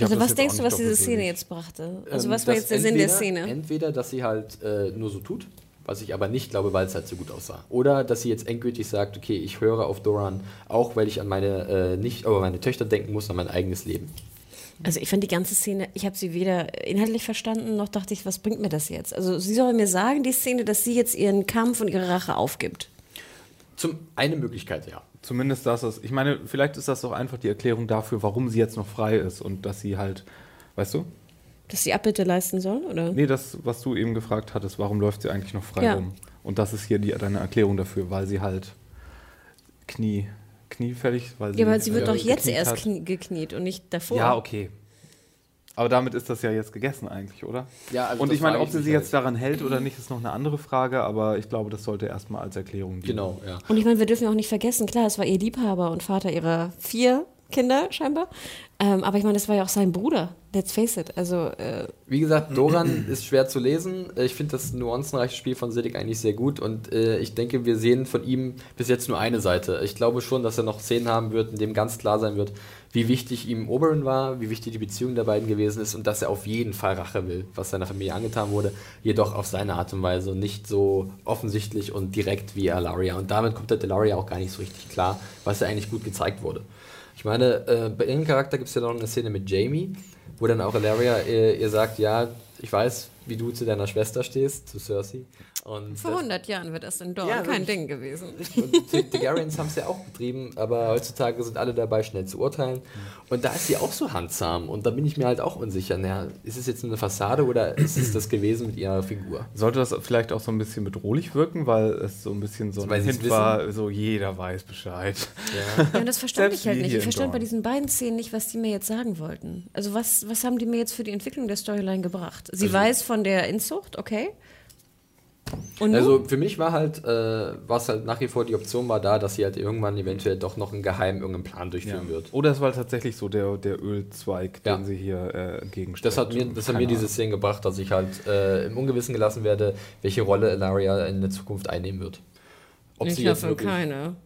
Also was denkst du, was diese Szene jetzt brachte? Also Ähm, was war jetzt der Sinn der entweder- Szene? Entweder, dass sie halt äh, nur so tut, was ich aber nicht glaube, weil es halt so gut aussah. Oder dass sie jetzt endgültig sagt, okay, ich höre auf Doran, auch weil ich an meine, äh, nicht, aber meine Töchter denken muss, an mein eigenes Leben. Also ich fand die ganze Szene, ich habe sie weder inhaltlich verstanden, noch dachte ich, was bringt mir das jetzt? Also sie soll mir sagen, die Szene, dass sie jetzt ihren Kampf und ihre Rache aufgibt. Zum eine Möglichkeit, ja. Zumindest das ist. Ich meine, vielleicht ist das doch einfach die Erklärung dafür, warum sie jetzt noch frei ist und dass sie halt, weißt du? Dass sie Abbitte leisten soll, oder? Nee, das, was du eben gefragt hattest, warum läuft sie eigentlich noch frei Ja. rum? Und das ist hier die, deine Erklärung dafür, weil sie halt Knie, kniefällig, weil sie. Ja, aber sie wird äh, doch jetzt erst hat. knie, gekniet und nicht davor. Ja, okay. Aber damit ist das ja jetzt gegessen eigentlich, oder? Ja, also und ich meine, ob sie sich jetzt daran hält oder nicht, ist noch eine andere Frage, aber ich glaube, das sollte erstmal als Erklärung dienen. Genau, ja. Und ich meine, wir dürfen ja auch nicht vergessen, klar, es war ihr Liebhaber und Vater ihrer vier Kinder scheinbar. Ähm, aber ich meine, das war ja auch sein Bruder. Let's face it. Also, äh, Wie gesagt, Doran [CLEARS THROAT] ist schwer zu lesen. Ich finde das nuancenreiche Spiel von Siddiq eigentlich sehr gut und äh, ich denke, wir sehen von ihm bis jetzt nur eine Seite. Ich glaube schon, dass er noch Szenen haben wird, in dem ganz klar sein wird, wie wichtig ihm Oberyn war, wie wichtig die Beziehung der beiden gewesen ist und dass er auf jeden Fall Rache will, was seiner Familie angetan wurde, jedoch auf seine Art und Weise nicht so offensichtlich und direkt wie Alaria. Und damit kommt der Delaria auch gar nicht so richtig klar, was ja eigentlich gut gezeigt wurde. Ich meine, äh, bei ihrem Charakter gibt es ja noch eine Szene mit Jamie, wo dann auch Alaria äh, ihr sagt, ja, ich weiß, wie du zu deiner Schwester stehst, zu Cersei. Und vor das- 100 Jahren wird das in Dorn Ja, kein. Ding gewesen. [LAUGHS] und die Targaryens haben es ja auch betrieben, aber heutzutage sind alle dabei, schnell zu urteilen. Und da ist sie auch so handsam. Und da bin ich mir halt auch unsicher. Naja, ist es jetzt eine Fassade oder ist es das gewesen mit ihrer Figur? Sollte das vielleicht auch so ein bisschen bedrohlich wirken, weil es so ein bisschen so ein weil Hint war, so jeder weiß Bescheid. Ja, [LAUGHS] und das verstand ich halt nicht. Ich verstand bei diesen beiden Szenen nicht, was die mir jetzt sagen wollten. Also was, was haben die mir jetzt für die Entwicklung der Storyline gebracht? Sie weiß von der Inzucht, okay. Also für mich war halt, äh, was halt nach wie vor die Option war da, dass sie halt irgendwann eventuell doch noch einen geheimen irgendeinen Plan durchführen wird. Oder es war tatsächlich so der, der Ölzweig, Ja. den sie hier äh, entgegenstellt. Das hat mir, das hat mir diese. Szene gebracht, dass ich halt äh, im Ungewissen gelassen werde, welche Rolle Ilaria in der Zukunft einnehmen wird. Ob ich hoffe keine.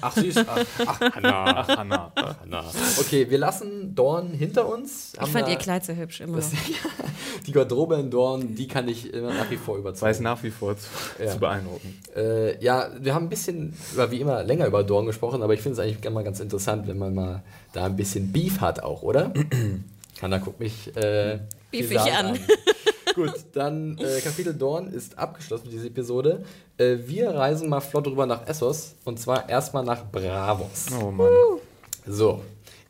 Ach, sie ist. Ach, ach Hanna. Ach, Hanna. Hanna. Okay, wir lassen Dorn hinter uns. Ich fand ihr Kleid sehr hübsch, immer noch. [LAUGHS] Die Garderobe in Dorn, die kann ich immer nach wie vor Weiß überzeugen. nach wie vor zu, Ja. zu beeindrucken. Äh, ja, wir haben ein bisschen, wie immer, länger über Dorn gesprochen, aber ich finde es eigentlich mal ganz interessant, wenn man mal da ein bisschen Beef hat auch, oder? [CLEARS THROAT] Hanna guckt mich äh, Beefig brisant an. Gut, dann äh, Kapitel Dorn ist abgeschlossen, diese Episode. Äh, wir reisen mal flott rüber nach Essos und zwar erstmal nach Bravos. Oh Mann. So,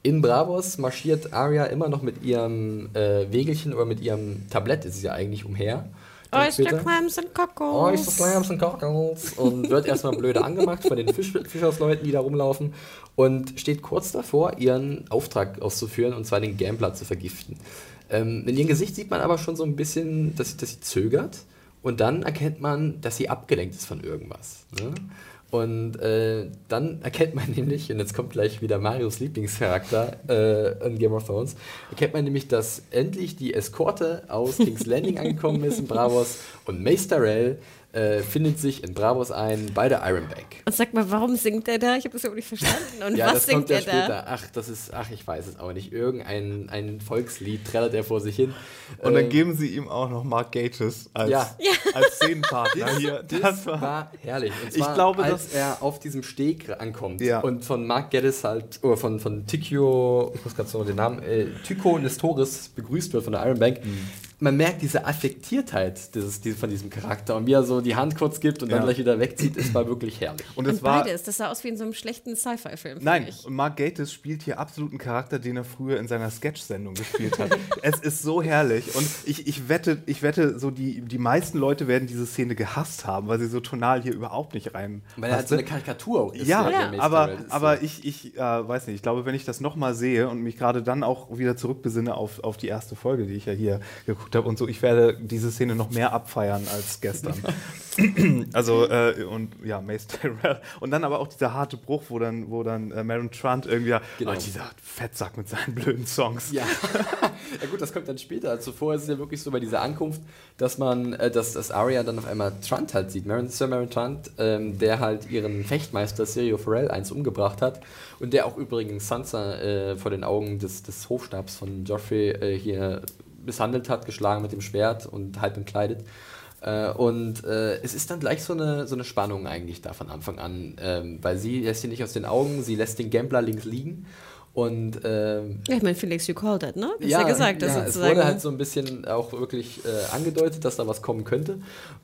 in Bravos marschiert Arya immer noch mit ihrem äh, Wägelchen oder mit ihrem Tablett, ist sie ja eigentlich umher. Oyster. Clams and Cockles. Oyster Clams und Cockles und wird erstmal blöde angemacht von den Fisch Fischersleuten, die da rumlaufen und steht kurz davor, ihren Auftrag auszuführen und zwar den Gambler zu vergiften. Ähm, in ihrem Gesicht sieht man aber schon so ein bisschen, dass, sie- dass sie zögert und dann erkennt man, dass sie abgelenkt ist von irgendwas. Ne? Und äh, dann erkennt man [LAUGHS] nämlich, und jetzt kommt gleich wieder Marios Lieblingscharakter äh, in Game of Thrones, erkennt man nämlich, dass endlich die Eskorte aus King's Landing angekommen ist in Bravos und Mace Tyrell äh, findet sich in Bravos ein bei der Iron Bank. Und sag mal, warum singt er da? Ich habe das überhaupt nicht verstanden. Und [LAUGHS] Ja, was das singt kommt ja er da? später. Ach, das ist, ach, ich weiß es auch nicht. Irgendein ein Volkslied trällert er vor sich hin. Und dann Ähm, geben sie ihm auch noch Mark Gatiss als, Ja. als Szenenpartner hier. Das war herrlich. Und Ich zwar, glaube, als dass- er auf diesem Steg ankommt Ja. und von Mark Geddes halt, oder von, von Tikio, ich muss gerade noch den Namen, äh, Tycho Nestoris begrüßt wird von der Iron Bank. Mhm. Man merkt diese Affektiertheit dieses, diese, von diesem Charakter und wie er so die Hand kurz gibt und dann Ja. gleich wieder wegzieht, ist war wirklich herrlich. Und Und es war. beides, das sah aus wie in so einem schlechten Sci-Fi-Film. Nein, ich. und Mark Gatiss spielt hier absolut einen Charakter, den er früher in seiner Sketch-Sendung gespielt hat. [LAUGHS] es ist so herrlich. Und ich, ich wette, ich wette, so die, die meisten Leute werden diese Szene gehasst haben, weil sie so tonal hier überhaupt nicht rein. Weil er halt so eine Karikatur auch ist. Ja, Mace aber, aber so- ich, ich äh, weiß nicht, ich glaube, wenn ich das nochmal sehe und mich gerade dann auch wieder zurückbesinne auf, auf die erste Folge, die ich ja hier geguckt habe und so, ich werde diese Szene noch mehr abfeiern als gestern. [LAUGHS] also, äh, und ja, Mace Tyrell. Und dann aber auch dieser harte Bruch, wo dann, wo dann äh, Maren Trant irgendwie, Genau. oh, dieser Fettsack mit seinen blöden Songs. Ja. [LAUGHS] ja gut, das kommt dann später. Also vorher ist es ja wirklich so bei dieser Ankunft, dass man, äh, dass, dass Arya dann auf einmal Trant halt sieht, Marin, Sir Marin Trant, ähm, der halt ihren Fechtmeister Sirio Farrell eins umgebracht hat und der auch übrigens Sansa äh, vor den Augen des, des Hofstabs von Joffrey äh, hier misshandelt hat, geschlagen mit dem Schwert und halb entkleidet. Äh, und äh, es ist dann gleich so eine, so eine Spannung eigentlich da von Anfang an, ähm, weil sie lässt ihn nicht aus den Augen, sie lässt den Gambler links liegen. Und ähm, ja, ich meine, Felix, you called it, ne? Ja, ja gesagt, dass ja, es sozusagen. wurde halt so ein bisschen auch wirklich äh, angedeutet, dass da was kommen könnte.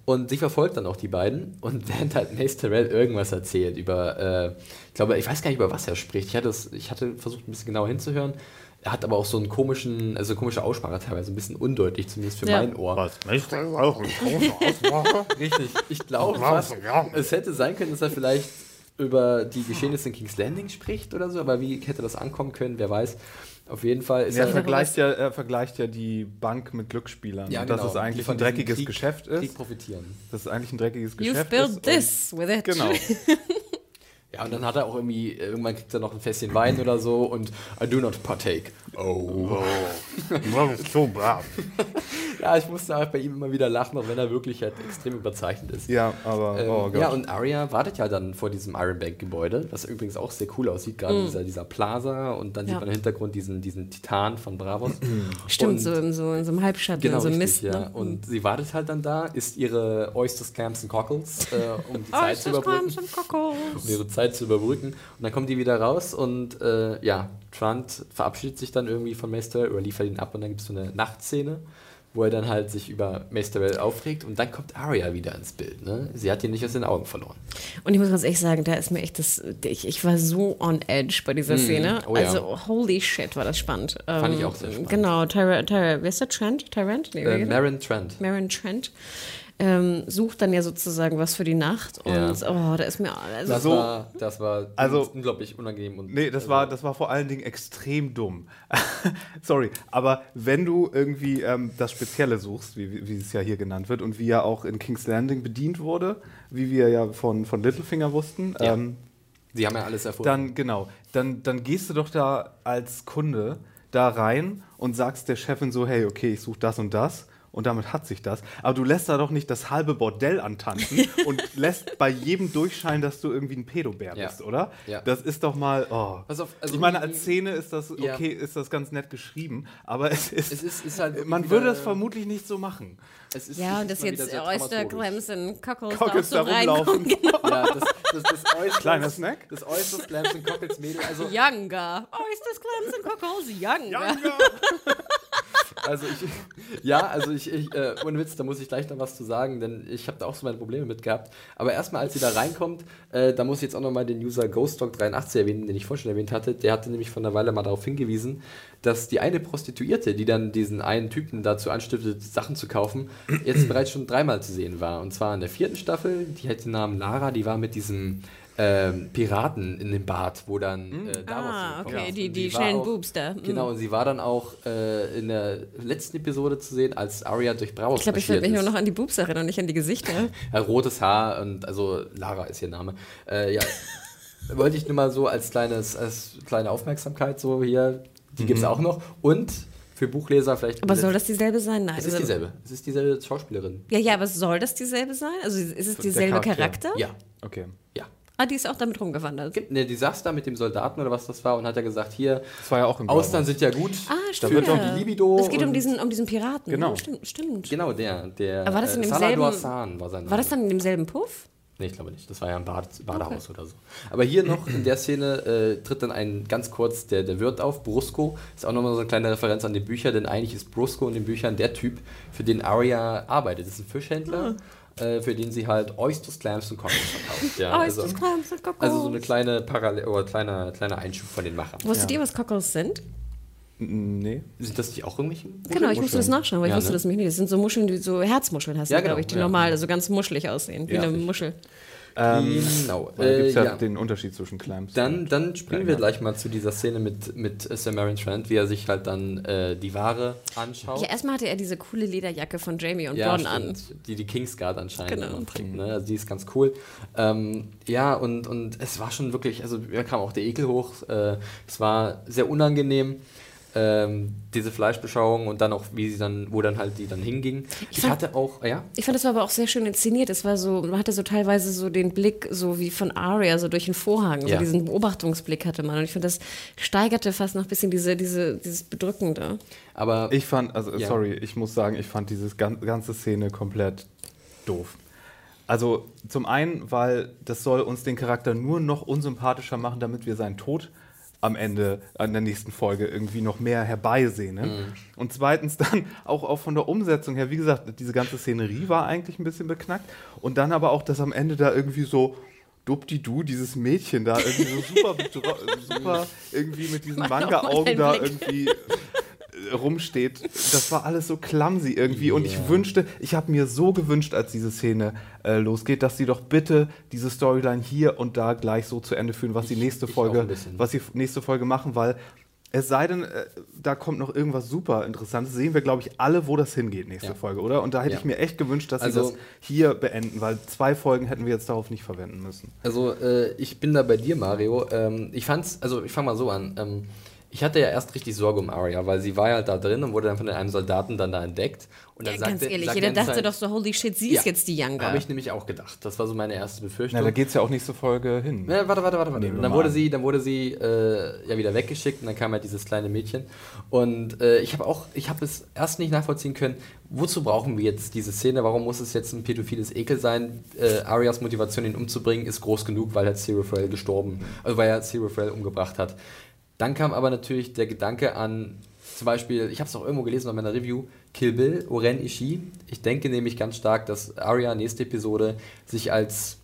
Und sie verfolgt dann auch die beiden. Und [LAUGHS] während halt Mace Terrell irgendwas erzählt über, äh, ich glaube, ich weiß gar nicht, über was er spricht. Ich hatte, ich hatte versucht, ein bisschen genauer hinzuhören. Er hat aber auch so einen komischen, also komische Aussprache teilweise, ein bisschen undeutlich, zumindest für Ja. mein Ohr. Was Aussprache? Richtig. Ich glaube es hätte sein können, dass er vielleicht über die Geschehnisse in King's Landing spricht oder so, aber wie hätte das ankommen können, wer weiß. Auf jeden Fall ist Er er vergleicht, ja, er vergleicht ja die Bank mit Glücksspielern. Ja, und dass genau, es die eigentlich von ein dreckiges Krieg- Geschäft Krieg ist. profitieren. Dass es eigentlich ein dreckiges You've Geschäft built ist. und- this with it. Genau. [LAUGHS] Ja, und dann hat er auch irgendwie, irgendwann kriegt er noch ein Fässchen Wein oder so und I do not partake. Oh. Das ist so brav. [LAUGHS] Ja, ich musste auch bei ihm immer wieder lachen, auch wenn er wirklich halt extrem überzeichnet ist. Ja, aber, Ähm, oh Gott. ja, und Arya wartet ja dann vor diesem Iron Bank Gebäude, was übrigens auch sehr cool aussieht, gerade dieser, dieser Plaza und dann Ja. sieht man im Hintergrund diesen, diesen Titan von Bravos. [CLEARS THROAT] Stimmt, Und- so, in so in so einem Halbschatten, Genau, so ein Mist. ja. Ne? Und sie wartet halt dann da, isst ihre Oysters, Clams und Cockles, äh, um die [LAUGHS] Zeit zu überbrücken. Clams and Cockles. um ihre Zeit zu überbrücken. Und dann kommen die wieder raus und äh, ja, Trant verabschiedet sich dann irgendwie von Maester oder liefert ihn ab und dann gibt es so eine Nachtszene, wo er dann halt sich über Maester aufregt und dann kommt Arya wieder ins Bild. Ne? Sie hat ihn nicht aus den Augen verloren. Und ich muss ganz ehrlich sagen, da ist mir echt das. Ich, ich war so on edge bei dieser Szene. Oh ja. Also, holy shit, war das spannend. Fand ich Ähm, auch sehr spannend. Genau, Tyra, Tyra, wer ist der Trent? Tyrant? Nee, Äh, Maren Trent. Maren Trent. Ähm, sucht dann ja sozusagen was für die Nacht und Ja. oh, da ist mir also Das So- war, das war Also- unglaublich unangenehm. Und, Nee, das war, das war vor allen Dingen extrem dumm. [LAUGHS] Sorry, aber wenn du irgendwie ähm, das Spezielle suchst, wie, wie- wie es ja hier genannt wird und wie ja auch in King's Landing bedient wurde, wie wir ja von, von Littlefinger wussten, Ja. ähm, Sie haben ja alles erfunden. dann genau, dann, dann gehst du doch da als Kunde da rein und sagst der Chefin so, hey, okay, ich suche das und das. Und damit hat sich das. Aber du lässt da doch nicht das halbe Bordell antanzen [LAUGHS] und lässt bei jedem durchscheinen, dass du irgendwie ein Pedobär Ja. bist, oder? Ja. Das ist doch mal. Oh. Pass auf, also ich meine, als Szene ist das Ja. okay, ist das ganz nett geschrieben, aber es ist. Es ist- ist halt man wieder- würde es vermutlich nicht so machen. Es ist- ja, es und ist dass jetzt Oyster. Clams und Cockles, Cockles da rumlaufen. Genau. Ja, das, das, das äußerst, Kleiner Snack? Das äußerst Clams und Cockles Mädel. Also, Younger. Oyster Clams and Cockles, younger. [LAUGHS] Also ich, [LAUGHS] ja, also ich, ich äh, ohne Witz, da muss ich gleich noch was zu sagen, denn ich habe da auch so meine Probleme mit gehabt. Aber erstmal, als sie da reinkommt, äh, da muss ich jetzt auch nochmal den User GhostDog83 erwähnen, den ich vorhin schon erwähnt hatte. Der hatte nämlich vor einer Weile mal darauf hingewiesen, dass die eine Prostituierte, die dann diesen einen Typen dazu anstiftet, Sachen zu kaufen, jetzt [CLEARS THROAT] bereits schon dreimal zu sehen war. Und zwar in der vierten Staffel, die hat den Namen Lara, die war mit diesem ähm, Piraten in dem Bad, wo dann äh, Davos Ah, okay, kommt. die- die schnellen auch- Boobs da. Mm. Genau, und sie war dann auch äh, in der letzten Episode zu sehen, als Arya durch Bravos Ich glaube, ich würde mich nur noch an die Boobs erinnern und nicht an die Gesichter. [LAUGHS] Ja, rotes Haar und also Lara ist ihr Name. Äh, ja, [LAUGHS] wollte ich nur mal so als kleines, als kleine Aufmerksamkeit so hier. Die gibt es auch noch. Und für Buchleser vielleicht. Aber soll das dieselbe sein? Nein. Es ist also- dieselbe. Es ist dieselbe Schauspielerin. Ja, ja, aber soll das dieselbe sein? Also ist es dieselbe Charakter. Charakter? Ja, Okay. ja. Ah, die ist auch damit rumgewandert. Ne, die saß da mit dem Soldaten oder was das war und hat ja gesagt, hier, Das war ja auch im Austern sind ja gut. Ah, stimmt. wird ja. die Libido. Es geht um diesen, um diesen Piraten. Genau. Ja, Stimmt, stimmt. Genau, der. der Aber war das in äh, demselben- war sein Name. War das dann in demselben Puff? Nee, ich glaube nicht. Das war ja ein Bad, Badehaus oder so. Aber hier noch in der Szene äh, tritt dann ein ganz kurz der, der Wirt auf, Brusco. Ist auch nochmal so eine kleine Referenz an die Bücher, denn eigentlich ist Brusco in den Büchern der Typ, für den Arya arbeitet. Das ist ein Fischhändler, äh, für den sie halt Oysters, Clams und Cockles verkauft. Ja, [LAUGHS] oh, also, Clams und Cockles. also so eine kleine Parallel oder kleiner, kleiner Einschub von den Machern. Wusstet ihr, was Cockles sind? Nee. Sind das nicht auch irgendwelche? Genau, ich musste das nachschauen, weil ich Ja, wusste ne? das nämlich nicht. Das sind so Muscheln, die so Herzmuscheln hast du, Ja, glaube genau, ich, die ja. normal, also ganz muschelig aussehen, wie Ja, eine richtig. Muschel. Genau. Da gibt es ja, ja. den Unterschied zwischen Clams. Dann, dann springen Ja, wir ja. gleich mal zu dieser Szene mit, mit Samarin Trent, wie er sich halt dann äh, die Ware anschaut. Ja, erstmal hatte er diese coole Lederjacke von Jamie und Bronn an. stimmt. Die die Kingsguard anscheinend Genau. trägt. Ne? Also die ist ganz cool. Ähm, ja, und, und es war schon wirklich, also mir kam auch der Ekel hoch. Äh, es war sehr unangenehm. Ähm, diese Fleischbeschauung und dann auch, wie sie dann, wo dann halt die dann hinging. Ich, fand- hatte auch, ja, Ich fand, das war aber auch sehr schön inszeniert. Es war so, man hatte so teilweise so den Blick, so wie von Arya, so durch den Vorhang. Ja. So diesen Beobachtungsblick hatte man. Und ich finde, das steigerte fast noch ein bisschen diese, diese, dieses Bedrückende. aber Ich fand, also Ja. sorry, ich muss sagen, ich fand diese gan ganze Szene komplett doof. Also zum einen, weil das soll uns den Charakter nur noch unsympathischer machen, damit wir seinen Tod am Ende an der nächsten Folge irgendwie noch mehr herbeisehen. Ne? Und zweitens dann auch, auch von der Umsetzung her, wie gesagt, diese ganze Szenerie war eigentlich ein bisschen beknackt. Und dann aber auch, dass am Ende da irgendwie so Dubdi-Du, dieses Mädchen da irgendwie so super, [LAUGHS] super irgendwie mit diesen Manga-Augen da irgendwie [LAUGHS] rumsteht. Das war alles so clumsy irgendwie. Und ich wünschte, ich habe mir so gewünscht, als diese Szene äh, losgeht, dass sie doch bitte diese Storyline hier und da gleich so zu Ende führen, was die nächste ich Folge, was die nächste Folge machen, weil es sei denn, äh, da kommt noch irgendwas super Interessantes. Sehen wir, glaube ich, alle, wo das hingeht, nächste Ja. Folge, oder? Und da hätte Ja. ich mir echt gewünscht, dass Also- sie das hier beenden, weil zwei Folgen hätten wir jetzt darauf nicht verwenden müssen. Also äh, ich bin da bei dir, Mario. Ähm, ich fand's, also ich fange mal so an. Ähm, ich hatte ja erst richtig Sorge um Arya, weil sie war ja da drin und wurde dann von einem Soldaten dann da entdeckt. Und dann Ja, ganz sagte- ehrlich, sagte jeder er dachte Zeit- doch so, holy shit, sie ist jetzt die Younger. Habe ich nämlich auch gedacht. Das war so meine erste Befürchtung. Na, da geht es ja auch nächste Folge hin. Ja, warte, warte, warte, warte. Und dann wurde sie, dann wurde sie äh, ja wieder weggeschickt und dann kam halt dieses kleine Mädchen. Und äh, ich habe auch, ich habe es erst nicht nachvollziehen können, wozu brauchen wir jetzt diese Szene? Warum muss es jetzt ein pädophiles Ekel sein? Äh, Arias Motivation, ihn umzubringen, ist groß genug, weil halt Cyril gestorben, also weil er Cyril umgebracht hat. Dann kam aber natürlich der Gedanke an, zum Beispiel, ich habe es auch irgendwo gelesen in meiner Review, Kill Bill, Oren Ishii. Ich denke nämlich ganz stark, dass Arya nächste Episode sich als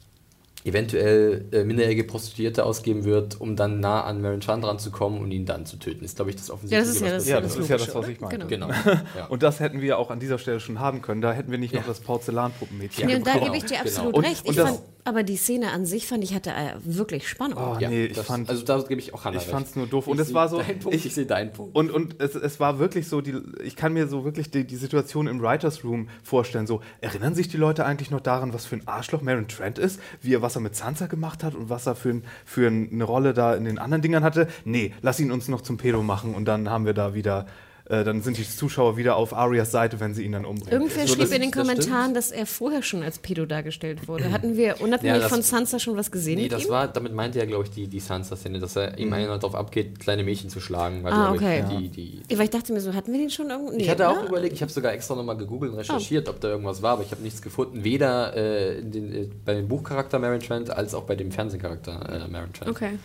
eventuell äh, minderjährige Prostituierte ausgeben wird, um dann nah an Maren Chan dran zu kommen und ihn dann zu töten. Ist, glaube ich, das offensichtliche. Ja, das ist ja was das- passiert. Ja, das ist ja das, was ich meine. oder? Genau. [LAUGHS] Ja. Und das hätten wir auch an dieser Stelle schon haben können. Da hätten wir nicht noch Ja. das Porzellanpuppenmädchen Ja, und da genau, gebe ich dir genau. absolut Und- recht. und Ich das- fand, aber die Szene an sich fand ich hatte äh, wirklich Spannung. Oh, ja, nee, ich das, fand, also da gebe ich auch Hannah ich recht. fand's nur doof. Und Ich es sehe war so, deinen Punkt, ich, ich- sehe deinen Punkt. Und, und es, es war wirklich so, die, ich kann mir so wirklich die, die Situation im Writers Room vorstellen. So, erinnern sich die Leute eigentlich noch daran, was für ein Arschloch Maren Trent ist? Wie er, was er mit Sansa gemacht hat und was er für, ein, für ein, eine Rolle da in den anderen Dingern hatte? Nee, lass ihn uns noch zum Pedo machen und dann haben wir da wieder, äh, dann sind die Zuschauer wieder auf Arias Seite, wenn sie ihn dann umbringen. Irgendwer So, schrieb in den das stimmt. Kommentaren, dass er vorher schon als Pedo dargestellt wurde. Hatten wir unabhängig Ja, das- von Sansa schon was gesehen Nee, mit das ihm? war, damit meinte er, glaube ich, die, die Sansa-Szene, dass er ihm einer darauf abgeht, kleine Mädchen zu schlagen. Weil, Ah, okay. Ich, die, die, Ja, Weil ich dachte mir so, hatten wir den schon irgendwo? Nee, ich hatte auch oder? überlegt, ich habe sogar extra nochmal gegoogelt und Oh. recherchiert, ob da irgendwas war, aber ich habe nichts gefunden. Weder äh, in den, äh, bei dem Buchcharakter Maren Trent als auch bei dem Fernsehcharakter äh, Maren Trent. Okay.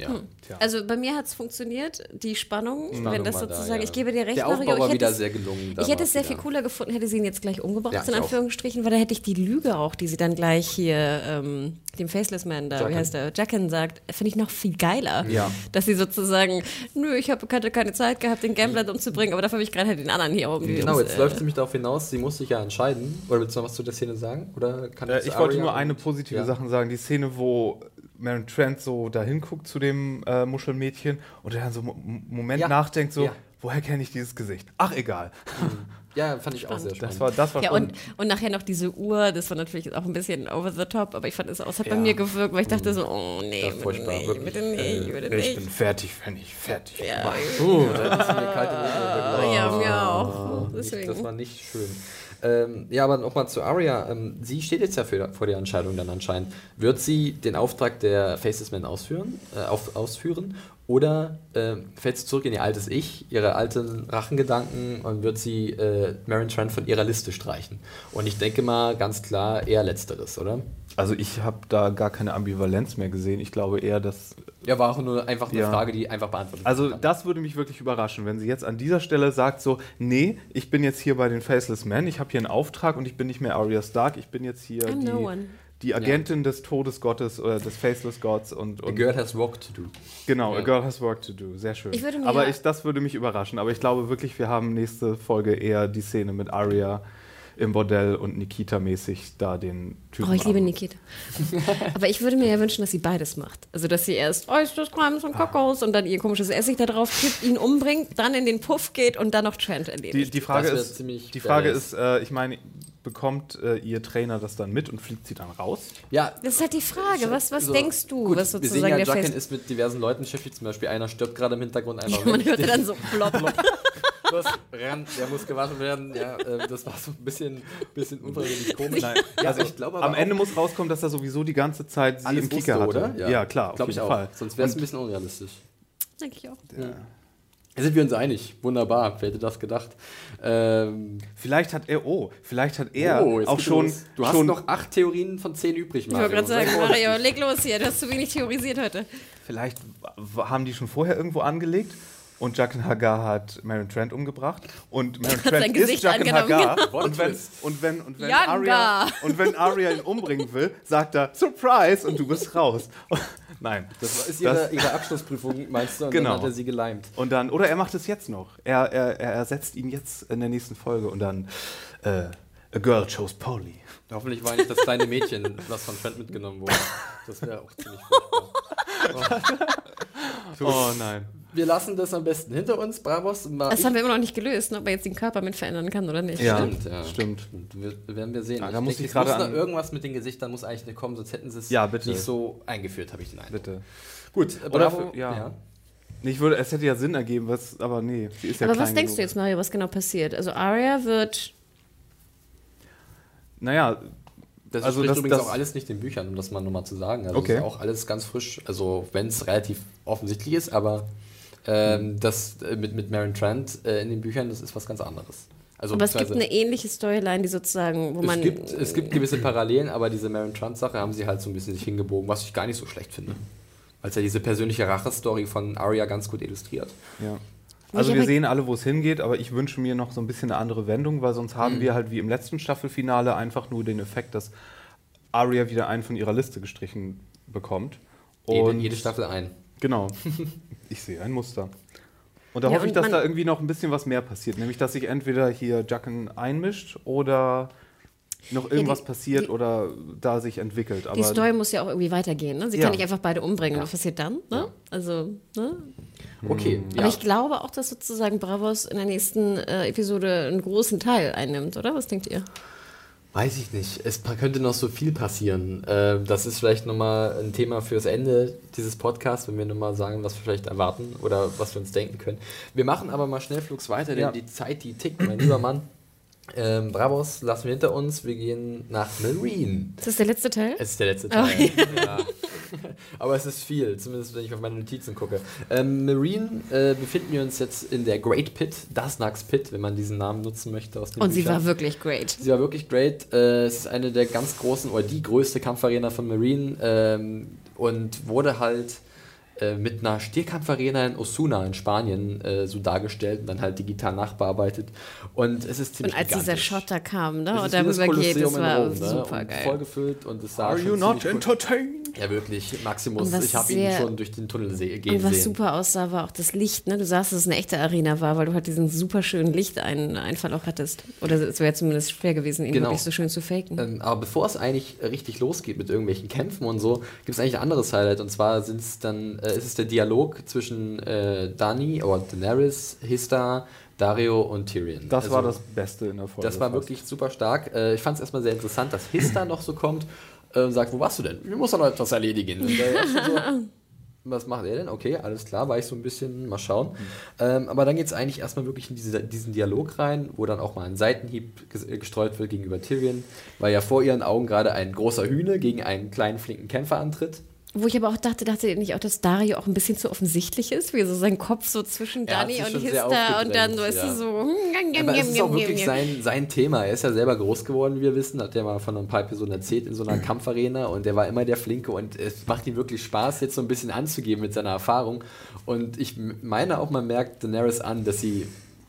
Ja. Also bei mir hat es funktioniert, die Spannung, wenn Spannung das war da, sozusagen, ja. ich gebe dir recht, Der Mario, ich war hätte wieder es- sehr gelungen. Ich hätte es sehr wieder- viel cooler gefunden, hätte sie ihn jetzt gleich umgebracht, Ja, in ich auch. Anführungsstrichen, weil da hätte ich die Lüge auch, die sie dann gleich hier ähm, dem Faceless Man da, wie Jaqen. heißt der, Jacken sagt, finde ich noch viel geiler. Ja. Dass sie sozusagen, nö, ich hab, hatte keine Zeit gehabt, den Gambler umzubringen, aber dafür habe ich gerade halt den anderen hier die Genau, ums, jetzt äh, läuft es nämlich darauf hinaus, sie muss sich ja entscheiden. Oder willst du noch was zu der Szene sagen? Oder kann Äh, ich wollte nur eine positive ja. Sache sagen. Die Szene, wo Maren Trent so dahin guckt zu dem äh, Muschelmädchen und er dann so einen Moment Ja. nachdenkt, so, Ja. woher kenne ich dieses Gesicht? Ach, egal. Ja, fand ich auch sehr spannend. Das war, das war Ja, und, und nachher noch diese Uhr, das war natürlich auch ein bisschen over the top, aber ich fand es auch, es hat bei Ja. mir gewirkt, weil ich dachte so, oh nee, bitte furchtbar, nicht, wirklich. bitte nicht, bitte ich nicht. bin fertig, wenn ich fertig. Ja, Puh, da ist mir kalte runtergelaufen. ja, mir auch. Oh, Nicht, Deswegen. das war nicht schön. Ähm, ja, aber nochmal zu Arya. Ähm, sie steht jetzt ja für, vor der Entscheidung dann anscheinend. Wird sie den Auftrag der Faces Man ausführen, äh, auf, ausführen oder äh, fällt sie zurück in ihr altes Ich, ihre alten Rachengedanken und wird sie äh, Maren Trent von ihrer Liste streichen? Und ich denke mal ganz klar eher Letzteres, oder? Also ich habe da gar keine Ambivalenz mehr gesehen. Ich glaube eher, dass. Ja, war auch nur einfach eine Ja. Frage, die einfach beantwortet Also kann. das würde mich wirklich überraschen, wenn sie jetzt an dieser Stelle sagt so, nee, ich bin jetzt hier bei den Faceless Men, ich habe hier einen Auftrag und ich bin nicht mehr Arya Stark, ich bin jetzt hier I'm die, no die Agentin des Todesgottes oder des Faceless Gods und, A und girl has work to do. Genau, Ja. A Girl Has Work to Do. Sehr schön. Ich aber ja- ich, das würde mich überraschen. Aber ich glaube wirklich, wir haben nächste Folge eher die Szene mit Arya im Bordell und Nikita-mäßig da den Typen. Oh, ich liebe Nikita. [LAUGHS] Aber ich würde mir ja wünschen, dass sie beides macht. Also, dass sie erst Oysters, Crimes und Kokos und dann ihr komisches Essig da drauf kippt, ihn umbringt, dann in den Puff geht und dann noch Trent Die, erledigt. die Frage ist, ziemlich die Frage ist äh, ich meine, bekommt äh, ihr Trainer das dann mit und fliegt sie dann raus? Ja, das ist halt die Frage. Was, was So, denkst du, gut, was wir sozusagen sehen ja, der Jacken Face... ist mit diversen Leuten beschäftigt. Zum Beispiel einer stirbt gerade im Hintergrund [LAUGHS] einfach Man weg. hörte dann so [LAUGHS] plopp. Los, renn, der muss gewaschen werden. Ja, äh, das war so ein bisschen, bisschen unfreiwillig komisch. Nein, Ja, also ich glaube aber am Ende muss rauskommen, dass er sowieso die ganze Zeit sie Alles im Kicker wusste, hatte. oder? Ja, klar, auf Glaube ich jeden auch. Fall. Sonst wäre es ein bisschen unrealistisch. Denke ich auch. Sind wir uns einig? Wunderbar. Wer hätte das gedacht? Ähm, Vielleicht hat er, oh, vielleicht hat er oh, auch schon, los. Du hast schon noch acht Theorien von zehn übrig, Ich wollte Mario. gerade sagen. Mario, leg los hier, du hast zu wenig theorisiert heute. Vielleicht haben die schon vorher irgendwo angelegt und Jaqen Hagar hat Marion Trent umgebracht und [LAUGHS] Marion Trent sein ist angenommen, Hagar genau. und wenn, und wenn, und wenn Janga. Arya und wenn Arya ihn umbringen will, sagt er Surprise und du bist raus. [LAUGHS] Nein, Das ist ihre, Das- ihre Abschlussprüfung, meinst du? Und Genau. dann hat er sie geleimt. Und dann, oder er macht es jetzt noch. Er, er, er ersetzt ihn jetzt in der nächsten Folge und dann äh, A Girl Chose Polly. Hoffentlich war nicht das kleine Mädchen, was von Trent mitgenommen wurde. Das wäre auch ziemlich furchtbar. [LAUGHS] Oh nein. Wir lassen das am besten hinter uns, Bravos. Mal Das haben wir immer noch nicht gelöst, ne, ob er jetzt den Körper mit verändern kann oder nicht. Ja, Stimmt, ja. stimmt. Wir, werden wir sehen. Ja, da muss denke, ich gerade muss da an- irgendwas mit den Gesichtern muss eigentlich nicht kommen, sonst hätten sie es Ja, bitte. nicht so eingeführt, habe ich den Eindruck. Bitte. Gut, äh, Bravo. für- ja. Ich würde, es hätte ja Sinn ergeben, was, aber nee, sie ist ja Aber klein was denkst genug. du jetzt, Mario, was genau passiert? Also Arya wird Naja, Das Also spricht das- übrigens das- auch alles nicht in den Büchern, um das mal nochmal zu sagen. Also Okay. ist auch alles ganz frisch, also wenn es relativ offensichtlich ist, aber ähm, das äh, mit, mit Maren Trent äh, in den Büchern, das ist was ganz anderes. Also Aber es gibt eine ähnliche Storyline, die sozusagen, wo man. es gibt, es gibt gewisse Parallelen, aber diese Maren Trent-Sache haben sie halt so ein bisschen sich hingebogen, was ich gar nicht so schlecht finde. Weil es ja diese persönliche Rache-Story von Arya ganz gut illustriert. ja. Also wir sehen alle, wo es hingeht, aber ich wünsche mir noch so ein bisschen eine andere Wendung, weil sonst Mhm. haben wir halt wie im letzten Staffelfinale einfach nur den Effekt, dass Arya wieder einen von ihrer Liste gestrichen bekommt. Jede, jede Staffel ein. Genau. [LAUGHS] Ich sehe ein Muster. Und da Ja, hoffe ich, dass da irgendwie noch ein bisschen was mehr passiert. Nämlich, dass sich entweder hier Jacken einmischt oder noch irgendwas die- passiert die- oder da sich entwickelt. Aber die Story muss ja auch irgendwie weitergehen. Ne? Sie Ja. kann nicht einfach beide umbringen. Was passiert dann? Ne? Ja. Also, ne? Okay, Aber ja. ich glaube auch, dass sozusagen Bravos in der nächsten äh, Episode einen großen Teil einnimmt, oder? Was denkt ihr? Weiß ich nicht. Es könnte noch so viel passieren. Äh, das ist vielleicht nochmal ein Thema fürs Ende dieses Podcasts, wenn wir nochmal sagen, was wir vielleicht erwarten oder was wir uns denken können. Wir machen aber mal schnellflugs weiter, denn Ja. die Zeit, die tickt, mein lieber Mann. Ähm, Bravos lassen wir hinter uns. Wir gehen nach Marine. Ist das der letzte Teil? Es ist der letzte Teil. ja. [LAUGHS] Aber es ist viel, zumindest wenn ich auf meine Notizen gucke. Ähm, Marine äh, befinden wir uns jetzt in der Great Pit, das Nax Pit, wenn man diesen Namen nutzen möchte aus den Und sie Büchern. war wirklich great. Sie war wirklich great. Äh, es ist eine der ganz großen oder die größte Kampfarena von Marine ähm, und wurde halt äh, mit einer Stierkampfarena in Osuna in Spanien äh, so dargestellt und dann halt digital nachbearbeitet. Und es ist ziemlich Und als dieser gigantisch. Shot da kam, ne? Und darüber geht, das war Rom, ne? super und geil. voll gefüllt und es sah Are schon you not cool- entertained? Ja, wirklich. Maximus. Ich habe ihn schon durch den Tunnel gehen Und was sehen. super aussah, war auch das Licht. Ne? Du sahst, dass es eine echte Arena war, weil du halt diesen super schönen Lichteinfall auch hattest. Oder es wäre zumindest schwer gewesen, ihn Genau. wirklich so schön zu faken. Ähm, aber bevor es eigentlich richtig losgeht mit irgendwelchen Kämpfen und so, gibt es eigentlich ein anderes Highlight. Und zwar sind es dann, äh, ist es der Dialog zwischen äh, Dani oder Daenerys, Hista, Dario und Tyrion. Das Also, war das Beste in der Folge. Das war fast. wirklich super stark. Äh, ich fand es erstmal sehr interessant, dass Hista noch so kommt äh, und sagt, wo warst du denn? Wir müssen noch etwas erledigen. Und der erste so, [LAUGHS] was macht er denn? Okay, alles klar, war ich so ein bisschen, mal schauen. Ähm, aber dann geht es eigentlich erstmal wirklich in diese, diesen Dialog rein, wo dann auch mal ein Seitenhieb äh, gestreut wird gegenüber Tyrion, weil ja vor ihren Augen gerade ein großer Hühne gegen einen kleinen, flinken Kämpfer antritt. Wo ich aber auch dachte, dachte nicht auch, dass Dario auch ein bisschen zu offensichtlich ist, wie so sein Kopf so zwischen Dani und Hista und dann, weißt ja. du, so. hm, Aber es ist auch wirklich sein, sein Thema. Er ist ja selber groß geworden, wie wir wissen, hat er mal von ein paar Episoden erzählt, in so einer Kampfarena und der war immer der Flinke und es macht ihm wirklich Spaß, jetzt so ein bisschen anzugeben mit seiner Erfahrung. Und ich meine auch, man merkt Daenerys an, dass sie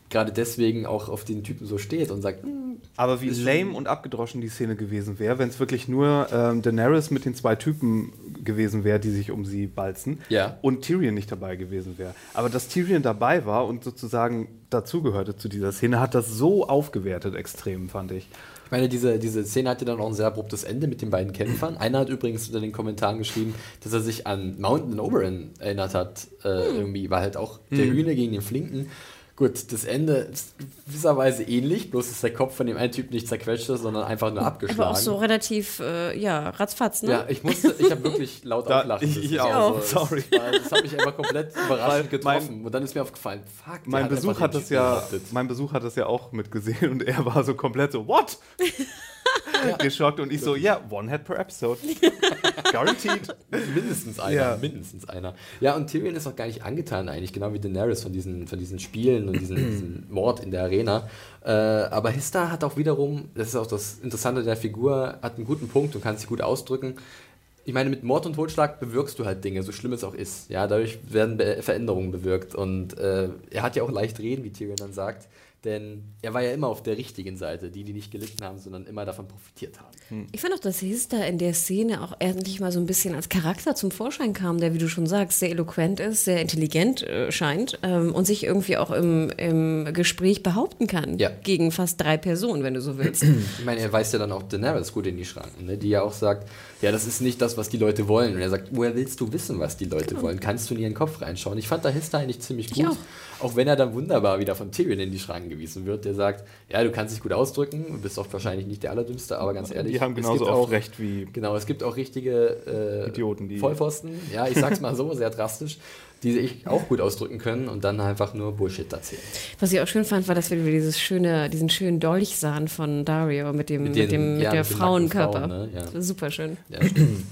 gerade deswegen auch auf den Typen so steht und sagt, "Hm, Aber wie lame und abgedroschen die Szene gewesen wäre, wenn es wirklich nur ähm, Daenerys mit den zwei Typen gewesen wäre, die sich um sie balzen Ja. und Tyrion nicht dabei gewesen wäre. Aber dass Tyrion dabei war und sozusagen dazugehörte zu dieser Szene, hat das so aufgewertet extrem, fand ich. Ich meine, diese, diese Szene hatte dann auch ein sehr abruptes Ende mit den beiden Kämpfern. Einer hat übrigens unter den Kommentaren geschrieben, dass er sich an Mountain Oberon erinnert hat. Äh, Irgendwie war halt auch der Hühner gegen den Flinken. Gut, das Ende ist gewisserweise ähnlich, bloß ist der Kopf von dem einen Typ nicht zerquetscht, sondern einfach nur abgeschlagen. Aber auch so relativ, äh, ja, ratzfatz, ne? ja, ich musste, ich habe wirklich laut Da- auflachen ich- müssen. ich Also, auch, es sorry. War, das hat mich einfach komplett überraschend Weil mein- getroffen. und dann ist mir aufgefallen, fuck, Mein Besuch einfach hat das ja, mein Besuch hat das ja auch mitgesehen und er war so komplett so, what? [LAUGHS] Geschockt und ich so, ja, one head per episode. [LAUGHS] Guaranteed. mindestens einer, Ja. mindestens einer. Ja, und Tyrion ist auch gar nicht angetan eigentlich, genau wie Daenerys von diesen, von diesen Spielen und diesen, diesen [CLEARS THROAT] Mord in der Arena. Äh, aber Hista hat auch wiederum, das ist auch das Interessante der Figur, hat einen guten Punkt und kann sich gut ausdrücken. Ich meine, mit Mord und Totschlag bewirkst du halt Dinge, so schlimm es auch ist. Ja, dadurch werden Be Veränderungen bewirkt. Und äh, er hat ja auch leicht reden, wie Tyrion dann sagt. Denn er war ja immer auf der richtigen Seite, die, die nicht gelitten haben, sondern immer davon profitiert haben. Ich fand auch, dass Hista in der Szene auch endlich mal so ein bisschen als Charakter zum Vorschein kam, der, wie du schon sagst, sehr eloquent ist, sehr intelligent äh, scheint ähm, und sich irgendwie auch im, im Gespräch behaupten kann. Ja. Gegen fast drei Personen, wenn du so willst. [CLEARS THROAT] Ich meine, er weist ja dann auch Daenerys gut in die Schranken, ne? die ja auch sagt, ja, das ist nicht das, was die Leute wollen. Und er sagt, woher willst du wissen, was die Leute wollen? Kannst du in ihren Kopf reinschauen? Ich fand da Hista eigentlich ziemlich gut. auch. Auch wenn er dann wunderbar wieder von Tyrion in die Schranken gewiesen wird, der sagt, ja, du kannst dich gut ausdrücken, du bist oft wahrscheinlich nicht der Allerdümmste, aber ganz ehrlich. Die haben es genauso gibt oft auch, recht wie Genau, es gibt auch richtige äh, Idioten, die- Vollpfosten, ja, ich sag's mal so, sehr drastisch, die sich auch gut ausdrücken können und dann einfach nur Bullshit erzählen. Was ich auch schön fand, war, dass wir wieder dieses schöne, diesen schönen Dolch sahen von Dario mit dem, Mit mit den- dem, mit ja, der mit Frauenkörper. Frauen, ne? Ja. Super schön. Ja, stimmt.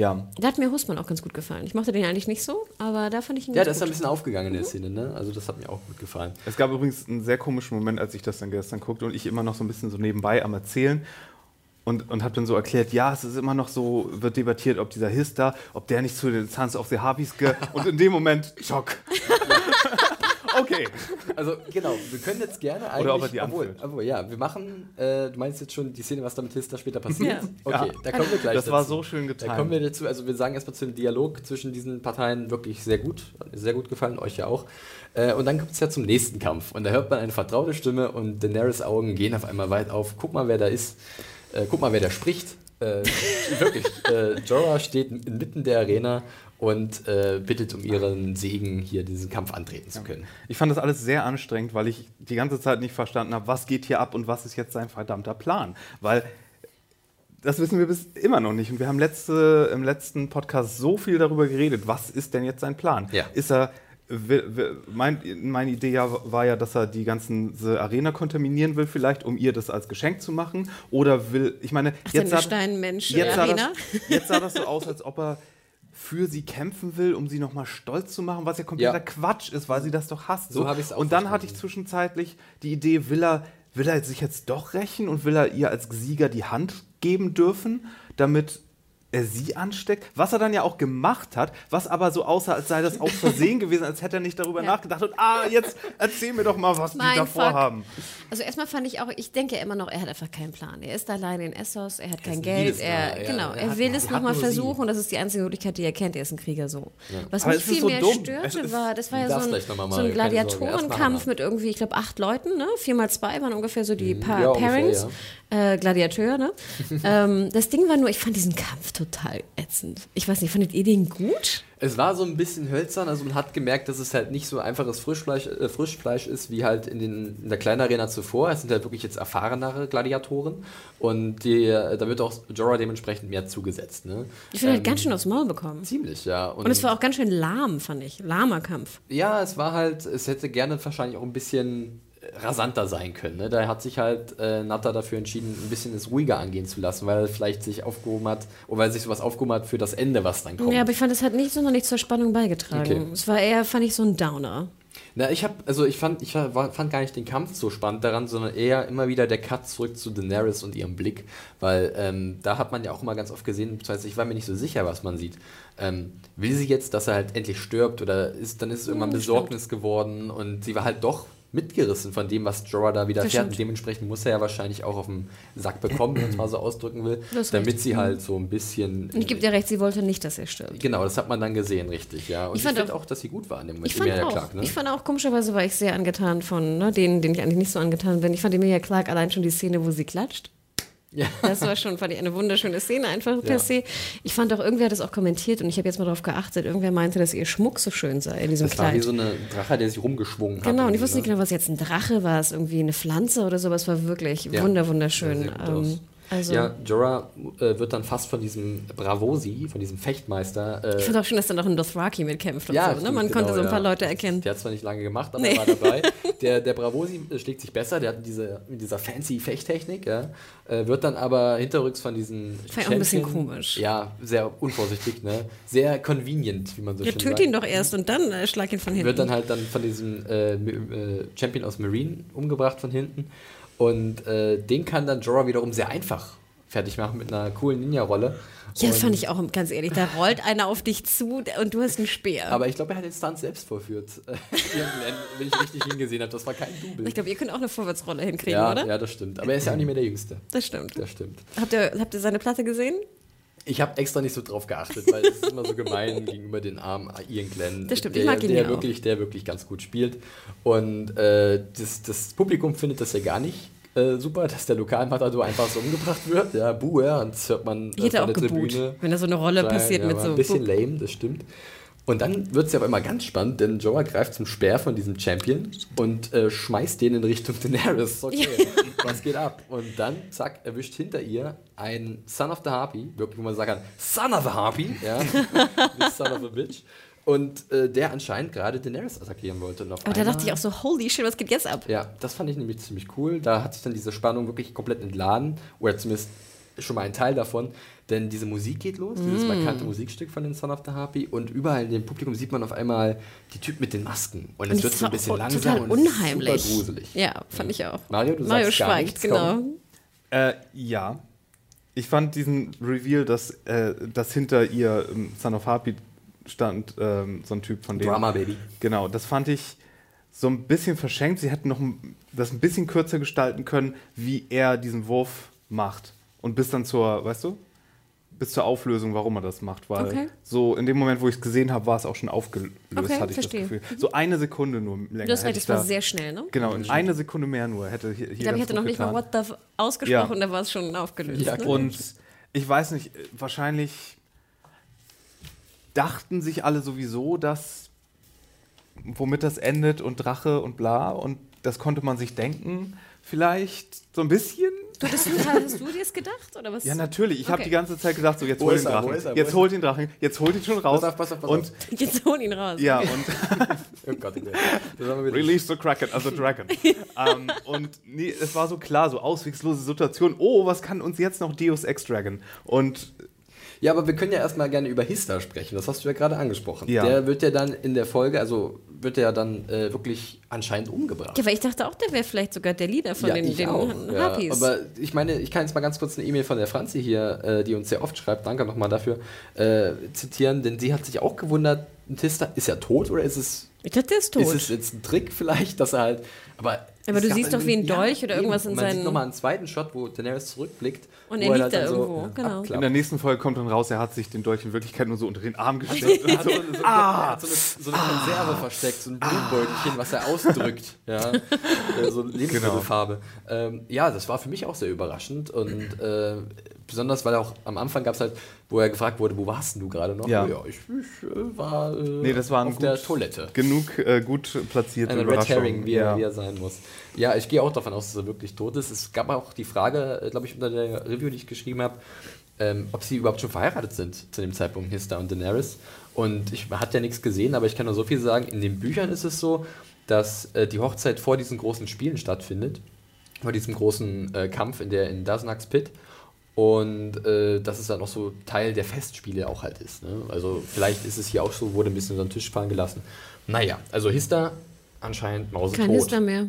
Ja, Da hat mir Husmann auch ganz gut gefallen. Ich mochte den eigentlich nicht so, aber da fand ich ihn ja das ist ein gut. bisschen aufgegangen in der Szene, ne? Also das hat mir auch gut gefallen. Es gab übrigens einen sehr komischen Moment, als ich das dann gestern guckte und ich immer noch so ein bisschen so nebenbei am Erzählen und, und habe dann so erklärt, ja, es ist immer noch so, wird debattiert, ob dieser Hista, ob der nicht zu den Sons of the Harpies ge... Und in dem Moment, Schock. [LAUGHS] okay. Also genau, wir können jetzt gerne eigentlich. Oder ob er die obwohl, anführt. obwohl, ja, wir machen. Äh, du meinst jetzt schon die Szene, was da mit Hilda später passiert? Ja. Okay, Ja. da kommen wir gleich. Das dazu. war so schön Da getan. kommen wir dazu. Also wir sagen erstmal zu dem Dialog zwischen diesen Parteien wirklich sehr gut, hat mir sehr gut gefallen, euch ja auch. Äh, und dann kommt es ja zum nächsten Kampf und da hört man eine vertraute Stimme und Daenerys Augen gehen auf einmal weit auf. Guck mal, wer da ist. Äh, guck mal, wer da spricht. Äh, wirklich. Äh, Jorah steht inmitten der Arena und äh, bittet um ihren Segen, hier diesen Kampf antreten zu können. Ich fand das alles sehr anstrengend, weil ich die ganze Zeit nicht verstanden habe, was geht hier ab und was ist jetzt sein verdammter Plan. Weil das wissen wir bis immer noch nicht. Und wir haben letzte, im letzten Podcast so viel darüber geredet, was ist denn jetzt sein Plan? Ja. Ist er. Mein, meine Idee ja, war ja, dass er die ganzen diese Arena kontaminieren will, vielleicht, um ihr das als Geschenk zu machen. Oder will, ich meine, Ach, jetzt sah, Steinmensch jetzt, sah das, jetzt sah das so aus, als ob er für sie kämpfen will, um sie nochmal stolz zu machen, was ja kompletter Ja. Quatsch ist, weil sie das doch hasst. So hab ich's auch Und dann hatte ich zwischenzeitlich die Idee, will er, will er sich jetzt doch rächen und will er ihr als Sieger die Hand geben dürfen, damit er sie ansteckt, was er dann ja auch gemacht hat, was aber so aussah, als sei das aus Versehen [LAUGHS] gewesen, als hätte er nicht darüber Ja. nachgedacht und ah, jetzt erzähl mir doch mal, was die Mein da Fuck. vorhaben. Also erstmal fand ich auch, ich denke immer noch, er hat einfach keinen Plan. Er ist alleine in Essos, er hat kein ist ein Geld, er, ja. genau, Er er will er es nochmal sie. versuchen und das ist die einzige Möglichkeit, die er kennt, er ist ein Krieger so. Was Aber mich viel so mehr dumm. Störte, ist- war, das war ja so ein, so ein Gladiatorenkampf mit irgendwie, ich glaube, acht Leuten, ne? Vier mal zwei waren ungefähr so die Mhm. ja, ungefähr, Pairings, äh, Gladiateur, ne? [LAUGHS] ähm, das Ding war nur, ich fand diesen Kampf total ätzend. Ich weiß nicht, fandet ihr den gut? Es war so ein bisschen hölzern, also man hat gemerkt, dass es halt nicht so einfaches Frischfleisch, äh, Frischfleisch ist wie halt in, den, in der kleinen Arena zuvor. Es sind halt wirklich jetzt erfahrenere Gladiatoren und die, äh, da wird auch Jorah dementsprechend mehr zugesetzt. Ne? Ich finde, er hat ganz schön aufs Maul bekommen. Ziemlich, ja. Und es war auch ganz schön lahm, fand ich. Lahmer Kampf. Ja, es war halt, es hätte gerne wahrscheinlich auch ein bisschen rasanter sein können. Ne? Da hat sich halt äh, Natter dafür entschieden, ein bisschen es ruhiger angehen zu lassen, weil er vielleicht sich aufgehoben hat, oder weil sich sowas aufgehoben hat für das Ende, was dann kommt. Ja, aber ich fand, es hat nicht sonderlich zur Spannung beigetragen. Okay. Es war eher, fand ich, so ein Downer. Na, ich habe, also ich fand, ich war, fand gar nicht den Kampf so spannend daran, sondern eher immer wieder der Cut zurück zu Daenerys und ihrem Blick, weil ähm, da hat man ja auch immer ganz oft gesehen, beziehungsweise ich war mir nicht so sicher, was man sieht. Ähm, will sie jetzt, dass er halt endlich stirbt oder ist, dann ist es irgendwann Besorgnis geworden und sie war halt doch mitgerissen von dem, was Jorah da widerfährt stimmt. und dementsprechend muss er ja wahrscheinlich auch auf den Sack bekommen, wenn man es mal so ausdrücken will, Du hast damit recht. sie halt so ein bisschen... Und ich gebe dir recht, sie wollte nicht, dass er stirbt. Genau, das hat man dann gesehen, richtig, ja. Und Ich ich, fand auch- auch, dass sie gut war in dem Moment. Ich fand, Emilia auch, Clarke, ne? ich fand auch, komischerweise war ich sehr angetan von ne, denen, denen ich eigentlich nicht so angetan bin. Ich fand Emilia Clark allein schon die Szene, wo sie klatscht. Ja. Das war schon, fand ich, eine wunderschöne Szene einfach per Ja. se. Ich fand auch, irgendwer hat das auch kommentiert und ich habe jetzt mal darauf geachtet, irgendwer meinte, dass ihr Schmuck so schön sei in diesem Das war Kleid. wie so eine Drache, der sich rumgeschwungen hat. Genau, und ich wusste nicht ne? genau, was jetzt ein Drache war, es irgendwie eine Pflanze oder so, aber es war wirklich Ja. wunder, wunderschön. Ähm. Also, Ja, Jorah äh, wird dann fast von diesem Bravosi, von diesem Fechtmeister. Äh, ich finde auch schön, dass da noch ein Dothraki mitkämpft und so. Ne? Man genau, konnte so ein paar ja. Leute erkennen. Der hat zwar nicht lange gemacht, aber Nee. er war dabei. [LAUGHS] Der, der Bravosi äh, schlägt sich besser, der hat diese, dieser fancy Fechttechnik, ja, äh, wird dann aber hinterrücks von diesen. Ich auch ein bisschen komisch. Ja, sehr unvorsichtig, ne? Sehr convenient, wie man so Ja, schön sagt. ihn doch erst und dann äh, schlag ihn von hinten. Wird dann halt dann von diesem äh, äh, Champion aus Marine umgebracht von hinten. Und äh, den kann dann Jorah wiederum sehr einfach fertig machen mit einer coolen Ninja-Rolle. ja, das fand ich auch, ganz ehrlich, da rollt einer auf dich zu und du hast einen Speer. Aber ich glaube, er hat den Stunt selbst [LAUGHS] Irgendwann, wenn ich richtig hingesehen habe. Das war kein Double. ich glaube, ihr könnt auch eine Vorwärtsrolle hinkriegen, ja, oder? ja, das stimmt. Aber er ist ja auch nicht mehr der Jüngste. Das stimmt. Das stimmt. Habt ihr, habt ihr seine Platte gesehen? Ich habe extra nicht so drauf geachtet, weil es ist immer so gemein [LAUGHS] gegenüber den armen Ian Glenn. Das stimmt, ich der, mag ihn der ja auch. wirklich, Der wirklich ganz gut spielt. Und äh, das, das Publikum findet das ja gar nicht äh, super, dass der Lokalmatador einfach so umgebracht wird. Ja, buh, ja, und das hört man Ich hätte auch geboot, Tribüne. wenn da so eine Rolle Klein, passiert ja, mit so. Ein bisschen lame, das stimmt. Und dann wird es ja aber immer ganz spannend, denn Jorah greift zum Speer von diesem Champion und äh, schmeißt den in Richtung Daenerys. Okay, was [LAUGHS] geht ab? Und dann, zack, erwischt hinter ihr ein Son of the Harpy, wirklich, wo man sagen kann, Son of a Harpy, ja, [LAUGHS] nicht Son of a Bitch. Und äh, der anscheinend gerade Daenerys attackieren wollte. Und Aber da dachte ich auch so, holy shit, was geht jetzt ab? ja, das fand ich nämlich ziemlich cool. Da hat sich dann diese Spannung wirklich komplett entladen. Oder zumindest schon mal ein Teil davon. Denn diese Musik geht los, dieses Mm. markante Musikstück von den Son of the Harpy. Und überall in dem Publikum sieht man auf einmal die Typen mit den Masken. Und es wird so ein bisschen auch langsam total und es ist unheimlich. super gruselig. Ja, fand ich auch. Mario, du Mario sagst gar schweigt, nichts, genau. Äh, ja. Ich fand diesen Reveal, dass, äh, dass hinter ihr ähm, Son of Harpy stand, ähm, so ein Typ von dem. Drama Baby. Genau, das fand ich so ein bisschen verschenkt. Sie hätten noch das ein bisschen kürzer gestalten können, wie er diesen Wurf macht. Und bis dann zur, weißt du, bis zur Auflösung, warum er das macht. Weil Okay. so in dem Moment, wo ich es gesehen habe, war es auch schon aufgelöst, Okay, hatte ich verstehe. das Gefühl. So eine Sekunde nur länger. Du hast hätte ich das war da- sehr schnell, ne? Genau, in eine Sekunde mehr nur hätte hier, hier Ich glaube, ich hatte noch nicht mal. What the ausgesprochen, Ja. da war es schon aufgelöst. Ja, ne? Und ich weiß nicht, wahrscheinlich dachten sich alle sowieso, dass womit das endet und Drache und bla und das konnte man sich denken, vielleicht so ein bisschen. Du, das, hast du dir das gedacht? Oder was? Ja, natürlich. Ich habe Okay. die ganze Zeit gedacht, so jetzt hol den? Wo Drachen. ist er? Wo Jetzt holt den Drachen. Jetzt holt ihn schon raus. Pass auf, pass auf, pass und Jetzt hol ihn raus. ja, [LAUGHS] und Oh Gott. Release the Kraken, also Dragon. ähm, und nee, es war so klar, so auswegslose Situation. Oh, was kann uns jetzt noch Deus Ex Dragon? Und Ja, aber wir können ja erstmal gerne über Hista sprechen. Das hast du ja gerade angesprochen. Ja. Der wird ja dann in der Folge, also wird er ja dann äh, wirklich anscheinend umgebracht. Ja, weil ich dachte auch, der wäre vielleicht sogar der Leader von ja, den, ich den auch. Ja, aber ich meine, ich kann jetzt mal ganz kurz eine E-Mail von der Franzi hier, äh, die uns sehr oft schreibt, danke nochmal dafür, äh, zitieren, denn sie hat sich auch gewundert, Tista ist er tot oder ist es, ich dachte, der ist tot. ist es jetzt ein Trick vielleicht, dass er halt, aber... Aber du siehst doch wie ein ja, Dolch oder eben. irgendwas in Und Man sieht nochmal einen zweiten Shot, wo Daenerys zurückblickt. Und er liegt halt da so, irgendwo, ja, genau. abklappt. in der nächsten Folge kommt dann raus, er hat sich den Dolch in Wirklichkeit nur so unter den Arm [LAUGHS] gestellt. Er hat so, so, er hat so eine, so eine Konserve versteckt, so ein Blumenbeutelchen, was er ausdrückt. Ja, [LAUGHS] Äh, so Lebensmittelfarbe. Ähm, ja, das war für mich auch sehr überraschend und äh, besonders, weil auch am Anfang gab es halt, wo er gefragt wurde, wo warst du gerade noch? Ja. ich, ich äh, war äh, Nee, das war auf gut- der Toilette. Genug äh, gut platzierte Eine Red. Herring, wie, ja. er, wie er sein muss. Ja, ich gehe auch davon aus, dass er wirklich tot ist. Es gab auch die Frage, glaube ich, unter der Review, die ich geschrieben habe, ähm, ob sie überhaupt schon verheiratet sind zu dem Zeitpunkt, Hista und Daenerys. Und ich hatte ja nichts gesehen, aber ich kann nur so viel sagen. In den Büchern ist es so, dass äh, die Hochzeit vor diesen großen Spielen stattfindet. Vor diesem großen äh, Kampf in der in Dasnax Pit. Und äh, dass es dann auch so Teil der Festspiele auch halt ist. Ne? Also vielleicht ist es hier auch so, wurde ein bisschen unter den Tisch fallen gelassen. Naja, also Hista anscheinend mausetot. Kein Hister mehr.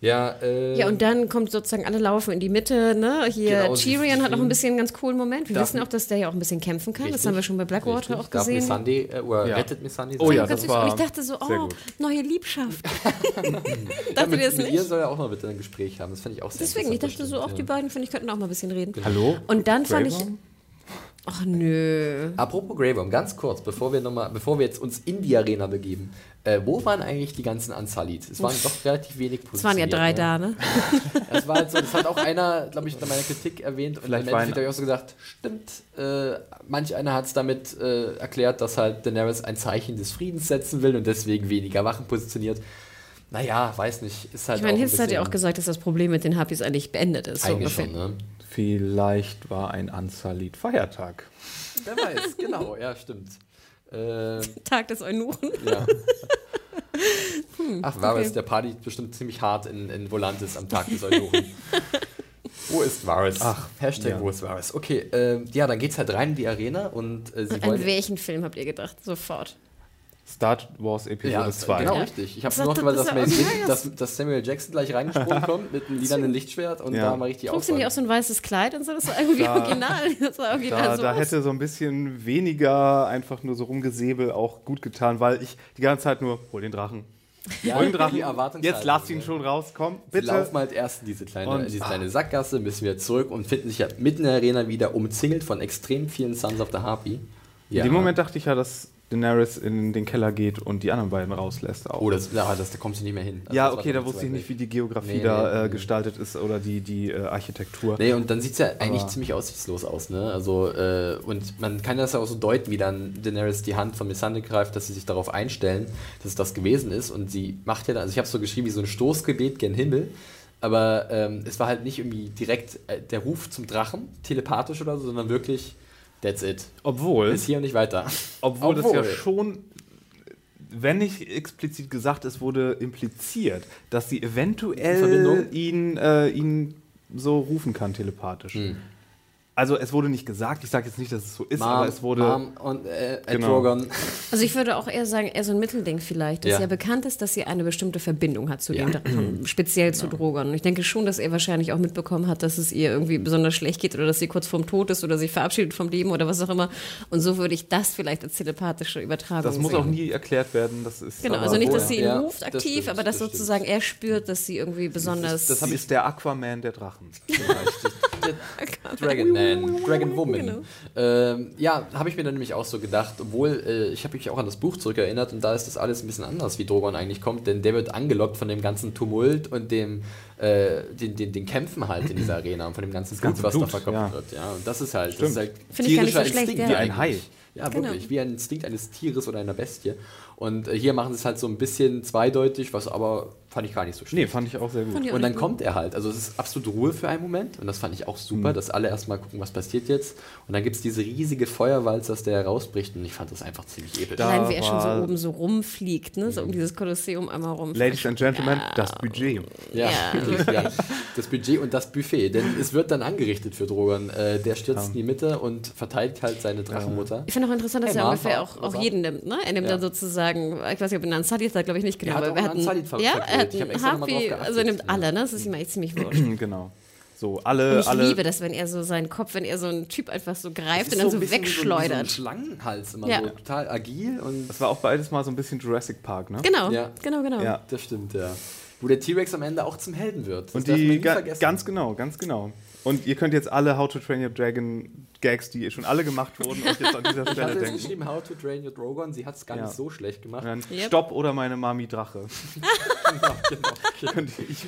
Ja, äh, Ja, und dann kommt sozusagen, alle laufen in die Mitte, ne? Hier, Genau, Tyrion hat noch ein bisschen einen ganz coolen Moment. Wir Darf- wissen auch, dass der ja auch ein bisschen kämpfen kann. Das Richtig, haben wir schon bei Blackwater richtig. auch Darf gesehen. Missandei, äh, oder Ja. rettet Missandei Oh ja, das war und ich dachte so, oh, neue Liebschaft. [LAUGHS] [LAUGHS] Ja, Dachte mit, ihr das mit ihr nicht? soll er auch mal bitte ein Gespräch haben. Das fand ich auch sehr Deswegen, ich dachte so, das auch die ja. beiden, finde ich, könnten auch mal ein bisschen reden. Hallo? Und dann fand ich. Ach nö. Apropos Grey Worm, ganz kurz, bevor wir, noch mal, bevor wir jetzt uns in die Arena begeben. Äh, wo waren eigentlich die ganzen Unsullied? Es waren doch relativ wenig Es waren ja drei da, ne? [LAUGHS] Das war halt so, das hat auch einer, glaube ich, unter meiner Kritik erwähnt. Und Vielleicht im war Endeffekt habe ich auch so gesagt, stimmt. Äh, manch einer hat es damit äh, erklärt, dass halt Daenerys ein Zeichen des Friedens setzen will und deswegen weniger Wachen positioniert. Naja, weiß nicht. Ist halt Ich meine, Hitz hat ja auch gesagt, dass das Problem mit den Harpies eigentlich beendet ist. So Eigentlich ungefähr. schon, ne? Vielleicht war ein Unsullied Feiertag. Wer weiß, genau, ja, stimmt. Äh, [LAUGHS] Tag des Eunuchen. ja. [LAUGHS] Ach, Varys, der Party bestimmt ziemlich hart in, in Volantis am Tag des Eunuchen. [LAUGHS] Wo ist Varys? Ach, Hashtag ja. wo ist Varys? Okay, äh, ja, dann geht's halt rein in die Arena und äh, sie An wollen... welchen Film habt ihr gedacht? Sofort. Star Wars Episode Ja, 2. genau Ja. richtig. Ich habe Das nur noch dass, das ja Gibson- dass, dass Samuel Jackson gleich reingesprungen kommt mit einem lilanen Lichtschwert und Ja. da mal richtig Trugst du nicht auch so ein weißes Kleid und so? Das war irgendwie Da- original. Das war original Da, so da aus. hätte so ein bisschen weniger einfach nur so rumgesäbel auch gut getan, weil ich die ganze Zeit nur, hol den Drachen. Ja, hol den Drachen. Jetzt lass ihn schon raus, komm, Sie bitte. laufen halt erst in diese kleine, Und- diese kleine Sackgasse, müssen wir zurück und finden sich ja mitten in der Arena wieder umzingelt von extrem vielen Sons of the Harpy. Ja. In dem Moment dachte ich ja, dass Daenerys in den Keller geht und die anderen beiden rauslässt. Auch. Oh, das, ja, das, da kommst du nicht mehr hin. Also ja, okay, da wusste ich nicht, wie die Geografie Nee, da nee, äh, gestaltet ist oder die, die äh, Architektur. Nee, und dann sieht es ja eigentlich Aber- ziemlich aussichtslos aus, ne? Also, äh, und man kann das ja auch so deuten, wie dann Daenerys die Hand von Missandei greift, dass sie sich darauf einstellen, dass es das gewesen ist. Und sie macht ja dann, also ich habe so geschrieben wie so ein Stoßgebet gen Himmel, aber ähm, es war halt nicht irgendwie direkt äh, der Ruf zum Drachen, telepathisch oder so, sondern wirklich, that's it. Obwohl, Bis hier und nicht weiter. obwohl, das ja Obwohl. schon, wenn nicht explizit gesagt, es wurde impliziert, dass sie eventuell ihn, äh, ihn so rufen kann, telepathisch. Hm. Also es wurde nicht gesagt, ich sage jetzt nicht, dass es so ist, Mom, aber es wurde... Mom und äh, Genau. Drogon. Also ich würde auch eher sagen, eher so ein Mittelding vielleicht, dass Ja. ja. bekannt ist, dass sie eine bestimmte Verbindung hat zu Ja. dem Drachen, [CLEARS THROAT] speziell zu Drogon. Und ich denke schon, dass er wahrscheinlich auch mitbekommen hat, dass es ihr irgendwie besonders schlecht geht oder dass sie kurz vorm Tod ist oder sich verabschiedet vom Leben oder was auch immer. Und so würde ich das vielleicht als telepathische Übertragung das muss sehen. auch nie erklärt werden. Das ist Genau, also nicht, dass sie ihn Ja, ruft das aktiv, stimmt, aber dass das sozusagen er spürt, dass sie irgendwie besonders. Das ist der Aquaman der Drachen. [LAUGHS] [LAUGHS] Dragon Man, Dragon Woman. Genau. Ähm, ja, habe ich mir dann nämlich auch so gedacht, obwohl äh, ich habe mich auch an das Buch zurückerinnert und da ist das alles ein bisschen anders, wie Drogon eigentlich kommt, denn der wird angelockt von dem ganzen Tumult und dem äh, den, den, den Kämpfen halt in dieser [CLEARS THROAT] Arena und von dem ganzen Blut, was da verkauft ja. wird. Ja, und das ist halt, das ist halt Finde ich gar nicht so schlecht, Instinkt ja. Wie ein Hai. Ja, Genau. wirklich, wie ein Instinkt eines Tieres oder einer Bestie. Und äh, hier machen sie es halt so ein bisschen zweideutig, was aber fand ich gar nicht so schlecht. Nee, fand ich auch sehr gut. Und dann kommt er halt. Also es ist absolute Ruhe für einen Moment. Und das fand ich auch super, dass alle erstmal gucken, was passiert jetzt. Und dann gibt es diese riesige Feuerwalze, aus der herausbricht. Und ich fand das einfach ziemlich episch. Da- Allein wie er schon so oben so rumfliegt, ne? so um dieses Kolosseum einmal rum. Ladies and Gentlemen, das Budget. Ja, Ja. [LAUGHS] ja. Das Budget und das Buffet. Denn es wird dann angerichtet für Drogon. Äh, der stürzt in die Mitte und verteidigt halt seine Drachenmutter. Ich finde auch interessant, dass Hey, er ungefähr auch, auch jeden nimmt. Ne? Er nimmt Ja. dann sozusagen, ich weiß nicht, ob er einen Unsullied hat, glaube ich nicht genau. Er hat aber auch wir einen ja, er verklärt. Hat Ich Harpy, geachtet. also er nimmt alle, ne? das ist ihm eigentlich ziemlich [CLEARS THROAT] wurscht. genau. So, Und alle, ich alle. liebe das, wenn er so seinen Kopf, wenn er so einen Typ einfach so greift und dann so So, wie so wegschleudert. ein Schlangenhals immer Ja. so total agil und Das war auch beides mal so ein bisschen Jurassic Park, ne? Genau, Ja. genau, genau. Ja. das stimmt, ja. Wo der T-Rex am Ende auch zum Helden wird. Das Und darf man die nie ga vergessen. ganz genau, ganz genau. Und ihr könnt jetzt alle How to Train Your Dragon Gags, die schon alle gemacht wurden, euch jetzt an dieser Ich Stelle hatte jetzt denken. geschrieben, How to Train Your Dragon. Sie hat es gar Ja. nicht so schlecht gemacht. Dann Yep. Stopp oder meine Mami Drache. [LAUGHS] Könnt ihr- ich-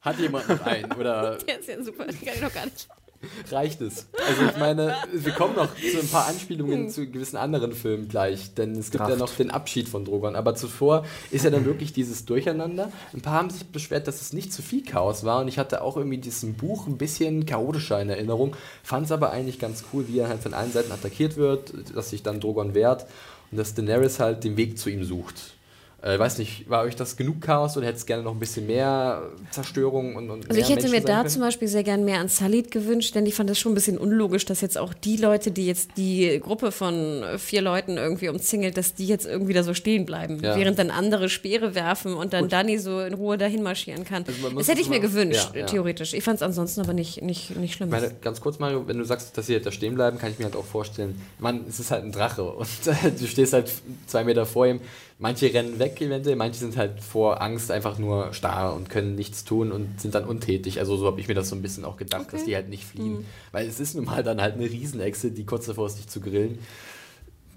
Hat jemand noch einen? Oder Der ist ja super, den kann ich noch gar nicht. [LAUGHS] reicht es? Also ich meine, wir kommen noch zu ein paar Anspielungen zu gewissen anderen Filmen gleich, denn es gibt ja Kraft. noch den Abschied von Drogon. Aber zuvor ist ja dann [CLEARS THROAT] wirklich dieses Durcheinander. Ein paar haben sich beschwert, dass es nicht zu viel Chaos war und ich hatte auch irgendwie diesen Buch ein bisschen chaotischer in Erinnerung, fand es aber eigentlich ganz cool, wie er halt von allen Seiten attackiert wird, dass sich dann Drogon wehrt und dass Daenerys halt den Weg zu ihm sucht. Äh, weiß nicht, war euch das genug Chaos oder hättest du gerne noch ein bisschen mehr Zerstörung und, und Also ich hätte mir Menschen sein da können? zum Beispiel sehr gern mehr an Salid gewünscht, denn ich fand das schon ein bisschen unlogisch, dass jetzt auch die Leute, die jetzt die Gruppe von vier Leuten irgendwie umzingelt, dass die jetzt irgendwie da so stehen bleiben, Ja. während dann andere Speere werfen und dann Danny so in Ruhe dahin marschieren kann. Also das hätte ich mir gewünscht, Ja, ja. theoretisch. Ich fand es ansonsten aber nicht, nicht, nicht schlimm. Ich meine, ganz kurz, Mario, wenn du sagst, dass sie halt da stehen bleiben, kann ich mir halt auch vorstellen, Mann, es ist halt ein Drache und äh, [LAUGHS] du stehst halt zwei Meter vor ihm. Manche rennen weg eventuell, manche sind halt vor Angst einfach nur starr und können nichts tun und sind dann untätig. Also so habe ich mir das so ein bisschen auch gedacht, dass die halt nicht fliehen. Weil es ist nun mal dann halt eine Riesenechse, die kurz davor ist, dich zu grillen.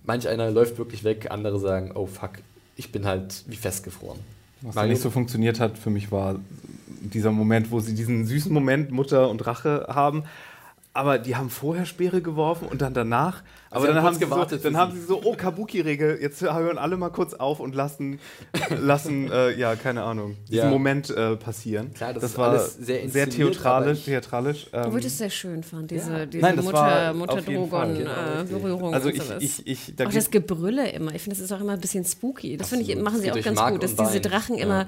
Manch einer läuft wirklich weg, andere sagen, oh fuck, ich bin halt wie festgefroren. Was da nicht so funktioniert hat für mich war dieser Moment, wo sie diesen süßen Moment Mutter und Rache haben. Aber die haben vorher Speere geworfen und dann danach. Aber haben dann, kurz haben sie, so, gewartet für dann haben sie. sie so, oh, Kabuki-Regel, jetzt hören alle mal kurz auf und lassen, [LAUGHS] lassen äh, ja, keine Ahnung, diesen Ja. Moment äh, passieren. Klar, das ist war alles sehr aber theatralisch. ich- theatralisch ähm, Obwohl ich das sehr schön fand, diese, diese Nein, das war Mutter, auf jeden Fall, genau, Mutter-Drogon-Berührung. also und ich, sowas. ich, ich, da auch das Gebrülle immer. Ich finde, das ist auch immer ein bisschen spooky. Das finde ich, machen sie auch ganz Mark gut, dass diese. Drachen Ja. immer,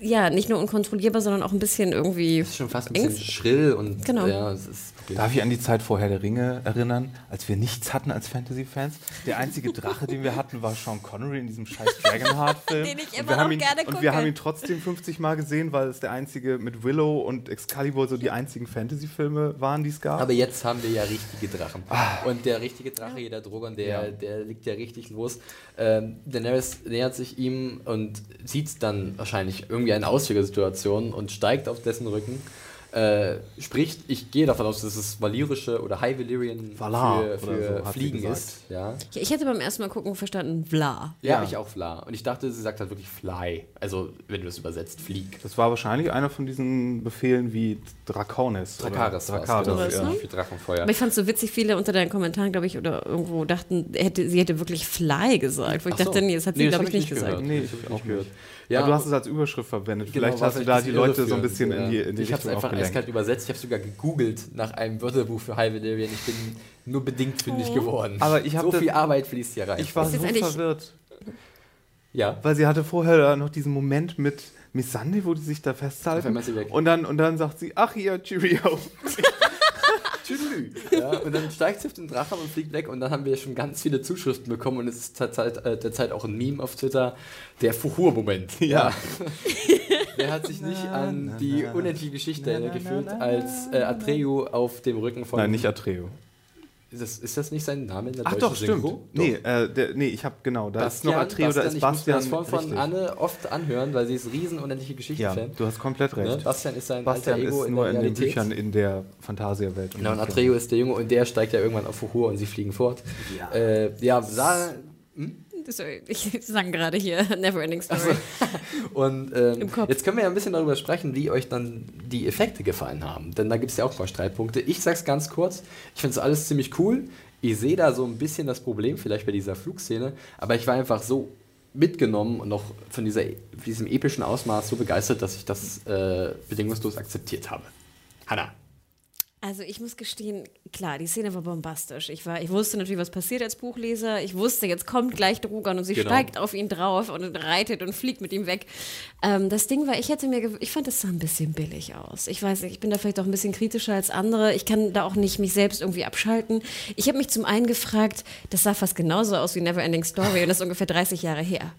ja, nicht nur unkontrollierbar, sondern auch ein bisschen irgendwie. Das ist schon fast ein bisschen Ängst- schrill und Genau. ja, es ist Darf ich an die Zeit vorher der Ringe erinnern, als wir nichts hatten als Fantasy-Fans? Der einzige Drache, den wir hatten, war Sean Connery in diesem scheiß Dragonheart-Film. [LAUGHS] Den ich Und immer wir haben noch ihn, gerne Und wir gucke. haben ihn trotzdem 50 Mal gesehen, weil es der einzige mit Willow und Excalibur so die einzigen Fantasy-Filme waren, die es gab. Aber jetzt haben wir ja richtige Drachen. Und der richtige Drache, jeder Drogon, der, Ah. Ja. der liegt ja richtig los. Ähm, Daenerys nähert sich ihm und sieht dann wahrscheinlich irgendwie eine Auswegesituation und steigt auf dessen Rücken. Äh, spricht, ich gehe davon aus, dass es valyrische oder High Valyrian Valar für, für so, Fliegen gesagt. ist. Ja, Ja, Ich hätte beim ersten Mal gucken verstanden, Vla. ja. ich auch Fla. Und ich dachte, sie sagt halt wirklich Fly. Also, wenn du das übersetzt, Flieg. das war wahrscheinlich einer von diesen Befehlen wie Draconis. es, Dracarys, genau, ja. ne? für Drachenfeuer. Aber ich fand es so witzig, viele unter deinen Kommentaren, glaube ich, oder irgendwo dachten, hätte, sie hätte wirklich Fly gesagt. Wo ich Ach so. dachte, nee, das hat sie, Nee, glaube ich, nicht gesagt. gehört. Nee, Das ich hab ich auch nicht gehört. Ja, aber du hast es als Überschrift verwendet. Genau, Vielleicht hast du da die Leute so ein bisschen in die, ja. in die Ich habe es Richtung einfach eiskalt übersetzt. Ich habe sogar gegoogelt nach einem Wörterbuch für High Valyrian. Ich bin nur bedingt fündig geworden. Aber ich so viel Arbeit fließt hier rein. Ich war so verwirrt. ja. Weil sie hatte vorher noch diesen Moment mit Missandei, wo die sich da festhalten. Und dann, und dann sagt sie, ach ja, Cheerio. [LAUGHS] Tschüss. Ja, und dann steigt sie auf den Drachen und fliegt weg und dann haben wir schon ganz viele Zuschriften bekommen und es ist derzeit, äh, derzeit auch ein Meme auf Twitter, der Fuhur-Moment. Ja. Wer [LAUGHS] hat sich nicht an die unendliche Geschichte erinnert gefühlt, als äh, Atreu auf dem Rücken von... Nein, nicht Atreo. Ist das, ist das nicht sein Name in der Ach doch, stimmt. Synchro? Nee, äh, der, nee, ich habe genau, da ist noch Atreo, da ist ich muss mir Bastian. das von, von richtig. Anne oft anhören, weil sie ist riesen unendliche Ja, Geschichte-Fan. du hast komplett recht. Ne? Bastian ist sein Bastian alter Ego ist in nur in den. Büchern in der Fantasia-Welt. Genau, und Atreo ist der Junge und der steigt ja irgendwann auf Fuhur und sie fliegen fort. Ja, äh, ja sah, Sorry, [LAUGHS] ich sang gerade hier [LAUGHS] Neverending Story. [LAUGHS] und ähm, jetzt können wir ja ein bisschen darüber sprechen, wie euch dann die Effekte gefallen haben. Denn da gibt es ja auch ein paar Streitpunkte. Ich sag's ganz kurz, ich finde es alles ziemlich cool. Ich sehe da so ein bisschen das Problem, vielleicht bei dieser Flugszene, aber ich war einfach so mitgenommen und noch von dieser, diesem epischen Ausmaß so begeistert, dass ich das äh, bedingungslos akzeptiert habe. Hanna. Also ich muss gestehen, klar, die Szene war bombastisch. Ich, war, ich wusste natürlich, was passiert als Buchleser. Ich wusste, jetzt kommt gleich Drogon und sie Genau. steigt auf ihn drauf und reitet und fliegt mit ihm weg. Ähm, das Ding war, ich hätte mir, ich fand, das sah ein bisschen billig aus. Ich weiß nicht, ich bin da vielleicht auch ein bisschen kritischer als andere. Ich kann da auch nicht mich selbst irgendwie abschalten. Ich habe mich zum einen gefragt, das sah fast genauso aus wie Neverending Story und das ist ungefähr 30 Jahre her.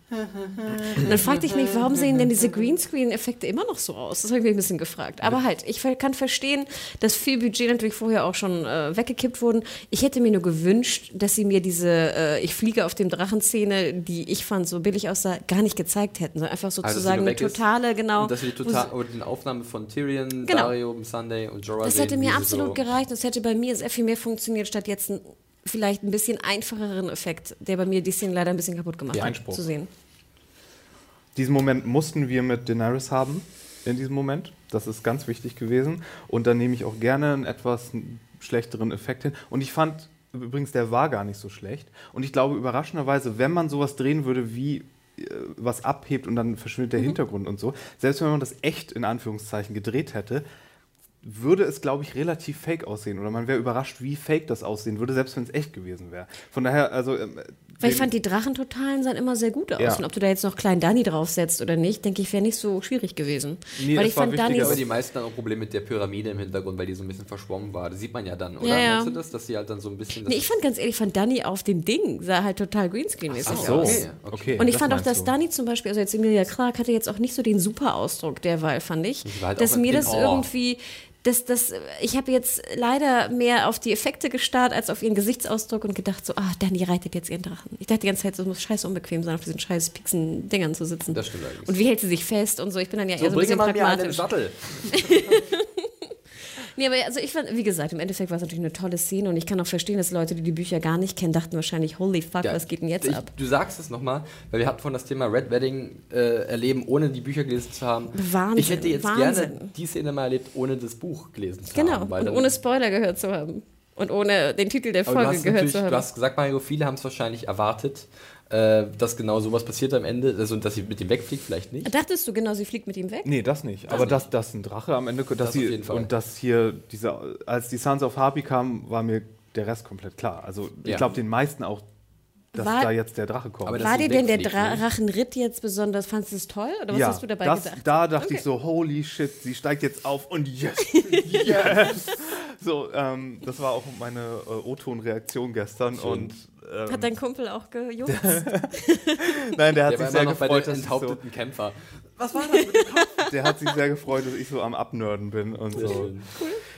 Und dann fragte ich mich, warum sehen denn diese Greenscreen-Effekte immer noch so aus? Das habe ich mich ein bisschen gefragt. Aber halt, ich kann verstehen, dass viel Budget natürlich vorher auch schon äh, weggekippt wurden. Ich hätte mir nur gewünscht, dass sie mir diese äh, Ich fliege auf dem Drachen-Szene, die ich fand so billig aussah, gar nicht gezeigt hätten, sondern einfach Also, sie sozusagen nur eine weg ist. totale, genau. Und dass wir die, total, sie- oder die Aufnahme von Tyrion, Genau. Dario, Sunday und Jorah das hätte mir sie absolut so gereicht. Das hätte bei mir sehr viel mehr funktioniert, statt jetzt einen vielleicht ein bisschen einfacheren Effekt, der bei mir die Szene leider ein bisschen kaputt gemacht hat, Einspruch. zu sehen. Diesen Moment mussten wir mit Daenerys haben, in diesem Moment. Das ist ganz wichtig gewesen. Und dann nehme ich auch gerne einen etwas schlechteren Effekt hin. Und ich fand, übrigens, der war gar nicht so schlecht. Und ich glaube, überraschenderweise, wenn man sowas drehen würde, wie äh, was abhebt und dann verschwindet der Hintergrund und so, selbst wenn man das echt in Anführungszeichen gedreht hätte, würde es, glaube ich, relativ fake aussehen. Oder man wäre überrascht, wie fake das aussehen würde, selbst wenn es echt gewesen wäre. Von daher, also. ähm, Weil ich fand, die Drachentotalen sahen immer sehr gut aus. Ja. Und ob du da jetzt noch Klein Danny draufsetzt oder nicht, denke ich, wäre nicht so schwierig gewesen. Nee, weil ich fand Ich glaube, Dannys. die meisten haben auch Probleme mit der Pyramide im Hintergrund, weil die so ein bisschen verschwommen war. Das sieht man ja dann, oder? Ja, ja. Meinst du das, dass sie halt dann so ein bisschen... Nee, ich fand ganz ehrlich, ich fand Danny auf dem Ding sah halt total Greenscreen-mäßig Ach so. aus. Okay, okay. Und ich das fand auch, dass du. Danny zum Beispiel, also jetzt Emilia Clarke hatte jetzt auch nicht so den super Ausdruck derweil, fand ich. war halt dass mir das Awe. irgendwie, dass das, ich habe jetzt leider mehr auf die Effekte gestarrt als auf ihren Gesichtsausdruck und gedacht so, ah, Danny reitet jetzt ihren Drachen. Ich dachte die ganze Zeit, so muss scheiß unbequem sein, auf diesen scheiß pixen Dingern zu sitzen. Das stimmt allerdings. Und wie hält sie sich fest und so. Ich bin dann ja so, eher so ein bisschen mal mir einen pragmatisch. Sattel. [LAUGHS] Nee, aber also ich fand, wie gesagt, im Endeffekt war es natürlich eine tolle Szene und ich kann auch verstehen, dass Leute, die die Bücher gar nicht kennen, dachten wahrscheinlich, holy fuck, Ja, was geht denn jetzt ich, ab? Du sagst es nochmal, weil wir hatten von das Thema Red Wedding äh, erleben, ohne die Bücher gelesen zu haben. Wahnsinn, ich hätte jetzt Wahnsinn. gerne die Szene mal erlebt, ohne das Buch gelesen zu Genau, haben. weil und ohne Spoiler gehört zu haben. Und ohne den Titel der Folge gehört zu haben. du hast gesagt, Mario, viele haben es wahrscheinlich erwartet, äh, dass genau sowas passiert am Ende, also dass sie mit dem wegfliegt, vielleicht nicht. Dachtest du genau, sie fliegt mit ihm weg? Nee, das nicht. Aber dass das ein Drache am Ende, dass Das auf sie, jeden Fall. und dass hier diese, als die Sons of Harpy kamen, war mir der Rest komplett klar. Also ich Ja. glaube den meisten auch, dass War- da jetzt der Drache kommt. Aber das War dir denn der Dra ne? Drachenritt jetzt besonders, fandest du es toll? Oder was ja, hast du dabei das, gedacht? Da dachte Okay. ich so, holy shit, sie steigt jetzt auf und [LAUGHS] yes, yes. so, ähm, das war auch meine äh, O-Ton-Reaktion gestern und ähm, Hat dein Kumpel auch gejuckt? [LAUGHS] nein, der hat Der war sich immer sehr noch bei gefreut, den dass ich so, enthaupteten Kämpfer. der hat sich sehr gefreut, dass ich so am Abnörden bin und so.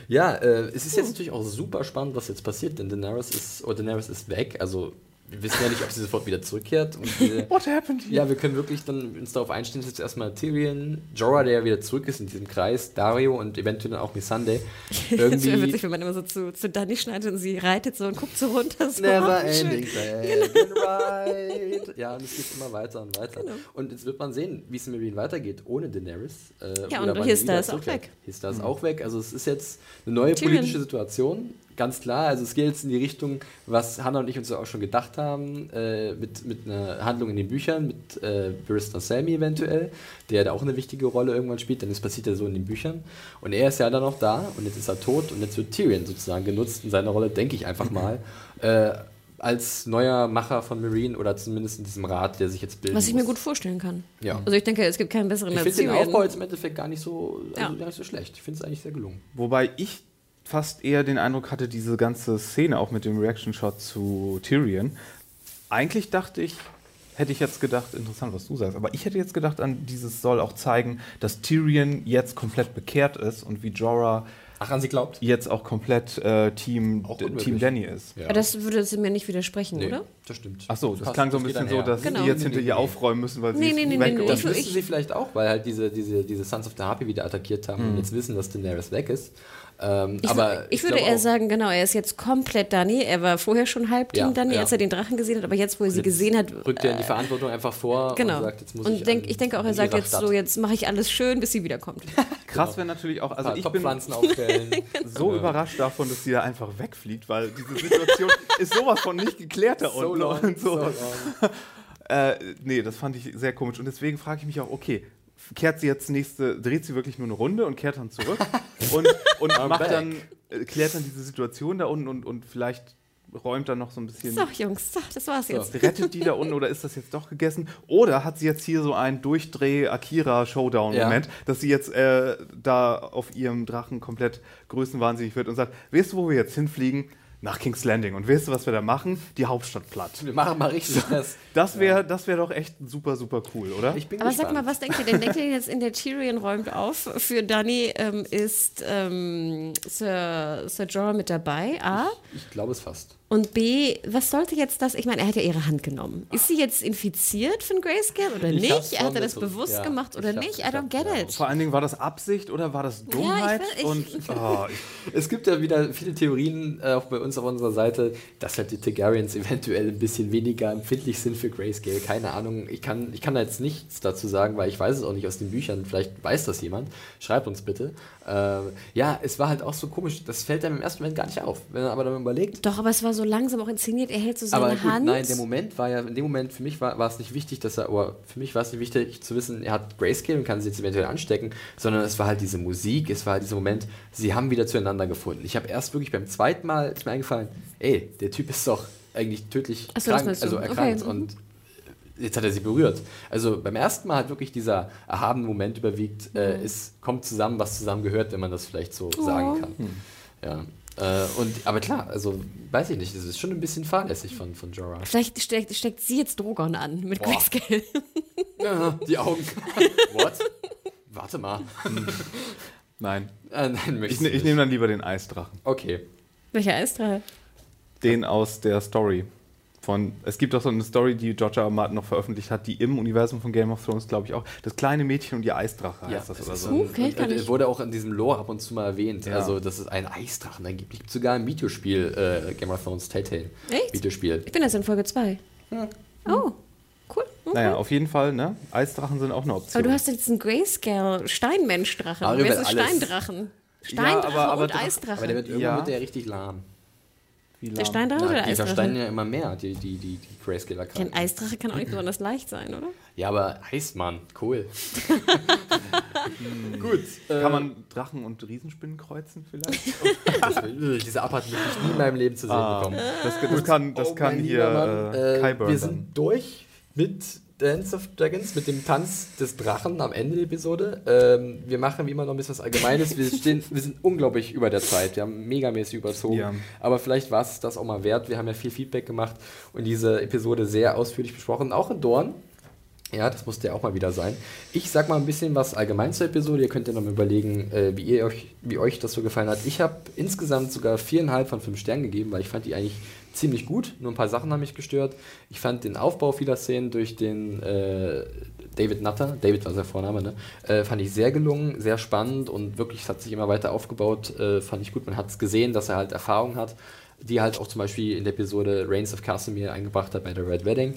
Ja, äh, es ist jetzt natürlich auch super spannend, was jetzt passiert, denn Daenerys ist, oder Daenerys ist weg, also wir wissen ja nicht, ob sie sofort wieder zurückkehrt. Und wir, [LAUGHS] What happened here? ja, wir können wirklich dann uns darauf einstellen, dass jetzt erstmal Tyrion, Jorah, der ja wieder zurück ist in diesem Kreis, Dario und eventuell dann auch Missandei. [LAUGHS] Das wäre witzig, Irgendwie wenn man immer so zu, zu Dani schneidet und sie reitet so und guckt so runter. So. Never Oh, ending second [LAUGHS] ride. Ja, und es geht immer weiter und weiter. Und jetzt wird man sehen, wie es mit Meereen weitergeht, ohne Daenerys. Äh, Ja, oder und wann Hista sie wieder ist auch weg. Hista ist auch weg. Also es ist jetzt eine neue Tyrion. politische Situation. Ganz klar, also es geht jetzt in die Richtung, was Hannah und ich uns ja auch schon gedacht haben, äh, mit, mit einer Handlung in den Büchern, mit äh, Barrister Sammy eventuell, der da auch eine wichtige Rolle irgendwann spielt, denn es passiert ja so in den Büchern. Und er ist ja dann noch da und jetzt ist er tot und jetzt wird Tyrion sozusagen genutzt in seiner Rolle, denke ich einfach mal, [LAUGHS] äh, als neuer Macher von Marine oder zumindest in diesem Rat, der sich jetzt bildet. Was ich mir gut vorstellen kann. Ja. Also ich denke, es gibt keinen besseren Ich finde den Tyrion. Aufbau jetzt im Endeffekt gar nicht so, also Ja. gar nicht so schlecht. Ich finde es eigentlich sehr gelungen. Wobei ich fast eher den Eindruck hatte, diese ganze Szene auch mit dem Reaction-Shot zu Tyrion. Eigentlich dachte ich, hätte ich jetzt gedacht, interessant, was du sagst, aber ich hätte jetzt gedacht, an dieses soll auch zeigen, dass Tyrion jetzt komplett bekehrt ist und wie Jorah Ach, an sie glaubt? jetzt auch komplett äh, Team, Auch. Team Danny ist. Ja. Aber das würde sie mir nicht widersprechen, Nee, oder? das stimmt. Ach so, das, passt, klang so ein bisschen so, dass Genau. die jetzt Nee, hinter nee, ihr nee. aufräumen müssen, weil sie Nee, nee, nee, weg nee, Das ich- sie vielleicht auch, weil halt diese, diese, diese Sons of the Harpy wieder attackiert haben und jetzt wissen, dass Daenerys weg ist. Ähm, Ich, aber ich, ich würde eher auch, sagen, genau, er ist jetzt komplett Danny. Er war vorher schon halb Team Ja, Danny, ja. als er den Drachen gesehen hat, aber jetzt, wo er sie gesehen hat, rückt er in die Verantwortung einfach vor genau. und sagt, jetzt muss und ich denk, an- ich denke auch, er sagt jetzt Stadt so, jetzt mache ich alles schön, bis sie wiederkommt. [LAUGHS] Krass wäre natürlich auch, also ich bin [LAUGHS] aufstellen. [LAUGHS] so überrascht davon, dass sie da einfach wegfliegt, weil diese Situation ist sowas von nicht geklärt da so unten. long, und so so. long. Äh, nee, das fand ich sehr komisch. Und deswegen frage ich mich auch, okay, kehrt sie jetzt nächste, dreht sie wirklich nur eine Runde und kehrt dann zurück [LAUGHS] und, und I'm macht back. dann, äh, klärt dann diese Situation da unten und, und vielleicht räumt dann noch so ein bisschen. So, Jungs, so, das war's jetzt. Rettet die da unten oder ist das jetzt doch gegessen? Oder hat sie jetzt hier so einen Durchdreh-Akira-Showdown-Moment, dass sie jetzt äh, da auf ihrem Drachen komplett größenwahnsinnig wird und sagt: Weißt du, wo wir jetzt hinfliegen? Nach King's Landing. Und weißt du, was wir da machen? Die Hauptstadt platt. Wir machen mal richtig das. Das wäre das wär doch echt super, super cool, oder? Ich bin Aber gespannt. sag mal, was denkt ihr denn? Denkt ihr jetzt in der Tyrion räumt auf? Für Danny ähm, ist ähm, Sir, Sir Jorah mit dabei, A. Ich glaube es fast. Und B, was sollte jetzt das? Ich meine, er hat ja ihre Hand genommen. Ist sie jetzt infiziert von Grayscale oder Ich nicht? Hat er das so- bewusst ja, gemacht oder nicht? I ich don't get ja. it. Vor allen Dingen, war das Absicht oder war das Dummheit? ich- und oh, Es gibt ja wieder viele Theorien, äh, auch bei uns auf unserer Seite, dass halt die Targaryens eventuell ein bisschen weniger empfindlich sind für Grayscale. Keine Ahnung, ich kann, ich kann da jetzt nichts dazu sagen, weil ich weiß es auch nicht aus den Büchern. Vielleicht weiß das jemand. Schreibt uns bitte. Äh, ja, es war halt auch so komisch. Das fällt einem im ersten Moment gar nicht auf. Wenn man aber dann überlegt, Doch, aber es war so langsam auch inszeniert. Er hält so seine aber gut, Hand. nein, der Moment war ja, in dem Moment, für mich war, war es nicht wichtig, dass er, oder für mich war es nicht wichtig zu wissen, er hat Grayscale und kann sie jetzt eventuell anstecken, sondern es war halt diese Musik, es war halt dieser Moment, sie haben wieder zueinander gefunden. Ich habe erst wirklich beim zweiten Mal, ist mir eingefallen, ey, der Typ ist doch eigentlich tödlich so, krank, also erkrankt Okay, mhm. und jetzt hat er sie berührt. Also beim ersten Mal hat wirklich dieser erhabene Moment überwiegt, Mhm. äh, es kommt zusammen, was zusammen gehört, wenn man das vielleicht so Oh. sagen kann. Ja. Äh, und, aber klar, also weiß ich nicht, das ist schon ein bisschen fahrlässig von, von Jorah. Vielleicht steckt, steckt sie jetzt Drogon an mit Boah. Grayscale. [LAUGHS] Ja, die Augen. [LAUGHS] What? Warte mal. nein. Äh, nein, Ich, möchtest ne- du ich nehme dann lieber den Eisdrachen. Okay. Welcher Eisdrache? Den aus der Story von, es gibt auch so eine Story, die George R. R. Martin noch veröffentlicht hat, die im Universum von Game of Thrones, glaube ich, auch, das kleine Mädchen und die Eisdrache heißt das oder so. Uh, okay, kann Und, äh, ich. wurde auch in diesem Lore ab und zu mal erwähnt. Ja. Also, dass es einen Eisdrachen da gibt. Gibt sogar ein Videospiel, äh, Game of Thrones Telltale. Echt? Videospiel. Ich bin jetzt in Folge 2. Oh, cool. Okay. Naja, auf jeden Fall, ne? Eisdrachen sind auch eine Option. Aber du hast jetzt einen Grayscale Steinmenschdrachen. Mario Wer will ist alles. Steindrachen? Steindrache aber- aber und Drach- Eisdrache. Aber der wird irgendwann Ja. wird der richtig lahm. Wie der. Steindrache oder der die Eisdrache? ja immer mehr, die, die, die, die Grayscaler Ein Eisdrache kann auch nicht besonders leicht sein, oder? Ja, aber Eismann, cool. [LAUGHS] Gut. Äh, Kann man Drachen und Riesenspinnen kreuzen vielleicht? [LAUGHS] diese Abfahrt möchte ich nie in meinem Leben zu sehen bekommen. Das, das kann, das Oh, kann mein hier lieber Mann, äh, äh, Kyburn Wir sind durch mit Dance of Dragons, mit dem Tanz des Drachen am Ende der Episode. Ähm, wir machen wie immer noch ein bisschen was Allgemeines. Wir, stehen, wir sind unglaublich über der Zeit. Wir haben megamäßig überzogen. Ja. Aber vielleicht war es das auch mal wert. Wir haben ja viel Feedback gemacht und diese Episode sehr ausführlich besprochen. Auch in Dorn. Ja, das musste ja auch mal wieder sein. Ich sag mal ein bisschen was allgemein zur Episode. Ihr könnt ja noch mal überlegen, äh, wie, ihr euch, wie euch das so gefallen hat. Ich habe insgesamt sogar viereinhalb von fünf Sternen gegeben, weil ich fand die eigentlich ziemlich gut. Nur ein paar Sachen haben mich gestört. Ich fand den Aufbau vieler Szenen durch den äh, David Nutter, David war sein Vorname, ne? äh, fand ich sehr gelungen, sehr spannend und wirklich es hat sich immer weiter aufgebaut. Äh, fand ich gut. Man hat es gesehen, dass er halt Erfahrung hat die halt auch zum Beispiel in der Episode Reigns of Casimir eingebracht hat bei der Red Wedding.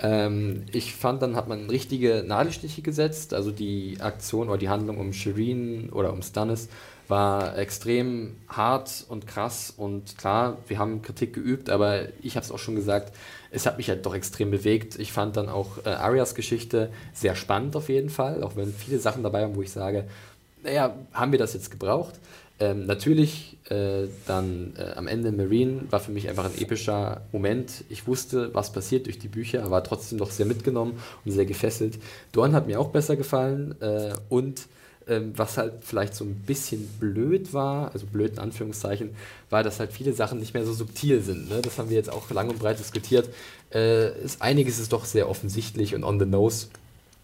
Ähm, ich fand, dann hat man richtige Nadelstiche gesetzt, also die Aktion oder die Handlung um Shireen oder um Stannis war extrem hart und krass und klar, wir haben Kritik geübt, aber ich habe es auch schon gesagt, es hat mich halt doch extrem bewegt. Ich fand dann auch äh, Arias Geschichte sehr spannend auf jeden Fall, auch wenn viele Sachen dabei waren, wo ich sage, naja, haben wir das jetzt gebraucht? Ähm, natürlich äh, dann äh, am Ende Marine war für mich einfach ein epischer Moment. Ich wusste, was passiert durch die Bücher, war trotzdem doch sehr mitgenommen und sehr gefesselt. Dorn hat mir auch besser gefallen äh, und was halt vielleicht so ein bisschen blöd war, also blöd in Anführungszeichen, war, dass halt viele Sachen nicht mehr so subtil sind. Ne? Das haben wir jetzt auch lang und breit diskutiert. Äh, ist, einiges ist doch sehr offensichtlich und on the nose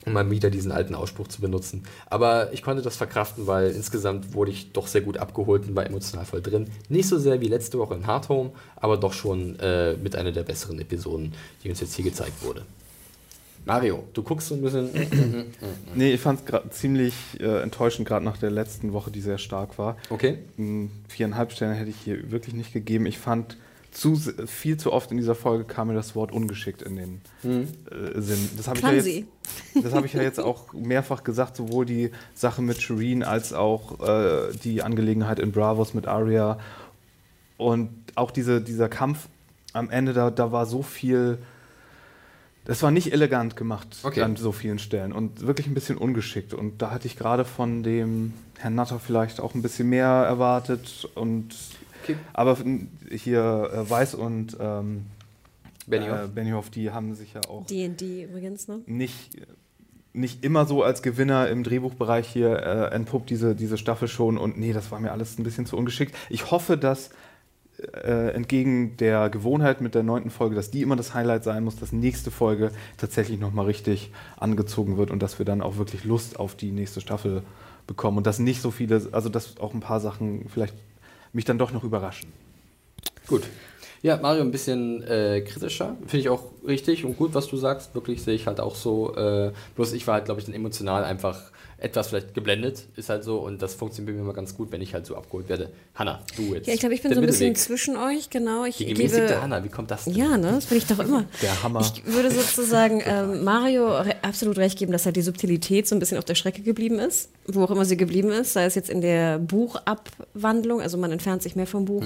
um mal wieder diesen alten Ausspruch zu benutzen. Aber ich konnte das verkraften, weil insgesamt wurde ich doch sehr gut abgeholt und war emotional voll drin. Nicht so sehr wie letzte Woche in Hard Home, aber doch schon äh, mit einer der besseren Episoden, die uns jetzt hier gezeigt wurde. Mario, du guckst so ein bisschen. [CLEARS THROAT] Nee, ich fand es ziemlich äh, enttäuschend, gerade nach der letzten Woche, die sehr stark war. Okay. Mm, Viereinhalb Sterne hätte ich hier wirklich nicht gegeben. Ich fand zu viel zu oft in dieser Folge kam mir das Wort ungeschickt in den äh, Sinn. Das habe ich, ja jetzt- [LAUGHS] das hab ich ja jetzt auch mehrfach gesagt, sowohl die Sache mit Shireen als auch äh, die Angelegenheit in Bravos mit Arya. Und auch diese, dieser Kampf am Ende, da, da war so viel. Das war nicht elegant gemacht Okay. an so vielen Stellen und wirklich ein bisschen ungeschickt. Und da hatte ich gerade von dem Herrn Natter vielleicht auch ein bisschen mehr erwartet. Und Okay. aber hier äh, Weiß und ähm, Benioff. äh, Benioff, die haben sich ja auch D&D übrigens, ne? nicht, nicht immer so als Gewinner im Drehbuchbereich hier äh, entpuppt, diese, diese Staffel schon. Und nee, das war mir alles ein bisschen zu ungeschickt. Ich hoffe, dass äh, entgegen der Gewohnheit mit der neunten Folge, dass die immer das Highlight sein muss, dass nächste Folge tatsächlich nochmal richtig angezogen wird und dass wir dann auch wirklich Lust auf die nächste Staffel bekommen und dass nicht so viele, also dass auch ein paar Sachen vielleicht mich dann doch noch überraschen. Gut. Ja, Mario ein bisschen äh, kritischer. Finde ich auch richtig und gut, was du sagst. Wirklich sehe ich halt auch so. Äh, bloß ich war halt, glaube ich, dann emotional einfach etwas vielleicht geblendet. Ist halt so und das funktioniert bei mir immer ganz gut, wenn ich halt so abgeholt werde. Hanna, du jetzt. Ja, ich glaube, ich bin so ein bisschen zwischen euch, genau. Ich Die gebe, gemäßigte Hanna, wie kommt das denn? Ja, ne, das bin ich doch immer. Der Hammer. Ich würde sozusagen ähm, Mario re absolut recht geben, dass halt die Subtilität so ein bisschen auf der Strecke geblieben ist, wo auch immer sie geblieben ist, sei es jetzt in der Buchabwandlung, also man entfernt sich mehr vom Buch,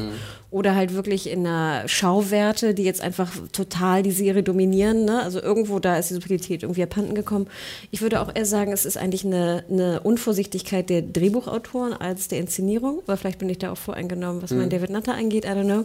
oder halt wirklich in einer Schauwerte, die jetzt einfach total die Serie dominieren. Ne? Also irgendwo da ist die Subtilität irgendwie abhanden gekommen. Ich würde auch eher sagen, es ist eigentlich eine, eine Unvorsichtigkeit der Drehbuchautoren als der Inszenierung, weil vielleicht bin ich da auch voreingenommen, was mein David Nutter angeht, I don't know.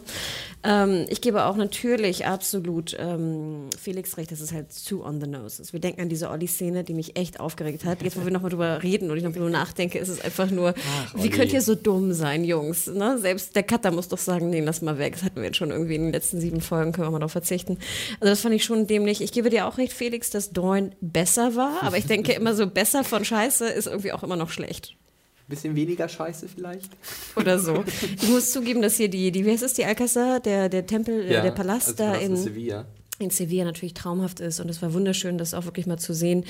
Ähm, ich gebe auch natürlich absolut ähm, Felix recht, dass es halt zu on the nose ist. Wir denken an diese Olli-Szene, die mich echt aufgeregt hat. Jetzt, wo wir nochmal drüber reden und ich nochmal drüber nachdenke, ist es einfach nur, wie Olli. könnt ihr so dumm sein, Jungs? Ne? Selbst der Cutter muss doch sagen, nee, lass mal weg. Das hatten wir jetzt schon irgendwie in den letzten sieben Folgen, können wir mal darauf verzichten. Also das fand ich schon dämlich. Ich gebe dir auch recht, Felix, dass Dorn besser war, aber ich denke immer so, besser von Scheiße ist irgendwie auch immer noch schlecht. Bisschen weniger Scheiße vielleicht? Oder so. Ich muss zugeben, dass hier die, die wie heißt es, die Alcazar, der, der Tempel, äh, der als Palast da Palast in, Sevilla. In Sevilla natürlich traumhaft ist und es war wunderschön, das auch wirklich mal zu sehen.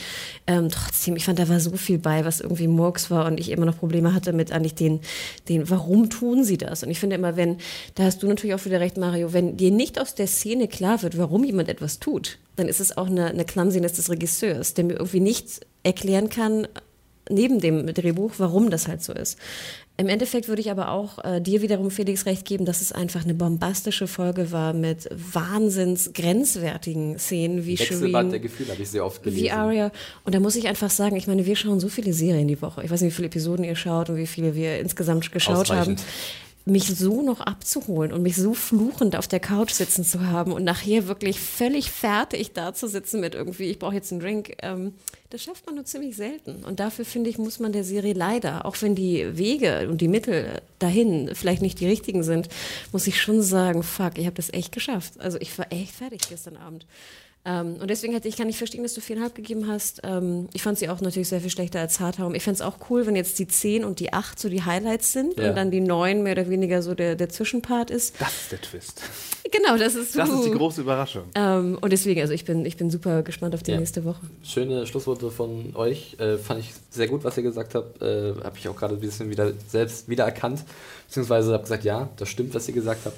Ähm, trotzdem, ich fand, da war so viel bei, was irgendwie Murks war und ich immer noch Probleme hatte mit eigentlich den, den, warum tun sie das? Und ich finde immer, wenn, da hast du natürlich auch wieder recht, Mario, wenn dir nicht aus der Szene klar wird, warum jemand etwas tut, dann ist es auch eine, eine Clumsiness des Regisseurs, der mir irgendwie nicht erklären kann, neben dem Drehbuch, warum das halt so ist. Im Endeffekt würde ich aber auch äh, dir wiederum, Felix, recht geben, dass es einfach eine bombastische Folge war mit wahnsinns grenzwertigen Szenen wie Wechselbad Shireen, der Gefühle habe ich sehr oft gelesen. wie Arya. Und da muss ich einfach sagen, ich meine, wir schauen so viele Serien die Woche. Ich weiß nicht, wie viele Episoden ihr schaut und wie viele wir insgesamt geschaut haben. Mich so noch abzuholen und mich so fluchend auf der Couch sitzen zu haben und nachher wirklich völlig fertig da zu sitzen mit irgendwie, ich brauche jetzt einen Drink, ähm, das schafft man nur ziemlich selten. Und dafür, finde ich, muss man der Serie leider, auch wenn die Wege und die Mittel dahin vielleicht nicht die richtigen sind, muss ich schon sagen, fuck, ich habe das echt geschafft. Also ich war echt fertig gestern Abend. Ähm, und deswegen hätte ich kann nicht verstehen, dass du viereinhalb gegeben hast. Ähm, ich fand sie auch natürlich sehr viel schlechter als Hardhome. Ich fände es auch cool, wenn jetzt die 10 und die 8 so die Highlights sind Ja. und dann die 9 mehr oder weniger so der, der Zwischenpart ist. Das ist der Twist. Genau, das ist so. Das ist die große Überraschung. ähm, und deswegen, also ich bin, ich bin super gespannt auf die Ja. nächste Woche. Schöne Schlussworte von euch. Äh, fand ich sehr gut, was ihr gesagt habt. Äh, habe ich auch gerade ein bisschen wieder selbst wiedererkannt. Beziehungsweise habe gesagt, ja, das stimmt, was ihr gesagt habt.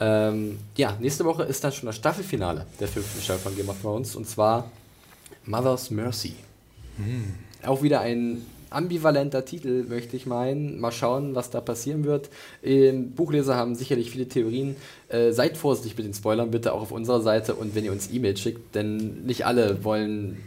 Ähm, ja, nächste Woche ist dann schon das Staffelfinale der fünften Staffel von Game of Thrones. Und zwar Mother's Mercy. Auch wieder ein ambivalenter Titel, möchte ich meinen. Mal schauen, was da passieren wird. Ähm, Buchleser haben sicherlich viele Theorien. Äh, seid vorsichtig mit den Spoilern, bitte auch auf unserer Seite. Und wenn ihr uns E-Mail schickt, denn nicht alle wollen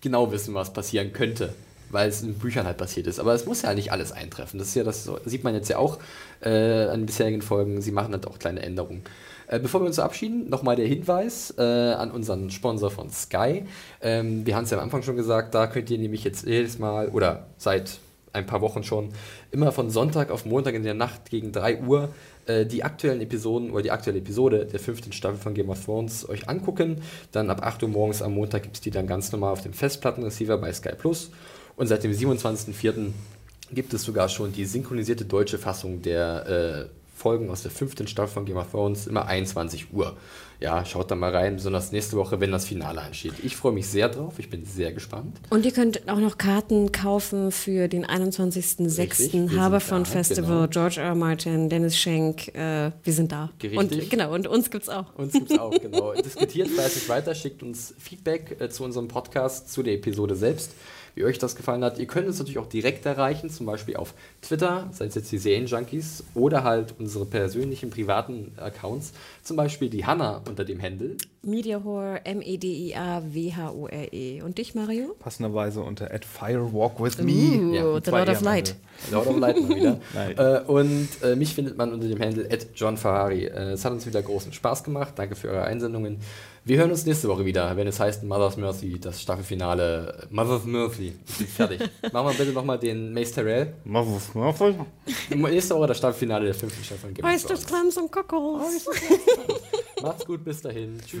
genau wissen, was passieren könnte, weil es in Büchern halt passiert ist. Aber es muss ja nicht alles eintreffen. Das ist ja das sieht man jetzt ja auch äh, an bisherigen Folgen. Sie machen halt auch kleine Änderungen. Äh, bevor wir uns verabschieden, nochmal der Hinweis äh, an unseren Sponsor von Sky. Ähm, wir haben es ja am Anfang schon gesagt, da könnt ihr nämlich jetzt jedes Mal oder seit ein paar Wochen schon immer von Sonntag auf Montag in der Nacht gegen 3 Uhr äh, die aktuellen Episoden oder die aktuelle Episode der fünften Staffel von Game of Thrones euch angucken. Dann ab 8 Uhr morgens am Montag gibt es die dann ganz normal auf dem Festplattenreceiver bei Sky Plus. Und seit dem 27.04. gibt es sogar schon die synchronisierte deutsche Fassung der äh, Folgen aus der fünften Staffel von Game of Thrones, immer 21 Uhr. Ja, schaut da mal rein, besonders nächste Woche, wenn das Finale ansteht. Ich freue mich sehr drauf, ich bin sehr gespannt. Und ihr könnt auch noch Karten kaufen für den Richtig, wir 21.06. sind Haberfront Festival, genau. George R. Martin, Dennis Schenk, äh, wir sind da. Richtig. Und genau, und uns gibt's auch. Uns gibt es auch, genau. Diskutiert fleißig weiter, schickt uns Feedback äh, zu unserem Podcast, zu der Episode selbst, wie euch das gefallen hat. Ihr könnt uns natürlich auch direkt erreichen, zum Beispiel auf Twitter, sei es jetzt die Serienjunkies oder halt unsere persönlichen privaten Accounts, zum Beispiel die Hanna unter dem Handle. Media Horror, M-E-D-I-A-W-H-O-R-E. Und dich, Mario? Passenderweise unter at Firewalk with me. Ja, The Lord E of Light. Lord of Light mal wieder. [LAUGHS] Äh, und äh, mich findet man unter dem Handle at John Ferrari. Äh, es hat uns wieder großen Spaß gemacht. Danke für eure Einsendungen. Wir hören uns nächste Woche wieder, wenn es heißt Mother's Mercy, das Staffelfinale. Mother's Mercy. Fertig. [LAUGHS] Machen wir bitte nochmal den Mace Terrell. Muffles, Muffles. Nächste Woche das Staffelfinale der fünften Staffel Oysters, Thrones. Clams und Cockles. [LAUGHS] Macht's gut, bis dahin. Tschüss.